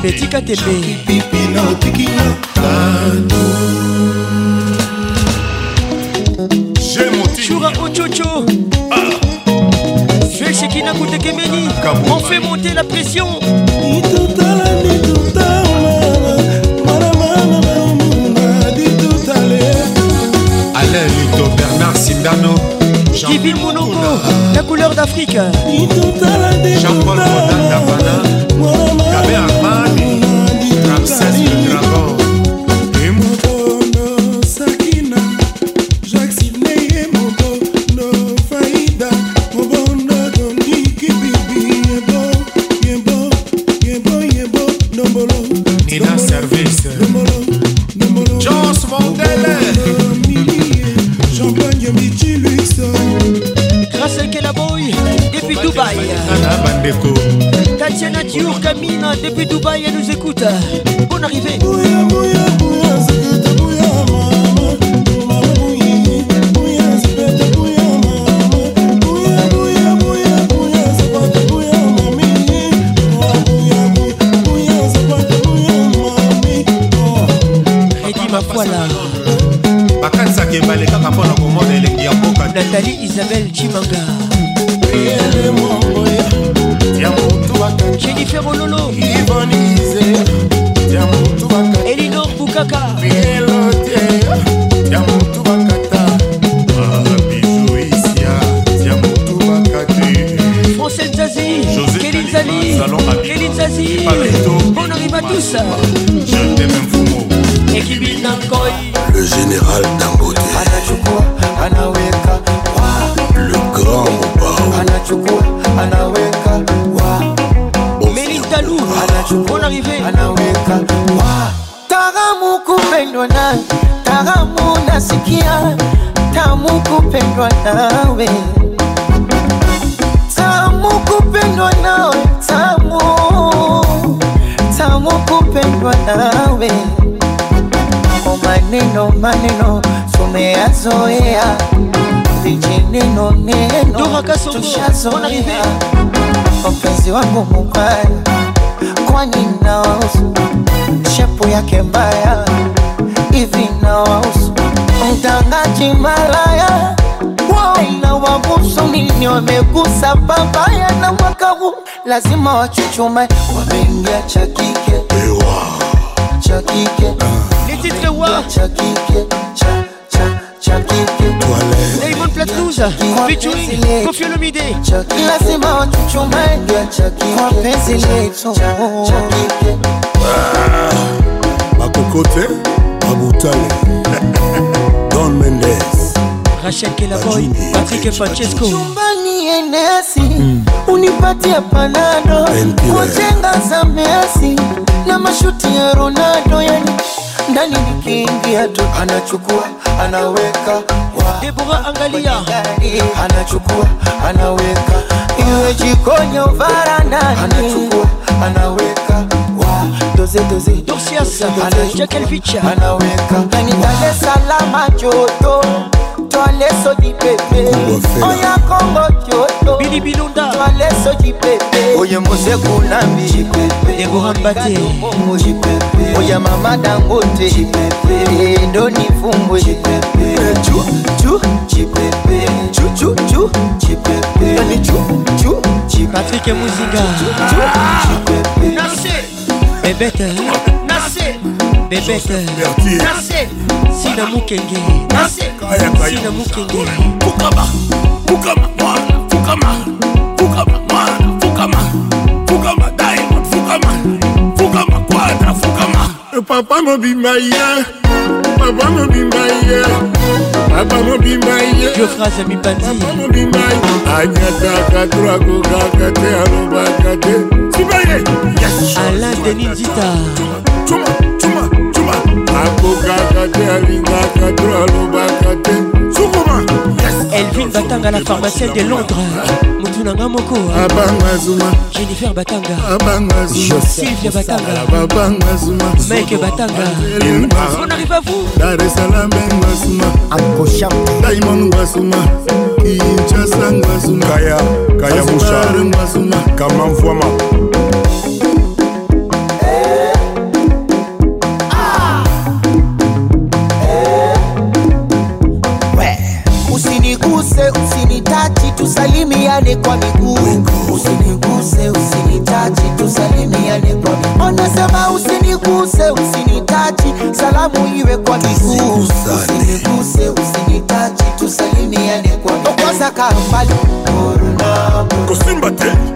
tembe tika tembe kwa mpenzi wangu mubaya, kwani nawahusu shepu yake mbaya hivi nawahusu mtangaji malaya inawahusu nini? Wamegusa papaya na mwaka huu lazima wachuchume, wameingia cha chakike ah. cha kike cha kike cha Raymond Platnouze featuring Kofi Olomide lazima watuchumaiga wapenzi letu makokote mabutale Don Mendes Rachel Kelaboy Patrick Francesco chumbani enesi mm. unipatie panado kujenga za Messi na mashuti ya Ronaldo yani ndani nikiingia tu anachukua anaweka Debora angalia anachukua anaweka iwe jikonyo au varandani anachukua anaweka doze doze dosiasa anaficha anaweka ndani Dar es Salaam joto Twale soji pepe Oya Kongo joto Bili bilunda Twale soji pepe Oye mose kunambi Debora mbate Moji pepe oya mama dangote endo nivumbwe patrik muzinga bebete bebete sina mukenge sina mukenge fukama fukama mwana fukama fukama mwana fukama fukama diamond fukama fukama kwadra fukama Eh, papa mobimba ye papa mobimba ye papa mobimba ye diophrase mibandipapa mobimba ye anyataka to akokaka te alobaka te sibaye alain denis dita cuma cuma cuma akokaka te alingaka to alobaka te sukuma elvin batanga la pharmacien de londres motu na nga moko jennifer batanga sylvia batanga mike batanga on arrive à vous dar es salaam ngwasuma akosham diamond ngwasuma kinshasa ngwasuma kaya kaya musha ngwasuma kamamvwama tusalimiane kwa miguu, usiniguse, usinitachi, tusalimiane kwa miguu. Onasema usiniguse, usinitachi, salamu iwe kwa miguu, usiniguse, usinitachi, tusalimiane kwa miguu. Okoza kambali korona kusimba tena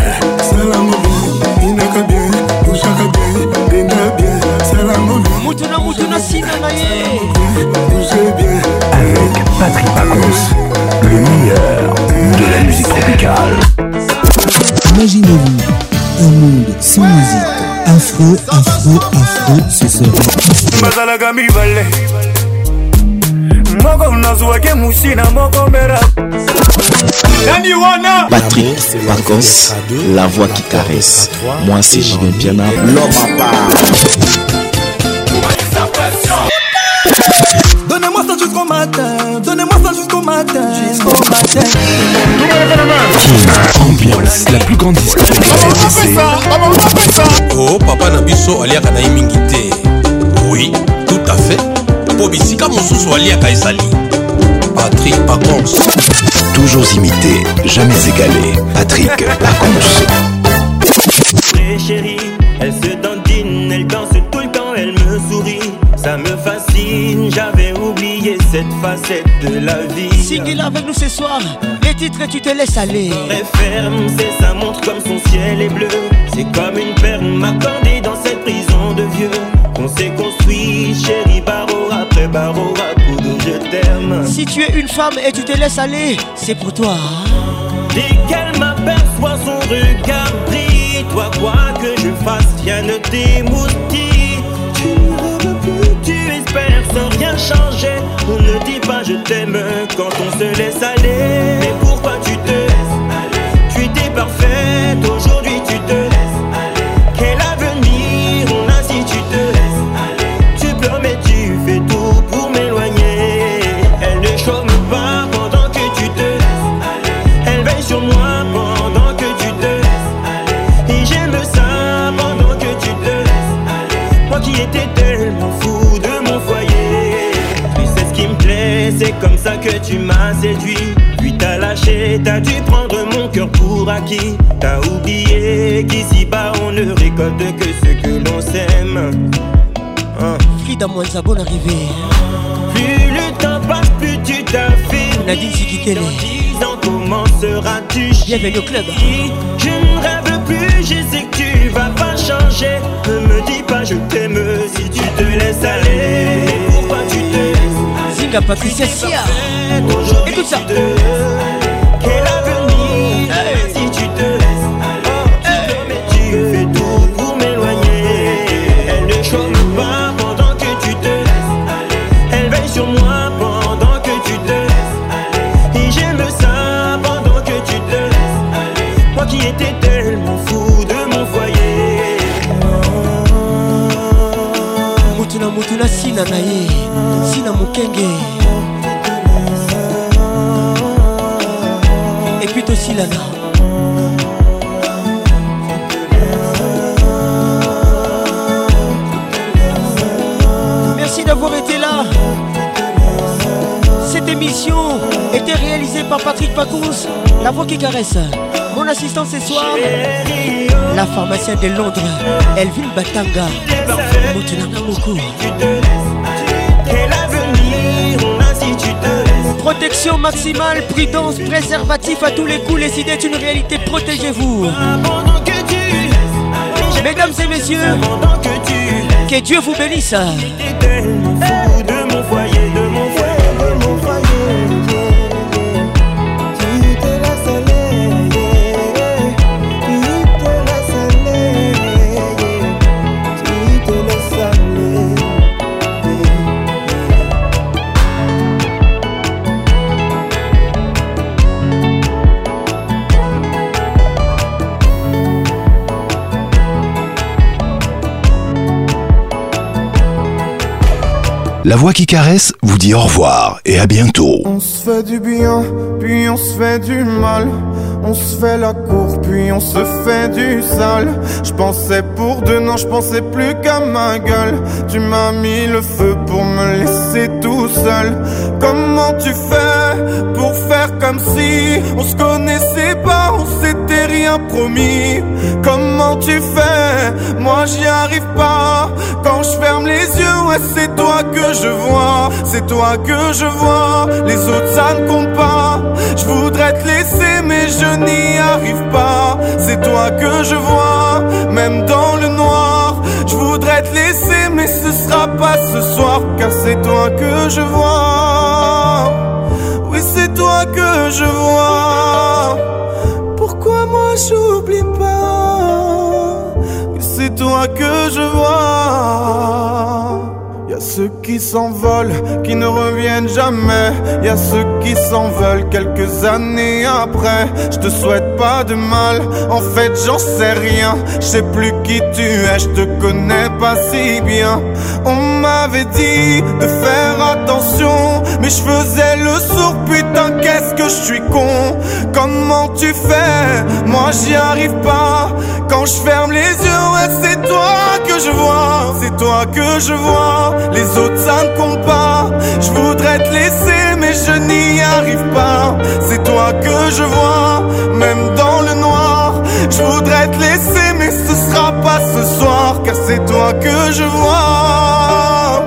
moto na moto na sina na ye avec Patrick Pacons le meilleur de la musique tropicale imaginez-vous un monde sans musique afro afro afro ce serait moko nazwaki musina moko mbera nani wana patrik pacos la voix qui caresse moi c'est julien piana l'homme à part Donnez-moi ça jusqu'au matin, donnez-moi ça jusqu'au matin, jusqu'au matin. Mmh. Ambiance, la plus grande discothèque. Oh papa Nabiso aliaka na mingi te. Oui, tout à fait. sou bisika Patrick pacons toujours imité jamais égalé patrick pacons Très chérie, elle se dandine elle danse tout le temps elle me sourit ça me fascine, j'avais oublié cette facette de la vie. Signez-la avec nous ce soir, les titres tu te laisses aller. Est ferme, c'est sa montre comme son ciel est bleu. C'est comme une perle m'accordée dans cette prison de vieux. On s'est construit, chérie rap si tu es une femme et tu te laisses aller, c'est pour toi. Dès qu'elle m'aperçoit, son regard brille. Toi, quoi que je fasse, rien ne t'émoustille. Tu ne rêves plus, tu espères sans rien changer. On ne dis pas je t'aime quand on se laisse aller. Mais pourquoi c'est comme ça que tu m'as séduit. Puis t'as lâché, t'as dû prendre mon cœur pour acquis. T'as oublié qu'ici-bas on ne récolte que ce que l'on sème. Hein? moi Mouenza, bonne arrivé Plus le temps passe, plus tu t'affirmes. Nadine Sikitele. Dans 10 ans, comment seras-tu Bienvenue le club. Je ne rêve plus, je sais que tu vas pas changer. Ne me dis pas, je t'aime si tu te laisses aller. Mais pourquoi tu te Big Patricia Écoute ça. Quel avenir si tu te laisses aller tu te tu fais tout pour m'éloigner. Elle ne chôme pas pendant que tu te laisses Elle veille sur moi pendant que tu te laisses Et j'aime ça pendant que tu te laisses Moi qui étais tellement fou de mon foyer. moutouna, si sinanaï sina mokenge aussi tosilana merci d'avoir été là cette émission était réalisée par Patrick Pacous la voix qui caresse mon assistant ce soir la pharmacienne de Londres Elvin Batanga Protection maximale, prudence, préservatif à tous les coups. Les idées d'une une réalité, protégez-vous. Mesdames et messieurs, que Dieu vous bénisse. La voix qui caresse vous dit au revoir et à bientôt. On se fait du bien, puis on se fait du mal. On se fait la cour, puis on se fait du sale. Je pensais pour deux, non, je pensais plus qu'à ma gueule. Tu m'as mis le feu pour me laisser tout seul. Comment tu fais pour faire comme si on se connaissait pas, on s'était rien promis? Comment tu fais? Moi j'y arrive pas. Quand je ferme les yeux, c'est toi que je vois, c'est toi que je vois, les autres ça ne compte pas. Je voudrais te laisser mais je n'y arrive pas. C'est toi que je vois, même dans le noir. Je voudrais te laisser mais ce sera pas ce soir car c'est toi que je vois. Oui, c'est toi que je vois. Pourquoi moi j'oublie pas? c'est toi que je vois ceux qui s'envolent, qui ne reviennent jamais. Y a ceux qui s'envolent quelques années après. Je te souhaite pas de mal, en fait j'en sais rien. Je sais plus qui tu es, je te connais pas si bien. On m'avait dit de faire attention, mais je faisais le sourd. Putain, qu'est-ce que je suis con. Comment tu fais Moi j'y arrive pas. Quand je ferme les yeux, ouais, c'est toi que je vois, c'est toi que je vois. Les autres, ça ne compte pas. Je voudrais te laisser, mais je n'y arrive pas. C'est toi que je vois, même dans le noir. Je voudrais te laisser, mais ce sera pas ce soir, car c'est toi que je vois.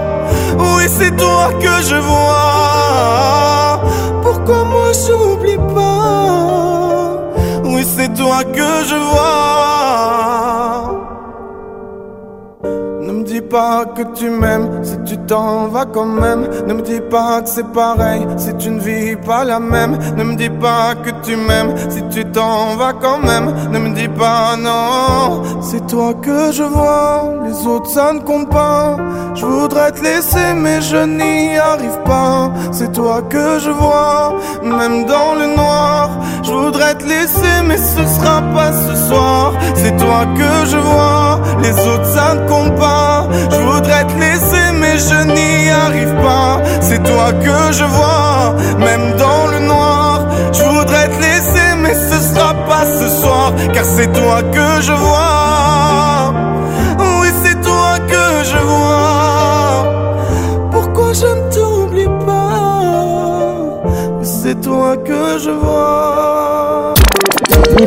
Oui, c'est toi que je vois. Pourquoi moi je n'oublie pas? Oui, c'est toi que je vois. que tu m'aimes tu t'en vas quand même. Ne me dis pas que c'est pareil si tu ne vis pas la même. Ne me dis pas que tu m'aimes si tu t'en vas quand même. Ne me dis pas non. C'est toi que je vois, les autres ça ne compte pas. Je voudrais te laisser, mais je n'y arrive pas. C'est toi que je vois, même dans le noir. Je voudrais te laisser, mais ce sera pas ce soir. C'est toi que je vois, les autres ça ne compte pas. Je voudrais te laisser je n'y arrive pas. C'est toi que je vois, même dans le noir. Je voudrais te laisser, mais ce sera pas ce soir, car c'est toi que je vois. Oui, c'est toi que je vois. Pourquoi je ne t'oublie pas C'est toi que je vois. Mais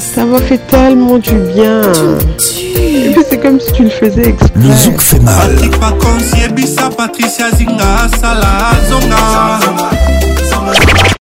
Ça m'a fait tellement du bien. Et puis c'est comme si tu le faisais exprès. Le zouk fait mal. Patrick Patricia Zinga, Sala, Zonga.